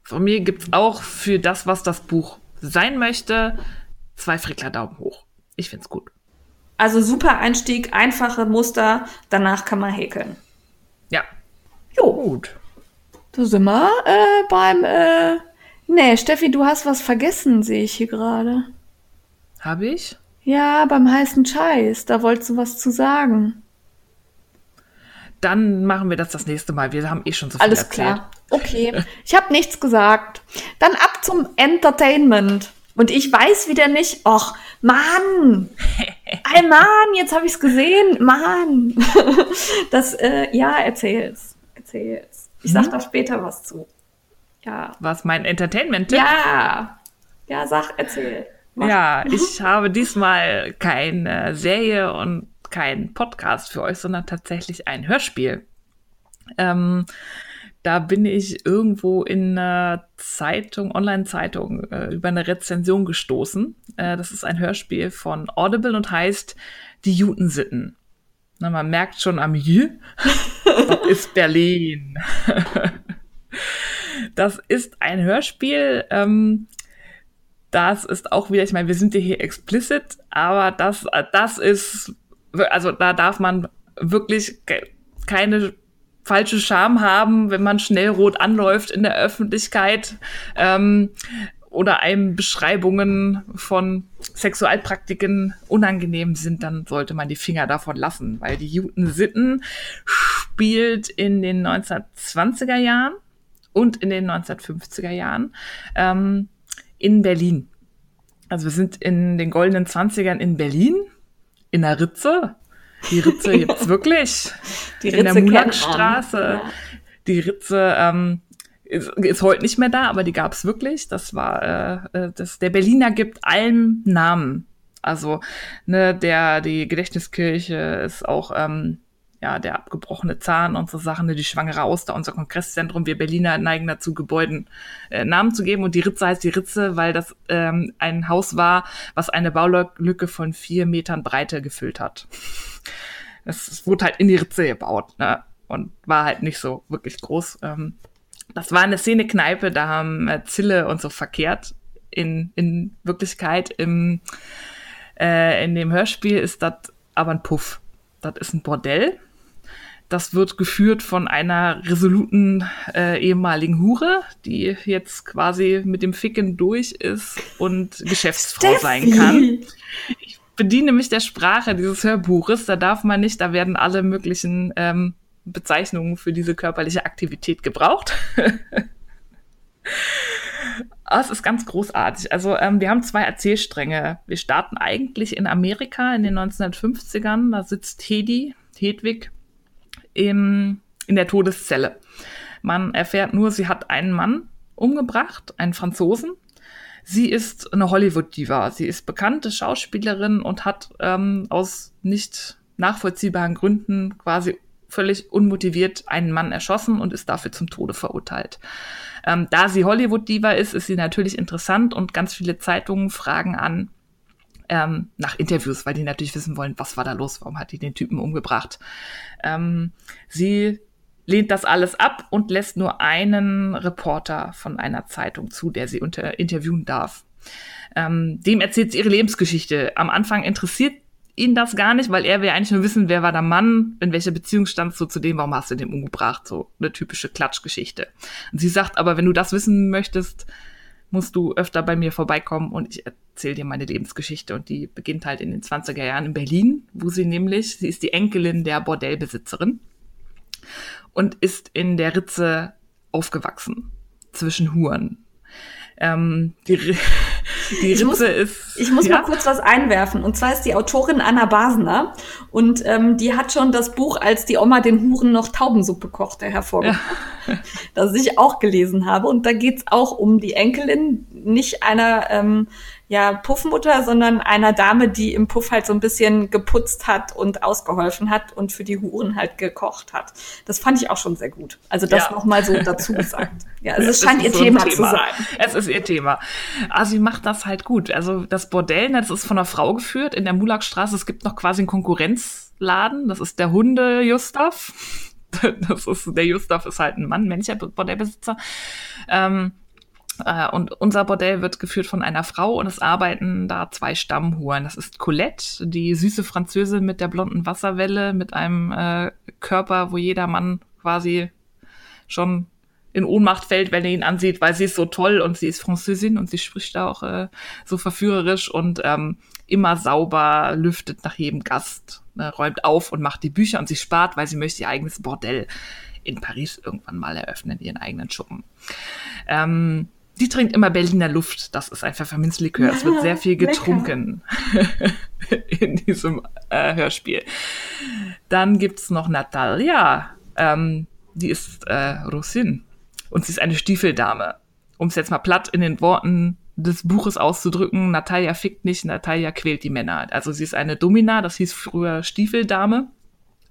Von mir gibt's auch für das, was das Buch sein möchte, zwei Frickler Daumen hoch. Ich find's gut. Also super Einstieg, einfache Muster, danach kann man häkeln. Ja. Jo, Gut. da sind wir äh, beim. Äh nee, Steffi, du hast was vergessen, sehe ich hier gerade. Habe ich? Ja, beim heißen Scheiß, da wolltest du was zu sagen. Dann machen wir das das nächste Mal. Wir haben eh schon so viel Alles erzählt. klar. Okay, ich habe nichts gesagt. Dann ab zum Entertainment. Und ich weiß wieder nicht, och, Mann, ey Mann, jetzt habe ich's gesehen, Mann. Das, äh, ja, erzähl's, erzähl's. Ich sag da später was zu. Ja, Was mein Entertainment? ja, ja, sag, erzähl. Mach. Ja, ich habe diesmal keine Serie und keinen Podcast für euch, sondern tatsächlich ein Hörspiel. Ähm, da bin ich irgendwo in einer Zeitung, Online-Zeitung, äh, über eine Rezension gestoßen. Äh, das ist ein Hörspiel von Audible und heißt Die Jutensitten. Na, man merkt schon am J, das ist Berlin. das ist ein Hörspiel. Ähm, das ist auch wieder, ich meine, wir sind ja hier explicit, aber das, das ist, also da darf man wirklich keine falsche Scham haben, wenn man schnell rot anläuft in der Öffentlichkeit ähm, oder einem Beschreibungen von Sexualpraktiken unangenehm sind, dann sollte man die Finger davon lassen, weil die Juten Sitten spielt in den 1920er Jahren und in den 1950er Jahren ähm, in Berlin. Also wir sind in den goldenen 20ern in Berlin, in der Ritze, die Ritze gibt's wirklich. Die Ritze in der Mulakstraße. Ja. Die Ritze ähm, ist, ist heute nicht mehr da, aber die gab's wirklich. Das war äh, äh, das, der Berliner gibt allem Namen. Also ne, der die Gedächtniskirche ist auch ähm, ja, der abgebrochene Zahn und so Sachen, ne, die Schwangere Auster, unser Kongresszentrum. Wir Berliner neigen dazu, Gebäuden äh, Namen zu geben. Und die Ritze heißt die Ritze, weil das ähm, ein Haus war, was eine Baulücke von vier Metern Breite gefüllt hat. Es, wurde halt in die Ritze gebaut, ne? Und war halt nicht so wirklich groß. Ähm, das war eine Szene-Kneipe, da haben äh, Zille und so verkehrt. In, in Wirklichkeit im, äh, in dem Hörspiel ist das aber ein Puff. Das ist ein Bordell das wird geführt von einer resoluten äh, ehemaligen Hure, die jetzt quasi mit dem Ficken durch ist und Geschäftsfrau Steffi. sein kann. Ich bediene mich der Sprache dieses Hörbuches. Da darf man nicht, da werden alle möglichen ähm, Bezeichnungen für diese körperliche Aktivität gebraucht. Ah, es ist ganz großartig. Also ähm, wir haben zwei Erzählstränge. Wir starten eigentlich in Amerika in den 1950ern. Da sitzt Hedi, Hedwig, im, in der Todeszelle. Man erfährt nur, sie hat einen Mann umgebracht, einen Franzosen. Sie ist eine Hollywood-Diva. Sie ist bekannte Schauspielerin und hat ähm, aus nicht nachvollziehbaren Gründen quasi völlig unmotiviert einen Mann erschossen und ist dafür zum Tode verurteilt. Ähm, da sie Hollywood-Diva ist, ist sie natürlich interessant und ganz viele Zeitungen fragen an, ähm, nach Interviews, weil die natürlich wissen wollen, was war da los, warum hat die den Typen umgebracht. Ähm, sie lehnt das alles ab und lässt nur einen Reporter von einer Zeitung zu, der sie unter interviewen darf. Ähm, dem erzählt sie ihre Lebensgeschichte. Am Anfang interessiert ihn das gar nicht, weil er will eigentlich nur wissen, wer war der Mann, in welcher Beziehung standst du zu dem, warum hast du den umgebracht, so eine typische Klatschgeschichte. Und sie sagt aber, wenn du das wissen möchtest, musst du öfter bei mir vorbeikommen und ich erzähle dir meine Lebensgeschichte. Und die beginnt halt in den 20er Jahren in Berlin, wo sie nämlich, sie ist die Enkelin der Bordellbesitzerin und ist in der Ritze aufgewachsen zwischen Huren. Ähm, die, die ich muss, ist. Ich muss ja? mal kurz was einwerfen. Und zwar ist die Autorin Anna Basener. Und ähm, die hat schon das Buch, als die Oma den Huren noch Taubensuppe kochte, hervorgebracht. Ja. das ich auch gelesen habe. Und da geht's auch um die Enkelin, nicht einer ähm, ja, Puffmutter, sondern einer Dame, die im Puff halt so ein bisschen geputzt hat und ausgeholfen hat und für die Huren halt gekocht hat. Das fand ich auch schon sehr gut. Also das ja. nochmal so dazu gesagt. Ja, also es scheint ihr so Thema, Thema, zu sein. Es ist ihr Thema. Also sie macht das halt gut. Also das Bordell, das ist von einer Frau geführt in der Mulakstraße. Es gibt noch quasi einen Konkurrenzladen. Das ist der Hunde Justav. Das ist, der Justav ist halt ein Mann, männlicher Bordellbesitzer. Ähm, äh, und unser Bordell wird geführt von einer Frau und es arbeiten da zwei Stammhuren. Das ist Colette, die süße Französin mit der blonden Wasserwelle, mit einem äh, Körper, wo jeder Mann quasi schon in Ohnmacht fällt, wenn er ihn ansieht, weil sie ist so toll und sie ist Französin und sie spricht auch äh, so verführerisch und ähm, immer sauber, lüftet nach jedem Gast, ne, räumt auf und macht die Bücher und sie spart, weil sie möchte ihr eigenes Bordell in Paris irgendwann mal eröffnen, ihren eigenen Schuppen. Ähm, die trinkt immer Berliner Luft. Das ist ein Pfefferminzlikör. Ja, es wird sehr viel getrunken in diesem äh, Hörspiel. Dann gibt's noch Natalia. Ähm, die ist äh, Russin. Und sie ist eine Stiefeldame. Um es jetzt mal platt in den Worten des Buches auszudrücken, Natalia fickt nicht, Natalia quält die Männer. Also sie ist eine Domina, das hieß früher Stiefeldame.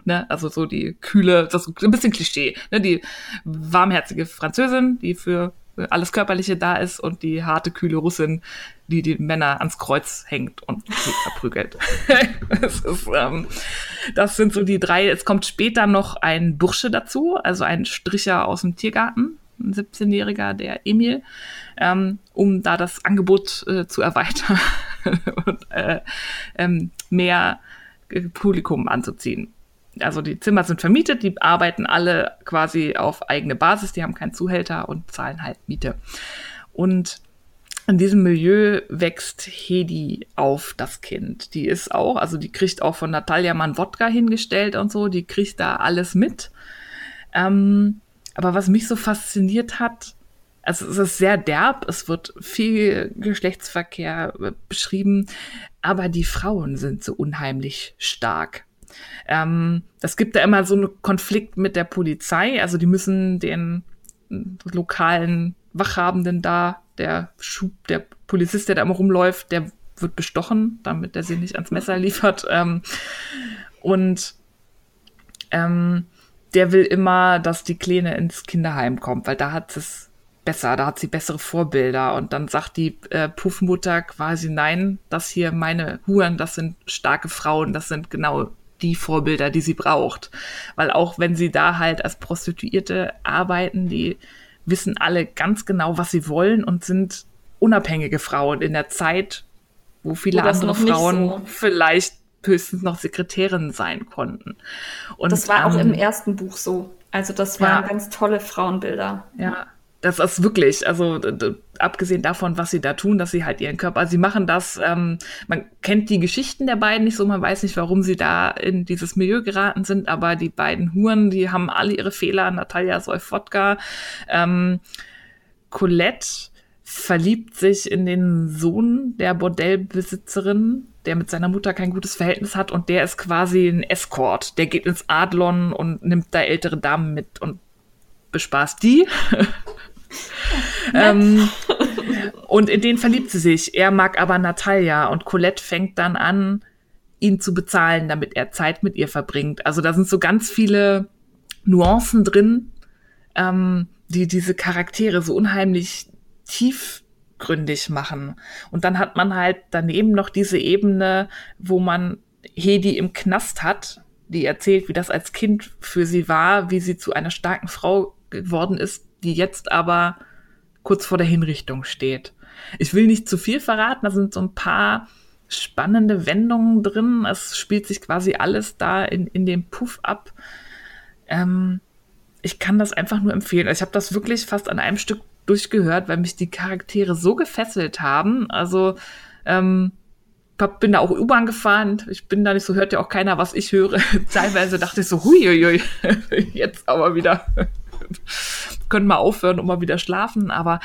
Ne, also so die kühle, das ist ein bisschen Klischee, ne, die warmherzige Französin, die für alles Körperliche da ist und die harte, kühle Russin, die die Männer ans Kreuz hängt und verprügelt. das, ist, ähm, das sind so die drei. Es kommt später noch ein Bursche dazu, also ein Stricher aus dem Tiergarten, ein 17-Jähriger, der Emil, ähm, um da das Angebot äh, zu erweitern und äh, ähm, mehr Publikum anzuziehen also die Zimmer sind vermietet, die arbeiten alle quasi auf eigene Basis, die haben keinen Zuhälter und zahlen halt Miete. Und in diesem Milieu wächst Hedi auf, das Kind. Die ist auch, also die kriegt auch von Natalia Mann Wodka hingestellt und so, die kriegt da alles mit. Ähm, aber was mich so fasziniert hat, also es ist sehr derb, es wird viel Geschlechtsverkehr beschrieben, aber die Frauen sind so unheimlich stark. Ähm, das gibt da immer so einen Konflikt mit der Polizei. Also die müssen den lokalen Wachhabenden da, der Schub, der Polizist, der da immer rumläuft, der wird bestochen, damit er sie nicht ans Messer liefert. Ähm, und ähm, der will immer, dass die Kleine ins Kinderheim kommt, weil da hat es besser, da hat sie bessere Vorbilder. Und dann sagt die äh, Puffmutter quasi, nein, das hier meine Huren, das sind starke Frauen, das sind genau die Vorbilder, die sie braucht. Weil auch wenn sie da halt als Prostituierte arbeiten, die wissen alle ganz genau, was sie wollen und sind unabhängige Frauen in der Zeit, wo viele andere Frauen so. vielleicht höchstens noch Sekretärin sein konnten. Und, das war auch im ähm, ersten Buch so. Also das waren ja, ganz tolle Frauenbilder. Ja, das ist wirklich, also abgesehen davon, was sie da tun, dass sie halt ihren Körper, also sie machen das, ähm, man kennt die Geschichten der beiden nicht so, man weiß nicht, warum sie da in dieses Milieu geraten sind, aber die beiden Huren, die haben alle ihre Fehler, Natalia Seufotka, ähm, Colette verliebt sich in den Sohn der Bordellbesitzerin, der mit seiner Mutter kein gutes Verhältnis hat und der ist quasi ein Escort, der geht ins Adlon und nimmt da ältere Damen mit und bespaßt die. ähm, und in den verliebt sie sich. Er mag aber Natalia und Colette fängt dann an, ihn zu bezahlen, damit er Zeit mit ihr verbringt. Also da sind so ganz viele Nuancen drin, ähm, die diese Charaktere so unheimlich tiefgründig machen. Und dann hat man halt daneben noch diese Ebene, wo man Hedi im Knast hat, die erzählt, wie das als Kind für sie war, wie sie zu einer starken Frau geworden ist, die jetzt aber kurz vor der Hinrichtung steht. Ich will nicht zu viel verraten, da sind so ein paar spannende Wendungen drin. Es spielt sich quasi alles da in, in dem Puff ab. Ähm, ich kann das einfach nur empfehlen. Also ich habe das wirklich fast an einem Stück durchgehört, weil mich die Charaktere so gefesselt haben. Also ähm, bin da auch U-Bahn gefahren. Ich bin da nicht so, hört ja auch keiner, was ich höre. Teilweise dachte ich so, huiuiui, jetzt aber wieder können mal aufhören und mal wieder schlafen. Aber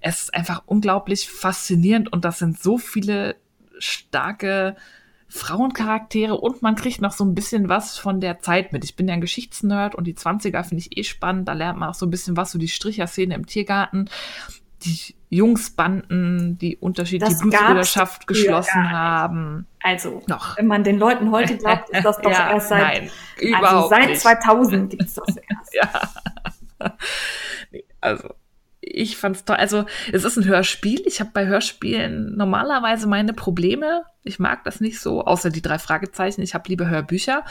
es ist einfach unglaublich faszinierend und das sind so viele starke Frauencharaktere und man kriegt noch so ein bisschen was von der Zeit mit. Ich bin ja ein Geschichtsnerd und die 20er finde ich eh spannend. Da lernt man auch so ein bisschen was, so die Stricherszene im Tiergarten, die Jungsbanden, die Unterschied, die Blutsbrüderschaft geschlossen haben. Also, noch. wenn man den Leuten heute glaubt, ist das doch ja, erst seit, nein, also seit nicht. 2000 gibt es das erst. ja. nee, also ich fand's toll. Also es ist ein Hörspiel. Ich habe bei Hörspielen normalerweise meine Probleme. Ich mag das nicht so, außer die drei Fragezeichen. Ich habe lieber Hörbücher.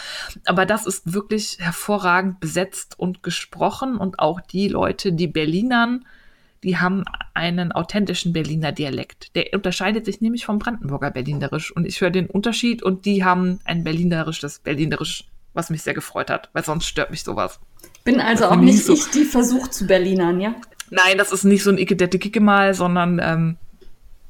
Aber das ist wirklich hervorragend besetzt und gesprochen. Und auch die Leute, die Berlinern, die haben einen authentischen Berliner Dialekt. Der unterscheidet sich nämlich vom Brandenburger Berlinerisch. Und ich höre den Unterschied und die haben ein berlinerisches Berlinerisch, was mich sehr gefreut hat, weil sonst stört mich sowas. Bin also auch nicht so. ich, die versucht zu Berlinern, ja? Nein, das ist nicht so ein Icke-Dette Kicke-Mal, sondern ähm,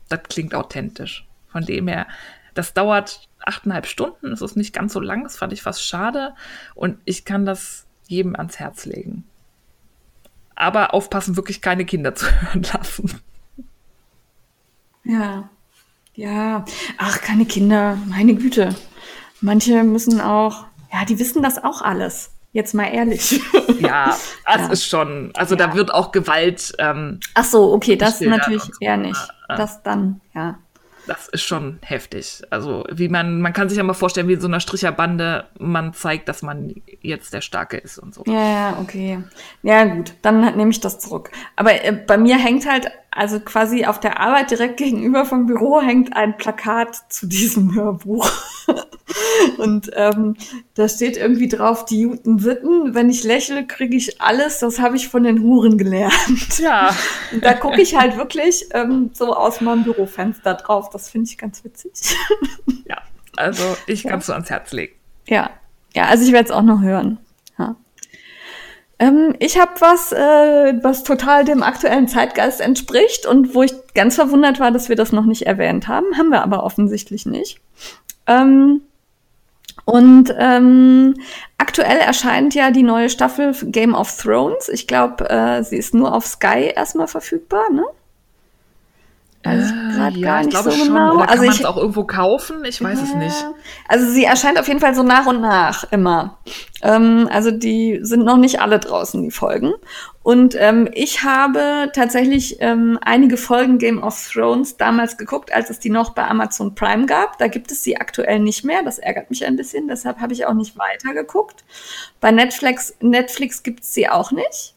das klingt authentisch. Von dem her, das dauert achteinhalb Stunden, es ist nicht ganz so lang, das fand ich fast schade. Und ich kann das jedem ans Herz legen. Aber aufpassen, wirklich keine Kinder zu hören lassen. Ja, ja. Ach, keine Kinder, meine Güte. Manche müssen auch, ja, die wissen das auch alles. Jetzt mal ehrlich. Ja, das ja. ist schon. Also ja. da wird auch Gewalt. Ähm, Ach so, okay, das natürlich so. eher nicht. Das dann, ja. das ist schon heftig. Also, wie man, man kann sich ja mal vorstellen, wie in so einer Stricherbande man zeigt, dass man jetzt der Starke ist und so. Ja, ja, okay. Ja, gut, dann nehme ich das zurück. Aber äh, bei mir hängt halt, also quasi auf der Arbeit direkt gegenüber vom Büro hängt ein Plakat zu diesem Hörbuch. und ähm, da steht irgendwie drauf, die guten Sitten, wenn ich lächle, kriege ich alles, das habe ich von den Huren gelernt. Ja. Und da gucke ich halt wirklich ähm, so aus meinem Bürofenster drauf. Das finde ich ganz witzig. ja, also ich kann es ja. so ans Herz legen. Ja, ja, also ich werde es auch noch hören. Ähm, ich habe was, äh, was total dem aktuellen Zeitgeist entspricht und wo ich ganz verwundert war, dass wir das noch nicht erwähnt haben. Haben wir aber offensichtlich nicht. Ähm, und ähm, aktuell erscheint ja die neue Staffel Game of Thrones. Ich glaube, äh, sie ist nur auf Sky erstmal verfügbar, ne? Also äh, ja, gar nicht so schon. genau. Oder also kann man es auch irgendwo kaufen? Ich weiß ja, es nicht. Also sie erscheint auf jeden Fall so nach und nach immer. Ähm, also die sind noch nicht alle draußen, die Folgen. Und ähm, ich habe tatsächlich ähm, einige Folgen Game of Thrones damals geguckt, als es die noch bei Amazon Prime gab. Da gibt es sie aktuell nicht mehr. Das ärgert mich ein bisschen. Deshalb habe ich auch nicht weiter geguckt. Bei Netflix, Netflix gibt es sie auch nicht,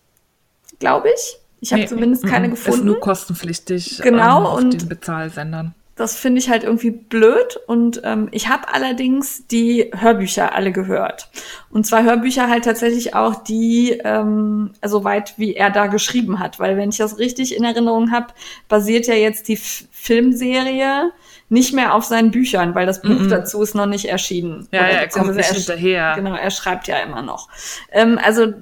glaube ich. Ich habe nee, zumindest keine gefunden. Ist nur kostenpflichtig genau, ähm, auf und den Bezahlsendern. Das finde ich halt irgendwie blöd. Und ähm, ich habe allerdings die Hörbücher alle gehört. Und zwar Hörbücher halt tatsächlich auch die, ähm, also weit wie er da geschrieben hat. Weil wenn ich das richtig in Erinnerung habe, basiert ja jetzt die F Filmserie nicht mehr auf seinen Büchern, weil das Buch mm -mm. dazu ist noch nicht erschienen. Ja, ja er kommt nicht er, hinterher. Genau, er schreibt ja immer noch. Ähm, also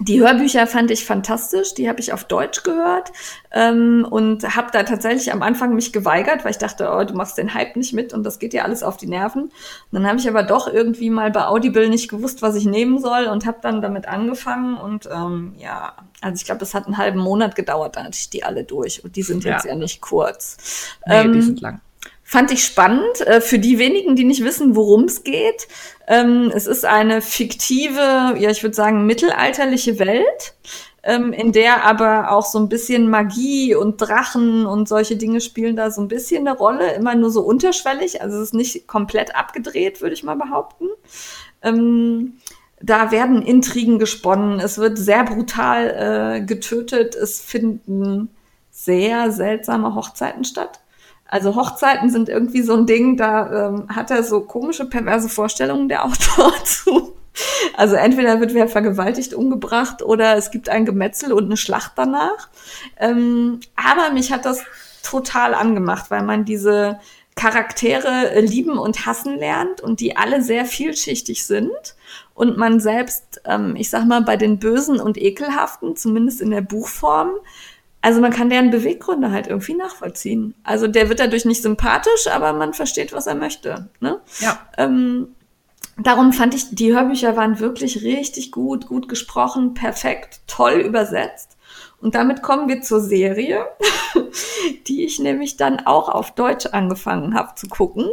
die Hörbücher fand ich fantastisch, die habe ich auf Deutsch gehört ähm, und habe da tatsächlich am Anfang mich geweigert, weil ich dachte, oh, du machst den Hype nicht mit und das geht dir alles auf die Nerven. Und dann habe ich aber doch irgendwie mal bei Audible nicht gewusst, was ich nehmen soll und habe dann damit angefangen und ähm, ja, also ich glaube, es hat einen halben Monat gedauert, dann hatte ich die alle durch und die sind jetzt ja, ja nicht kurz. Nee, ähm, die sind lang. Fand ich spannend. Äh, für die wenigen, die nicht wissen, worum es geht. Ähm, es ist eine fiktive, ja, ich würde sagen, mittelalterliche Welt, ähm, in der aber auch so ein bisschen Magie und Drachen und solche Dinge spielen da so ein bisschen eine Rolle, immer nur so unterschwellig. Also es ist nicht komplett abgedreht, würde ich mal behaupten. Ähm, da werden Intrigen gesponnen, es wird sehr brutal äh, getötet, es finden sehr seltsame Hochzeiten statt. Also Hochzeiten sind irgendwie so ein Ding, da ähm, hat er so komische, perverse Vorstellungen, der Autor zu. Also entweder wird wer vergewaltigt, umgebracht oder es gibt ein Gemetzel und eine Schlacht danach. Ähm, aber mich hat das total angemacht, weil man diese Charaktere lieben und hassen lernt und die alle sehr vielschichtig sind und man selbst, ähm, ich sag mal, bei den Bösen und Ekelhaften, zumindest in der Buchform, also man kann deren Beweggründe halt irgendwie nachvollziehen. Also der wird dadurch nicht sympathisch, aber man versteht, was er möchte. Ne? Ja. Ähm, darum fand ich, die Hörbücher waren wirklich richtig gut, gut gesprochen, perfekt, toll übersetzt. Und damit kommen wir zur Serie, die ich nämlich dann auch auf Deutsch angefangen habe zu gucken.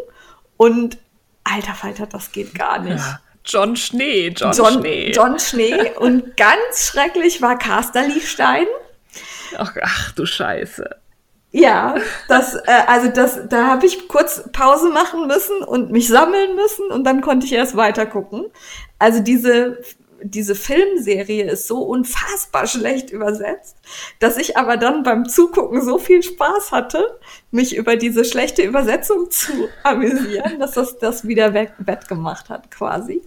Und alter Falter, das geht gar nicht. Ja. John Schnee, John, John Schnee. John Schnee. Und ganz schrecklich war Casterliefstein. Ach, ach du Scheiße. Ja, das, äh, also das, da habe ich kurz Pause machen müssen und mich sammeln müssen und dann konnte ich erst weiter gucken. Also diese diese Filmserie ist so unfassbar schlecht übersetzt, dass ich aber dann beim Zugucken so viel Spaß hatte, mich über diese schlechte Übersetzung zu amüsieren, dass das das wieder wettgemacht hat quasi.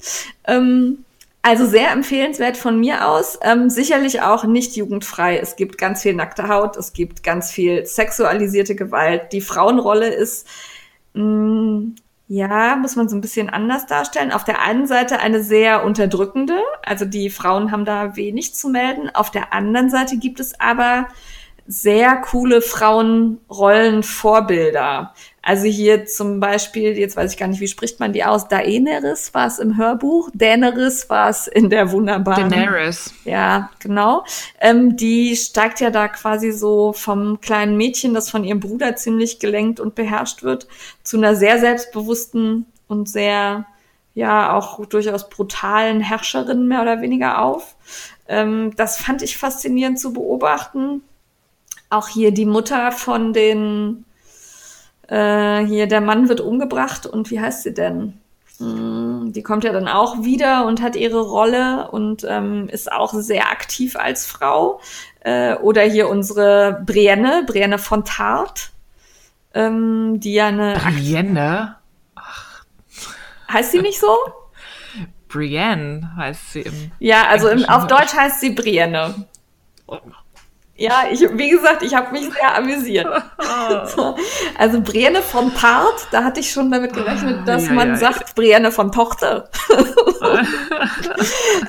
Ähm, also sehr empfehlenswert von mir aus. Ähm, sicherlich auch nicht jugendfrei. Es gibt ganz viel nackte Haut, es gibt ganz viel sexualisierte Gewalt. Die Frauenrolle ist, mh, mm, ja, muss man so ein bisschen anders darstellen. Auf der einen Seite eine sehr unterdrückende, also die Frauen haben da wenig zu melden. Auf der anderen Seite gibt es aber sehr coole Frauenrollenvorbilder. Also hier zum Beispiel, jetzt weiß ich gar nicht, wie spricht man die aus? Daenerys war es im Hörbuch, Daenerys war es in der wunderbaren. Daenerys. Ja, genau. Ähm, die steigt ja da quasi so vom kleinen Mädchen, das von ihrem Bruder ziemlich gelenkt und beherrscht wird, zu einer sehr selbstbewussten und sehr, ja, auch durchaus brutalen Herrscherin mehr oder weniger auf. Ähm, das fand ich faszinierend zu beobachten. Auch hier die Mutter von den Äh, hier, der Mann wird umgebracht und wie heißt sie denn? Hm, die kommt ja dann auch wieder und hat ihre Rolle und ähm, ist auch sehr aktiv als Frau. Äh, oder hier unsere Brienne, Brienne von Tart, ähm, die ja eine. Brienne? Ach. Heißt sie nicht so? Brienne heißt sie im. Ja, also im, auf Deutsch heißt sie Brienne. Oh. Ja, ich, wie gesagt, ich habe mich sehr amüsiert. so. Also Brienne von Part, da hatte ich schon damit gerechnet, dass ja, man ja, sagt ja. Brienne von Tochter.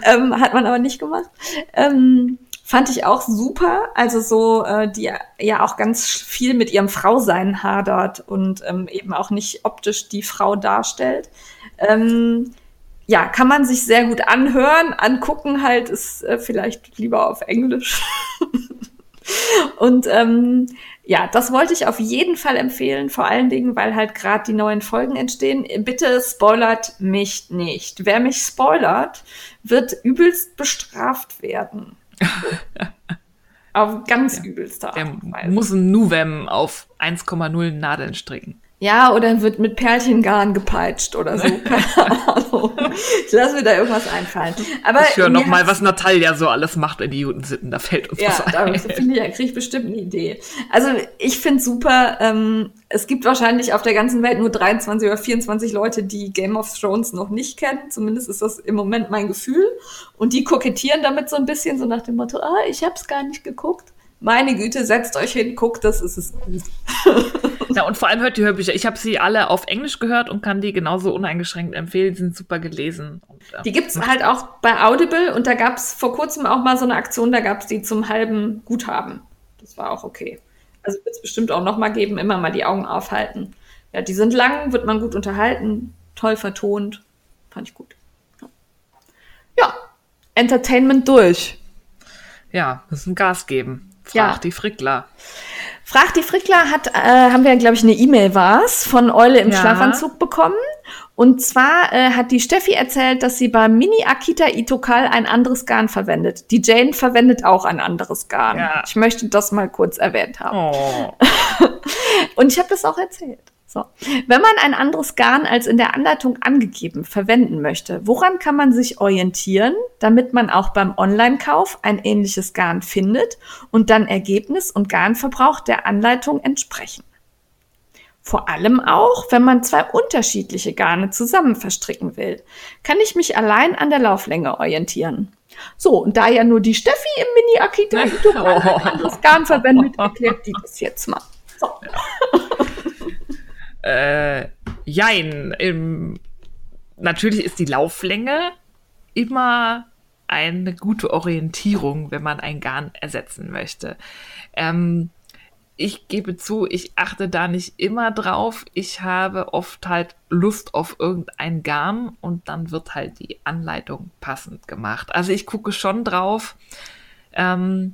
ähm, hat man aber nicht gemacht. Ähm, fand ich auch super. Also so, äh, die ja auch ganz viel mit ihrem Frausein hadert und ähm, eben auch nicht optisch die Frau darstellt. Ähm, ja, kann man sich sehr gut anhören, angucken halt ist äh, vielleicht lieber auf Englisch. Und ähm, ja, das wollte ich auf jeden Fall empfehlen, vor allen Dingen, weil halt gerade die neuen Folgen entstehen. Bitte spoilert mich nicht. Wer mich spoilert, wird übelst bestraft werden. auf ganz ja, übelster Art Weise. muss ein Nuvem auf 1,0 Nadeln stricken. Ja, oder wird mit Perlchengarn gepeitscht oder so. Keine Ahnung. Ich lasse mir da irgendwas einfallen. Aber ich höre noch mal, was Natalia so alles macht in die Judensitten. Da fällt uns ja, was ein. Ja, da kriege ich bestimmt eine Idee. Also ich finde super. Ähm, es gibt wahrscheinlich auf der ganzen Welt nur 23 oder 24 Leute, die Game of Thrones noch nicht kennen. Zumindest ist das im Moment mein Gefühl. Und die kokettieren damit so ein bisschen, so nach dem Motto, ah, ich habe es gar nicht geguckt meine Güte, setzt euch hin, guckt, das ist es gut. ja, und vor allem hört die Hörbücher. Ich habe sie alle auf Englisch gehört und kann die genauso uneingeschränkt empfehlen. Die sind super gelesen. Und, äh, die gibt's halt auch bei Audible und da gab's vor kurzem auch mal so eine Aktion, da gab's die zum halben Guthaben. Das war auch okay. Also wird es bestimmt auch noch mal geben, immer mal die Augen aufhalten. Ja, die sind lang, wird man gut unterhalten, toll vertont. Fand ich gut. Ja, Entertainment durch. Ja, müssen Gas geben. Frag ja. die Frickler. Frag die Frickler hat, äh, haben wir, glaube ich, eine E-Mail war's von Eule im ja. Schlafanzug bekommen. Und zwar äh, hat die Steffi erzählt, dass sie bei Mini Akita Itokal ein anderes Garn verwendet. Die Jane verwendet auch ein anderes Garn. Ja. Ich möchte das mal kurz erwähnt haben. Oh. Und ich habe das auch erzählt. So. Wenn man ein anderes Garn als in der Anleitung angegeben verwenden möchte, woran kann man sich orientieren, damit man auch beim Online-Kauf ein ähnliches Garn findet und dann Ergebnis und Garnverbrauch der Anleitung entsprechen? Vor allem auch, wenn man zwei unterschiedliche Garne zusammen verstricken will, kann ich mich allein an der Lauflänge orientieren. So, und da ja nur die Steffi im Mini-Akita ein anderes Garn verwendet, erklärt die das jetzt mal. So. Äh, jein. Im, natürlich ist die Lauflänge immer eine gute Orientierung, wenn man ein Garn ersetzen möchte. Ähm, ich gebe zu, ich achte da nicht immer drauf. Ich habe oft halt Lust auf irgendein Garn und dann wird halt die Anleitung passend gemacht. Also ich gucke schon drauf, ähm,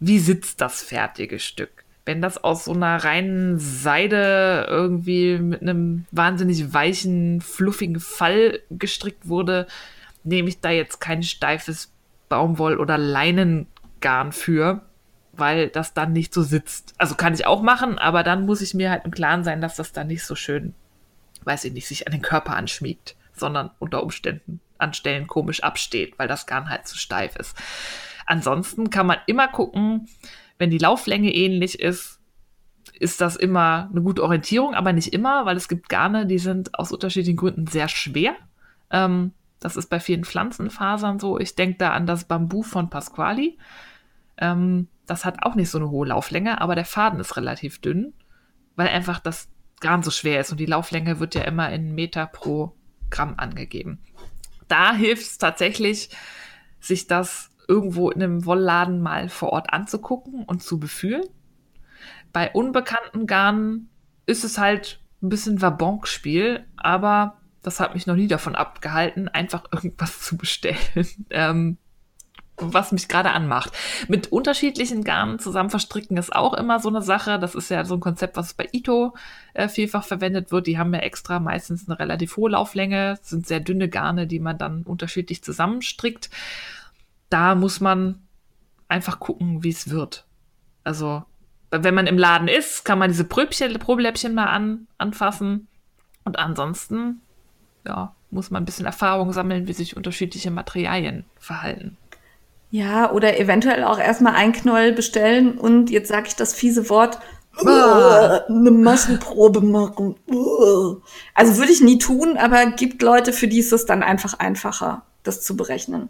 wie sitzt das fertige Stück wenn das aus so einer reinen Seide irgendwie mit einem wahnsinnig weichen, fluffigen Fall gestrickt wurde, nehme ich da jetzt kein steifes Baumwoll- oder Leinengarn für, weil das dann nicht so sitzt. Also kann ich auch machen, aber dann muss ich mir halt im Klaren sein, dass das dann nicht so schön, weiß ich nicht, sich an den Körper anschmiegt, sondern unter Umständen an Stellen komisch absteht, weil das Garn halt zu steif ist. Ansonsten kann man immer gucken, wenn die Lauflänge ähnlich ist, ist das immer eine gute Orientierung, aber nicht immer, weil es gibt Garne, die sind aus unterschiedlichen Gründen sehr schwer. Ähm, das ist bei vielen Pflanzenfasern so. Ich denke da an das Bambu von Pasquali. Ähm, das hat auch nicht so eine hohe Lauflänge, aber der Faden ist relativ dünn, weil einfach das Garn so schwer ist und die Lauflänge wird ja immer in Meter pro Gramm angegeben. Da hilft es tatsächlich, sich das irgendwo in einem Wollladen mal vor Ort anzugucken und zu befühlen. Bei unbekannten Garnen ist es halt ein bisschen Wabonk-Spiel, aber das hat mich noch nie davon abgehalten, einfach irgendwas zu bestellen, ähm, was mich gerade anmacht. Mit unterschiedlichen Garnen zusammen verstricken ist auch immer so eine Sache. Das ist ja so ein Konzept, was bei Ito äh, vielfach verwendet wird. Die haben ja extra meistens eine relativ hohe Lauflänge, sind sehr dünne Garne, die man dann unterschiedlich zusammenstrickt da muss man einfach gucken, wie es wird. Also wenn man im Laden ist, kann man diese Pröbchen, Probeläppchen mal an, anfassen. Und ansonsten, ja, muss man ein bisschen Erfahrung sammeln, wie sich unterschiedliche Materialien verhalten. Ja, oder eventuell auch erstmal ein Knoll bestellen und jetzt sage ich das fiese Wort, Ah. eine Massenprobe machen. Also würde ich nie tun, aber gibt Leute, für die ist es dann einfach einfacher, das zu berechnen.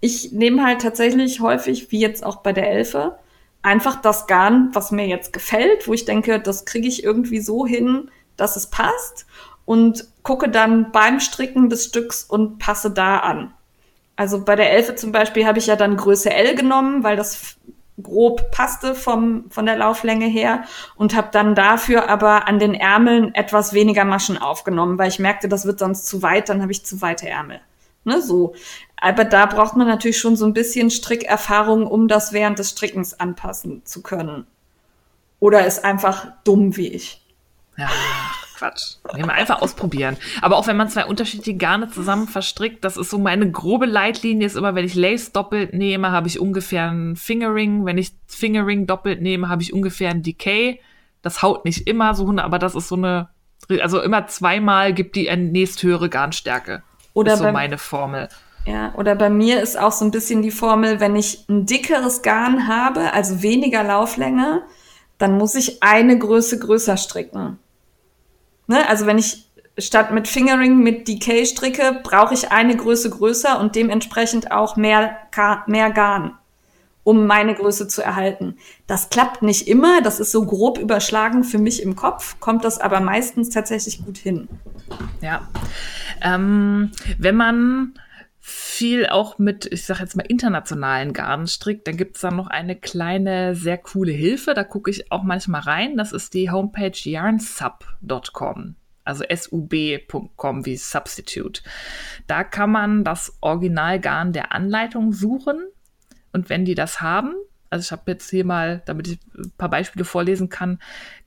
Ich nehme halt tatsächlich häufig, wie jetzt auch bei der Elfe, einfach das Garn, was mir jetzt gefällt, wo ich denke, das kriege ich irgendwie so hin, dass es passt und gucke dann beim Stricken des Stücks und passe da an. Also bei der Elfe zum Beispiel habe ich ja dann Größe L genommen, weil das grob passte vom, von der Lauflänge her und habe dann dafür aber an den Ärmeln etwas weniger Maschen aufgenommen, weil ich merkte, das wird sonst zu weit, dann habe ich zu weite Ärmel. Ne, so. Aber da braucht man natürlich schon so ein bisschen Strickerfahrung, um das während des Strickens anpassen zu können. Oder ist einfach dumm wie ich. Ja, Quatsch. Nee, mal einfach ausprobieren. Aber auch wenn man zwei unterschiedliche Garne zusammen verstrickt, das ist so meine grobe Leitlinie, ist immer, wenn ich Lace doppelt nehme, habe ich ungefähr ein Fingering. Wenn ich Fingering doppelt nehme, habe ich ungefähr ein Decay. Das haut nicht immer so, aber das ist so eine, also immer zweimal gibt die nächsthöhere Garnstärke. Oder ist so meine Formel. Ja, oder bei mir ist auch so ein bisschen die Formel, wenn ich ein dickeres Garn habe, also weniger Lauflänge, dann muss ich eine Größe größer stricken. Ne? Also wenn ich statt mit Fingering mit Decay stricke, brauche ich eine Größe größer und dementsprechend auch mehr, mehr Garn, um meine Größe zu erhalten. Das klappt nicht immer, das ist so grob überschlagen für mich im Kopf, kommt das aber meistens tatsächlich gut hin. Ja. Ähm, wenn man viel auch mit, ich sag jetzt mal, internationalen Garnen strickt, dann gibt's da noch eine kleine, sehr coole Hilfe. Da gucke ich auch manchmal rein. Das ist die Homepage yarnsub.com. Also sub.com wie Substitute. Da kann man das Originalgarn der Anleitung suchen. Und wenn die das haben, also ich habe jetzt hier mal, damit ich ein paar Beispiele vorlesen kann,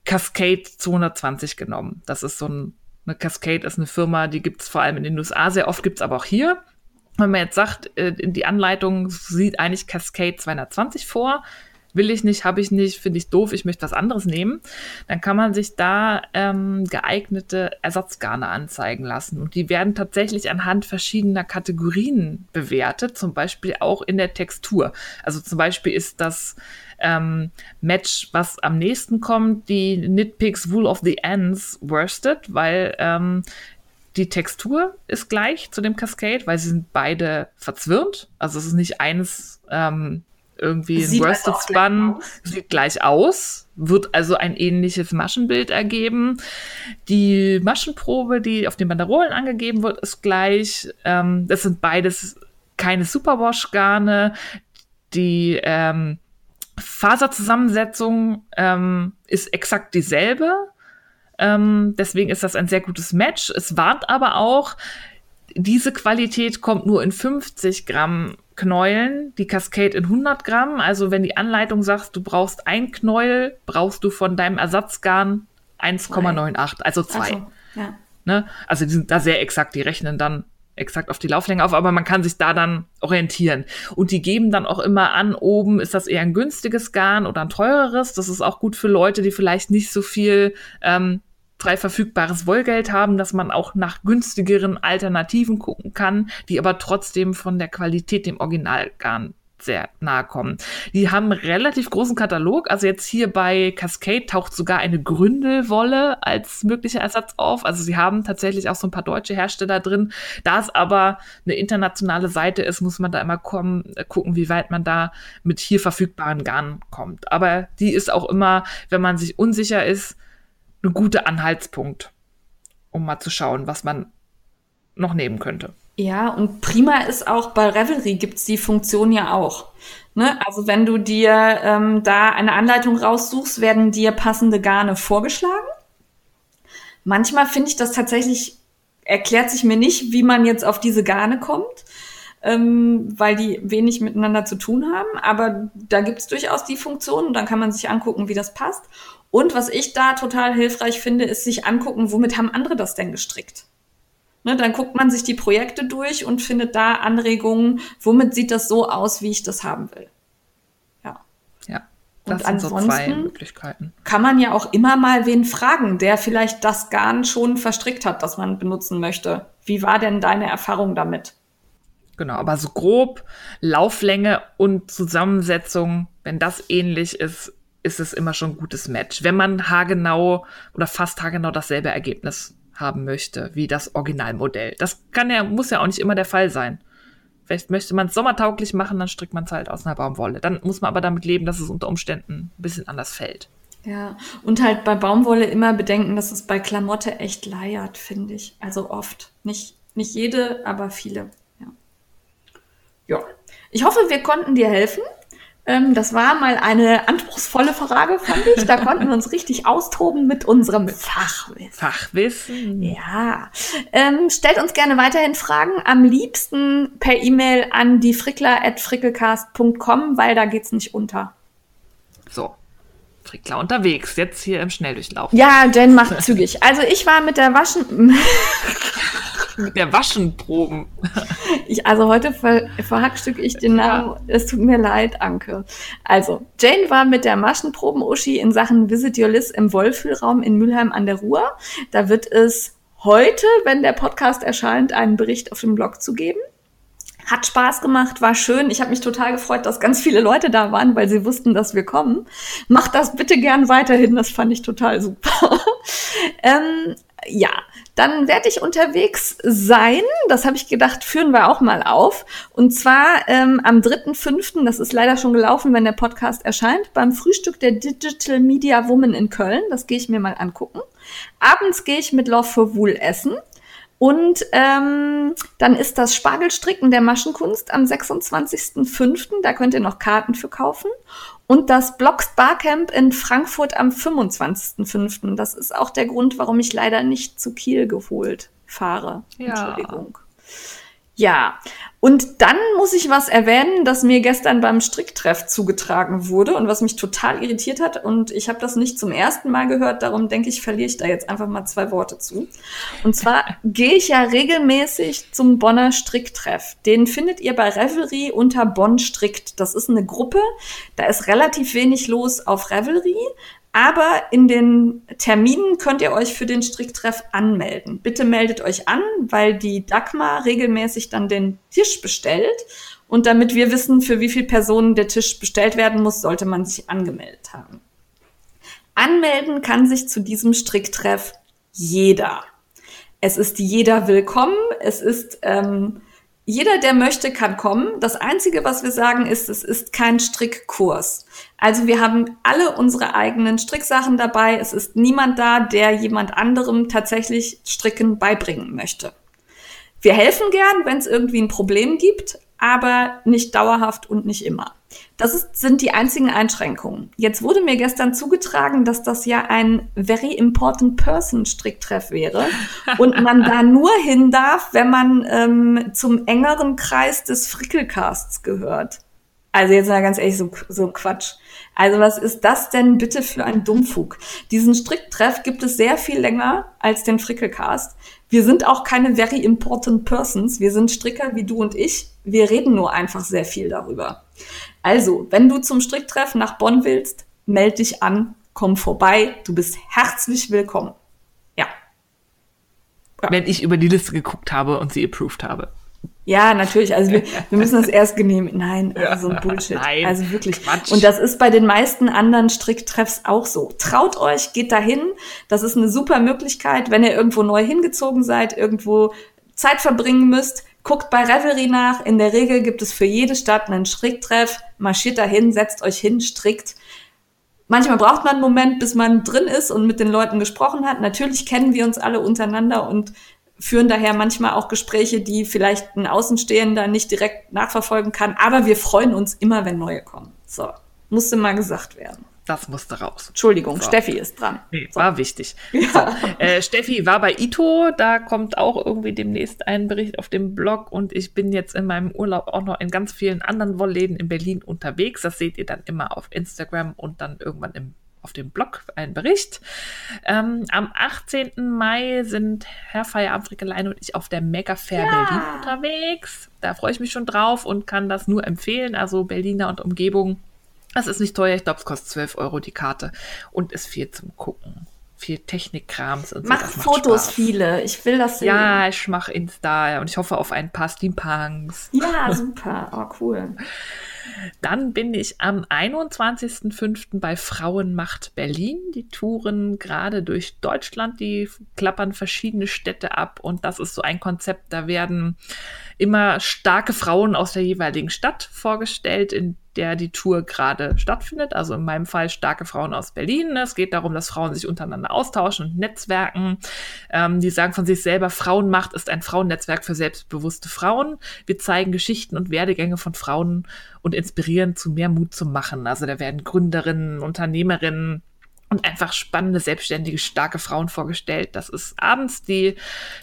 Cascade 220 genommen. Das ist so ein, eine Cascade ist eine Firma, die gibt's vor allem in den USA sehr oft, gibt's aber auch hier. Wenn man jetzt sagt, äh, die Anleitung sieht eigentlich Cascade 220 vor, will ich nicht, habe ich nicht, finde ich doof, ich möchte was anderes nehmen, dann kann man sich da ähm, geeignete Ersatzgarne anzeigen lassen. Und die werden tatsächlich anhand verschiedener Kategorien bewertet, zum Beispiel auch in der Textur. Also zum Beispiel ist das ähm, Match, was am nächsten kommt, die Nitpicks Wool of the Ends Worsted, weil ähm, die Textur ist gleich zu dem Cascade, weil sie sind beide verzwirnt. Also es ist nicht eines ähm, irgendwie ein Sieht Worsted also Spun, sieht gleich aus, wird also ein ähnliches Maschenbild ergeben. Die Maschenprobe, die auf den Banderolen angegeben wird, ist gleich. Ähm, das sind beides keine Superwash-Garne. Die ähm, Faserzusammensetzung ähm, ist exakt dieselbe. Ähm, deswegen ist das ein sehr gutes Match. Es warnt aber auch, diese Qualität kommt nur in 50 Gramm Knäueln, die Cascade in 100 Gramm. Also wenn die Anleitung sagt, du brauchst ein Knäuel, brauchst du von deinem Ersatzgarn 1,98, also zwei. Also, ja. Ne? Also die sind da sehr exakt, die rechnen dann exakt auf die Lauflänge auf, aber man kann sich da dann orientieren. Und die geben dann auch immer an, oben ist das eher ein günstiges Garn oder ein teureres. Das ist auch gut für Leute, die vielleicht nicht so viel ähm, frei verfügbares Wollgeld haben, dass man auch nach günstigeren Alternativen gucken kann, die aber trotzdem von der Qualität dem Originalgarn sehr nahe kommen. Die haben relativ großen Katalog. Also jetzt hier bei Cascade taucht sogar eine Gründelwolle als möglicher Ersatz auf. Also sie haben tatsächlich auch so ein paar deutsche Hersteller drin. Da es aber eine internationale Seite ist, muss man da immer kommen, äh, gucken, wie weit man da mit hier verfügbaren Garn kommt. Aber die ist auch immer, wenn man sich unsicher ist, ein guter Anhaltspunkt, um mal zu schauen, was man noch nehmen könnte. Ja, und prima ist auch bei Revelry gibt's die Funktion ja auch. Ne? Also wenn du dir ähm, da eine Anleitung raussuchst, werden dir passende Garne vorgeschlagen. Manchmal finde ich das tatsächlich, erklärt sich mir nicht, wie man jetzt auf diese Garne kommt, ähm, weil die wenig miteinander zu tun haben. Aber da gibt's durchaus die Funktion und dann kann man sich angucken, wie das passt. Und was ich da total hilfreich finde, ist sich angucken, womit haben andere das denn gestrickt? Ne, dann guckt man sich die Projekte durch und findet da Anregungen, womit sieht das so aus, wie ich das haben will. Ja. Ja. Und Das sind so zwei ansonsten Möglichkeiten. kann man ja auch immer mal wen fragen, der vielleicht das Garn schon verstrickt hat, das man benutzen möchte. Wie war denn deine Erfahrung damit? Genau, aber so grob Lauflänge und Zusammensetzung, wenn das ähnlich ist, ist es immer schon ein gutes Match. Wenn man haargenau oder fast haargenau dasselbe Ergebnis haben möchte wie das Originalmodell. Das kann ja, muss ja auch nicht immer der Fall sein. Vielleicht möchte man es sommertauglich machen, dann strickt man es halt aus einer Baumwolle. Dann muss man aber damit leben, dass es unter Umständen ein bisschen anders fällt. Ja, und halt bei Baumwolle immer bedenken, dass es bei Klamotte echt leiert, finde ich. Also oft. Nicht, nicht jede, aber viele. Ja. ja. Ich hoffe, wir konnten dir helfen. Ähm, das war mal eine anspruchsvolle Frage, fand ich. Da konnten wir uns richtig austoben mit unserem Fachwissen. Fachwissen. Ja, ähm, stellt uns gerne weiterhin Fragen. Am liebsten per E-Mail an die frickler.frickelcast.com, weil da geht's nicht unter. So. Frickler unterwegs, jetzt hier im Schnelldurchlauf. Ja, Jen macht zügig. Also ich war mit der Waschen, Mit der Waschenproben. ich, also heute ver, verhackstück ich den Namen. Es tut mir leid, Anke. Also Jane war mit der Maschenproben-Uschi in Sachen Visit Your Liz im Wollfühlraum in Mülheim an der Ruhr. Da wird es heute, wenn der Podcast erscheint, einen Bericht auf dem Blog zu geben. Hat Spaß gemacht, war schön. Ich habe mich total gefreut, dass ganz viele Leute da waren, weil sie wussten, dass wir kommen. Macht das bitte gern weiterhin, das fand ich total super. ähm, ja, dann werde ich unterwegs sein. Das habe ich gedacht, führen wir auch mal auf. Und zwar ähm, am 3.5., das ist leider schon gelaufen, wenn der Podcast erscheint, beim Frühstück der Digital Media Woman in Köln. Das gehe ich mir mal angucken. Abends gehe ich mit Love for Wool essen. Und ähm, dann ist das Spargelstricken der Maschenkunst am 26.05. Da könnt ihr noch Karten für kaufen. Und das Blocks Barcamp in Frankfurt am 25.05. Das ist auch der Grund, warum ich leider nicht zu Kiel geholt fahre. Ja. Entschuldigung. Ja, und dann muss ich was erwähnen, das mir gestern beim Stricktreff zugetragen wurde und was mich total irritiert hat. Und ich habe das nicht zum ersten Mal gehört, darum denke ich, verliere ich da jetzt einfach mal zwei Worte zu. Und zwar gehe ich ja regelmäßig zum Bonner Stricktreff. Den findet ihr bei Revelry unter Bonn Strickt. Das ist eine Gruppe, da ist relativ wenig los auf Revelry. Aber in den Terminen könnt ihr euch für den Stricktreff anmelden. Bitte meldet euch an, weil die Dagmar regelmäßig dann den Tisch bestellt. Und damit wir wissen, für wie viele Personen der Tisch bestellt werden muss, sollte man sich angemeldet haben. Anmelden kann sich zu diesem Stricktreff jeder. Es ist jeder willkommen. Es ist ähm, jeder, der möchte, kann kommen. Das Einzige, was wir sagen, ist, es ist kein Strickkurs. Also wir haben alle unsere eigenen Stricksachen dabei. Es ist niemand da, der jemand anderem tatsächlich Stricken beibringen möchte. Wir helfen gern, wenn es irgendwie ein Problem gibt, aber nicht dauerhaft und nicht immer. Das ist, sind die einzigen Einschränkungen. Jetzt wurde mir gestern zugetragen, dass das ja ein Very Important Person Stricktreff wäre und man da nur hin darf, wenn man ähm, zum engeren Kreis des Frickelcasts gehört. Also jetzt mal ganz ehrlich, so, so Quatsch. Also was ist das denn bitte für ein Dummfug? Diesen Stricktreff gibt es sehr viel länger als den Frickelcast. Wir sind auch keine very important persons. Wir sind Stricker wie du und ich. Wir reden nur einfach sehr viel darüber. Also, wenn du zum Stricktreff nach Bonn willst, meld dich an, komm vorbei. Du bist herzlich willkommen. Ja. Ja. Wenn ich über die Liste geguckt habe und sie approved habe. Ja, natürlich. Also wir, wir müssen das erst genehmigen. Nein, also so ein Bullshit. Nein, also wirklich. Quatsch. Und das ist bei den meisten anderen Stricktreffs auch so. Traut euch, geht dahin. Das ist eine super Möglichkeit, wenn ihr irgendwo neu hingezogen seid, irgendwo Zeit verbringen müsst. Guckt bei Revelry nach. In der Regel gibt es für jede Stadt einen Stricktreff. Marschiert dahin, setzt euch hin, strickt. Manchmal braucht man einen Moment, bis man drin ist und mit den Leuten gesprochen hat. Natürlich kennen wir uns alle untereinander und führen daher manchmal auch Gespräche, die vielleicht ein Außenstehender nicht direkt nachverfolgen kann. Aber wir freuen uns immer, wenn neue kommen. So, musste mal gesagt werden. Das musste raus. Entschuldigung, So. Steffi ist dran. Nee, war wichtig. So, äh, Steffi war bei Ito, da kommt auch irgendwie demnächst ein Bericht auf dem Blog und ich bin jetzt in meinem Urlaub auch noch in ganz vielen anderen Wollläden in Berlin unterwegs. Das seht ihr dann immer auf Instagram und dann irgendwann im, auf dem Blog ein Bericht. Ähm, am 18. Mai sind Herr Feierabend Frickelein und ich auf der Mega Fair Berlin unterwegs. Da freue ich mich schon drauf und kann das nur empfehlen. Also Berliner und Umgebung Das ist nicht teuer, ich glaube, es kostet 12 Euro die Karte und ist viel zum Gucken. Viel Technikkrams und Mach so. das macht Fotos Spaß. viele. Ich will das sehen. Ja, ich mache Insta und ich hoffe auf ein paar Steampunks. Ja, super. Oh, cool. Dann bin ich am 21.05. bei Frauenmacht Berlin. Die touren gerade durch Deutschland, die klappern verschiedene Städte ab und das ist so ein Konzept, da werden immer starke Frauen aus der jeweiligen Stadt vorgestellt, in der die Tour gerade stattfindet. Also in meinem Fall starke Frauen aus Berlin. Es geht darum, dass Frauen sich untereinander austauschen und netzwerken. Ähm, die sagen von sich selber, Frauenmacht ist ein Frauennetzwerk für selbstbewusste Frauen. Wir zeigen Geschichten und Werdegänge von Frauen und inspirieren zu mehr Mut zum Machen. Also da werden Gründerinnen, Unternehmerinnen, und einfach spannende, selbstständige, starke Frauen vorgestellt. Das ist abends. Die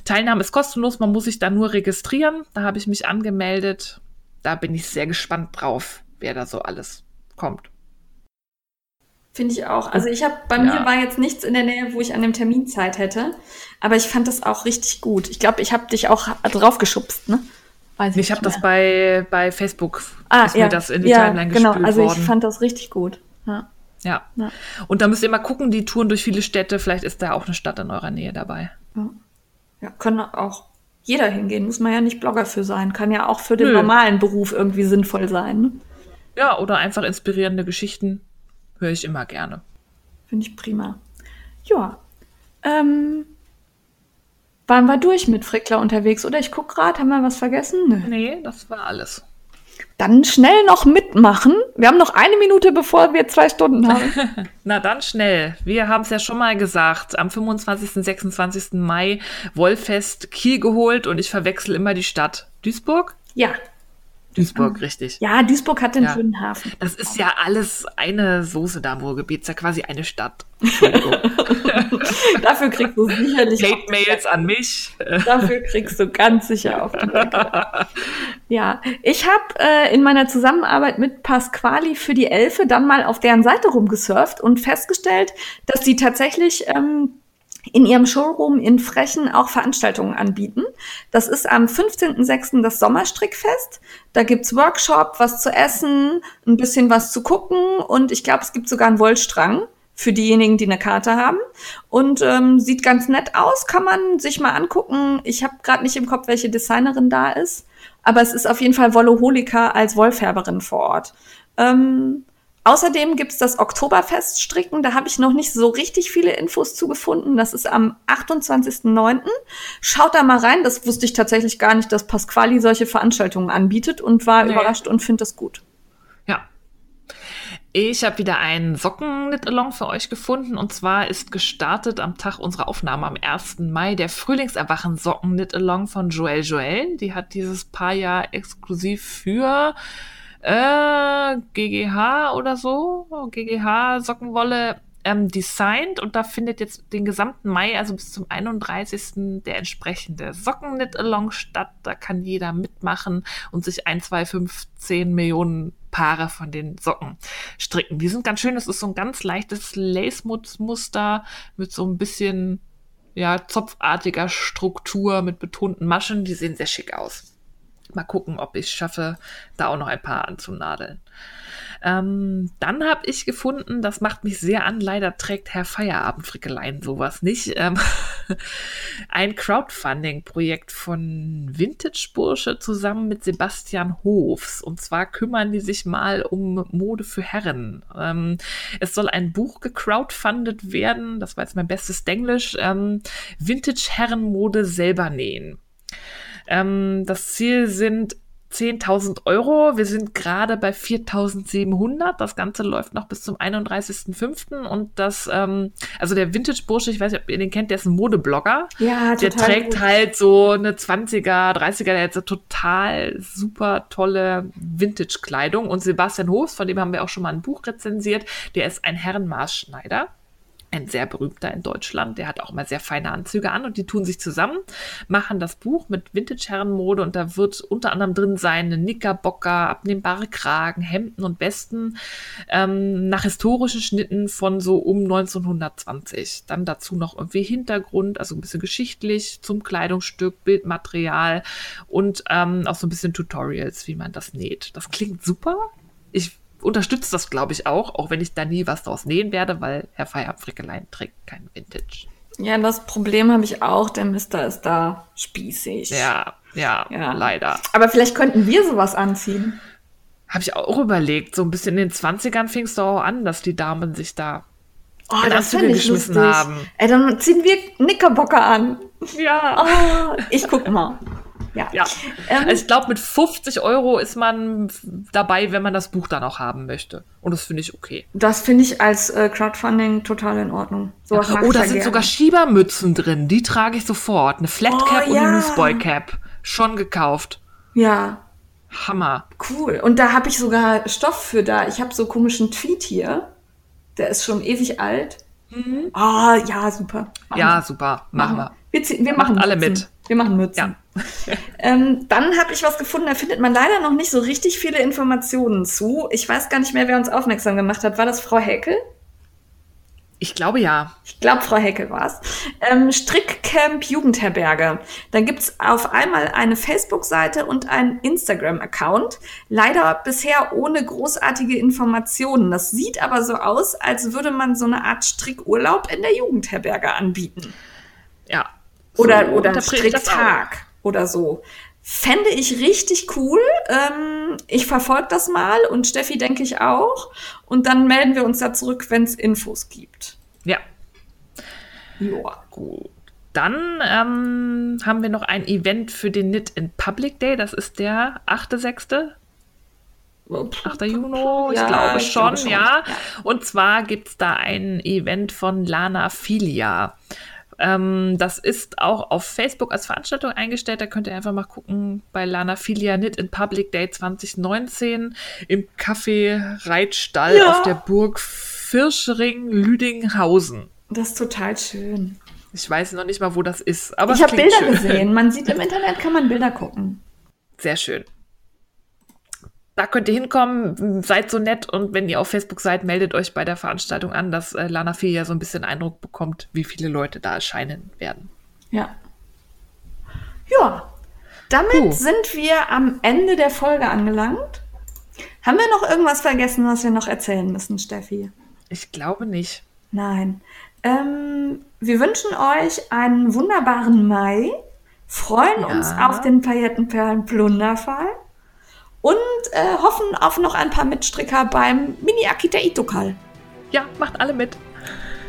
Teilnahme ist kostenlos. Man muss sich da nur registrieren. Da habe ich mich angemeldet. Da bin ich sehr gespannt drauf, wer da so alles kommt. Finde ich auch. Also ich habe bei Ja. mir war jetzt nichts in der Nähe, wo ich an dem Termin Zeit hätte, aber ich fand das auch richtig gut. Ich glaube, ich habe dich auch draufgeschubst, ne? Weiß Ich nicht habe das bei, bei Facebook, ah, ist ja, mir das in die ja, Timeline genau. gespült Also ich worden. fand das richtig gut. Ja. Ja. Ja. Und da müsst ihr mal gucken, die touren durch viele Städte. Vielleicht ist da auch eine Stadt in eurer Nähe dabei. ja, können auch jeder hingehen. Muss man ja nicht Blogger für sein. Kann ja auch für den Nö. normalen Beruf irgendwie sinnvoll sein. Ne? Ja, oder einfach inspirierende Geschichten höre ich immer gerne. Finde ich prima. Ja. Ähm, waren wir durch mit Frickler unterwegs? Oder ich gucke gerade, haben wir was vergessen? Nö. Nee, das war alles. Dann schnell noch mitmachen. Wir haben noch eine Minute, bevor wir zwei Stunden haben. Na dann schnell. Wir haben es ja schon mal gesagt. Am 25. 26. Mai Wollfest Kiel geholt und ich verwechsel immer die Stadt. Duisburg? ja. Duisburg, richtig. Ja, Duisburg hat den Ja. schönen Hafen. Das ist ja alles eine Soße da Ruhrgebiet. Ist ja quasi eine Stadt. Entschuldigung. Dafür kriegst du sicherlich Hate-Mails an mich. Dafür kriegst du ganz sicher auf die Decke. Ja, ich habe äh, in meiner Zusammenarbeit mit Pasquali für die Elfe dann mal auf deren Seite rumgesurft und festgestellt, dass die tatsächlich ähm, in ihrem Showroom in Frechen auch Veranstaltungen anbieten. Das ist am 15.06. das Sommerstrickfest. Da gibt's Workshop, was zu essen, ein bisschen was zu gucken und ich glaube, es gibt sogar einen Wollstrang für diejenigen, die eine Karte haben. Und ähm, sieht ganz nett aus, kann man sich mal angucken. Ich habe gerade nicht im Kopf, welche Designerin da ist, aber es ist auf jeden Fall Wolloholika als Wollfärberin vor Ort. Ähm, außerdem gibt's das Oktoberfest stricken. Da habe ich noch nicht so richtig viele Infos zugefunden. Das ist am 28.09. Schaut da mal rein. Das wusste ich tatsächlich gar nicht, dass Pasquali solche Veranstaltungen anbietet und war Nee. überrascht und finde das gut. Ja. Ich habe wieder einen Socken-Knit-Along für euch gefunden. Und zwar ist gestartet am Tag unserer Aufnahme am 1. Mai der Frühlingserwachen Socken-Knit-Along von Joelle Joelle. Die hat dieses Paar ja exklusiv für äh, GGH oder so, GGH Sockenwolle ähm, designt und da findet jetzt den gesamten Mai, also bis zum 31. der entsprechende Socken-Knit-Along statt. Da kann jeder mitmachen und sich ein, zwei, fünf, zehn Millionen Paare von den Socken stricken. Die sind ganz schön. Das ist so ein ganz leichtes Lace-Muster mit so ein bisschen ja, zopfartiger Struktur mit betonten Maschen. Die sehen sehr schick aus. Mal gucken, ob ich schaffe, da auch noch ein paar anzunadeln. Ähm, dann habe ich gefunden, das macht mich sehr an, leider trägt Herr Feierabendfrickelein sowas nicht. Ähm, ein Crowdfunding-Projekt von Vintage Bursche zusammen mit Sebastian Hofs. Und zwar kümmern die sich mal um Mode für Herren. Ähm, es soll ein Buch gecrowdfundet werden, das war jetzt mein bestes Englisch, ähm, Vintage Herrenmode selber nähen. Ähm, das Ziel sind 10.000 Euro. Wir sind gerade bei 4.700. Das Ganze läuft noch bis zum 31.05. Und das, ähm, also der Vintage-Bursche, ich weiß nicht, ob ihr den kennt, der ist ein Modeblogger. Ja, Der total trägt gut. halt so eine 20er, 30er, der hat so total super tolle Vintage-Kleidung. Und Sebastian Hofs, von dem haben wir auch schon mal ein Buch rezensiert, der ist ein Herrenmaßschneider ein sehr berühmter in Deutschland. Der hat auch immer sehr feine Anzüge an und die tun sich zusammen, machen das Buch mit Vintage-Herrenmode und da wird unter anderem drin sein Knickerbocker, abnehmbare Kragen, Hemden und Westen ähm, nach historischen Schnitten von so um 1920. Dann dazu noch irgendwie Hintergrund, also ein bisschen geschichtlich zum Kleidungsstück, Bildmaterial und ähm, auch so ein bisschen Tutorials, wie man das näht. Das klingt super. Ich unterstütze das, glaube ich, auch, auch wenn ich da nie was draus nähen werde, weil Herr Feierabend trägt kein Vintage. Ja, das Problem habe ich auch, der Mister ist da spießig. Ja, ja, ja, leider. Aber vielleicht könnten wir sowas anziehen. Habe ich auch überlegt. So ein bisschen in den 20ern fing es doch auch an, dass die Damen sich da oh, das Anzüge geschmissen lustig. haben. Ey, dann ziehen wir Knickerbocker an. Ja. Oh, ich guck mal. Ja. ja. Ähm, also ich glaube, mit 50 Euro ist man dabei, wenn man das Buch dann auch haben möchte. Und das finde ich okay. Das finde ich als äh, Crowdfunding total in Ordnung. So ja. Oh, da sind gerne. sogar Schiebermützen drin. Die trage ich sofort. Eine Flatcap oh, und eine Newsboy Cap. Schon gekauft. Ja. Hammer. Cool. Und da habe ich sogar Stoff für da. Ich habe so komischen Tweet hier. Der ist schon ewig alt. Mhm. Ah, ja, super. Machen ja, super. Machen, wir. Wir, wir machen alle mit. Wir machen Mützen. Ja. ähm, dann habe ich was gefunden, da findet man leider noch nicht so richtig viele Informationen zu. Ich weiß gar nicht mehr, wer uns aufmerksam gemacht hat. War das Frau Heckel? Ich glaube ja. Ich glaube, Frau Heckel war's. Ähm, Strickcamp Jugendherberge. Dann gibt's auf einmal eine Facebook-Seite und einen Instagram-Account. Leider bisher ohne großartige Informationen. Das sieht aber so aus, als würde man so eine Art Strickurlaub in der Jugendherberge anbieten. Ja. Oder, so oder Stricktag oder so. Fände ich richtig cool. Ähm, ich verfolge das mal und Steffi denke ich auch. Und dann melden wir uns da zurück, wenn es Infos gibt. Ja. Joa. Gut. Dann ähm, haben wir noch ein Event für den Knit in Public Day. Das ist der 8.6. 8. Juni, ich ja, glaube ich schon, glaube schon, ja. ja. Und zwar gibt es da ein Event von Lana Filia. Ähm, das ist auch auf Facebook als Veranstaltung eingestellt. Da könnt ihr einfach mal gucken bei Lana Filia Knit in Public Day 2019 im Café Reitstall ja. auf der Burg Firschring Lüdinghausen. Das ist total schön. Ich weiß noch nicht mal, wo das ist. Aber ich habe Bilder schön. gesehen. Man sieht im Internet, kann man Bilder gucken. Sehr schön da könnt ihr hinkommen, seid so nett und wenn ihr auf Facebook seid, meldet euch bei der Veranstaltung an, dass äh, Lana Fee ja so ein bisschen Eindruck bekommt, wie viele Leute da erscheinen werden. Ja. Ja, damit uh. sind wir am Ende der Folge angelangt. Haben wir noch irgendwas vergessen, was wir noch erzählen müssen, Steffi? Ich glaube nicht. Nein. Ähm, wir wünschen euch einen wunderbaren Mai, freuen ja. uns auf den Paillettenperlen-Plunderfall und äh, hoffen auf noch ein paar Mitstricker beim Mini Akita Itokal. Ja, macht alle mit.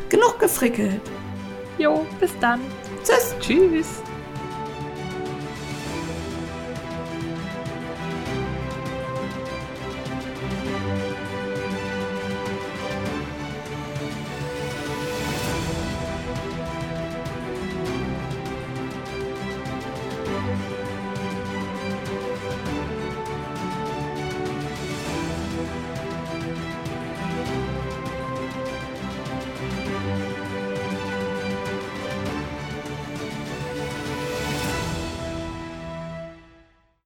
Genug gefrickelt. Jo, bis dann. Tschüss. Tschüss.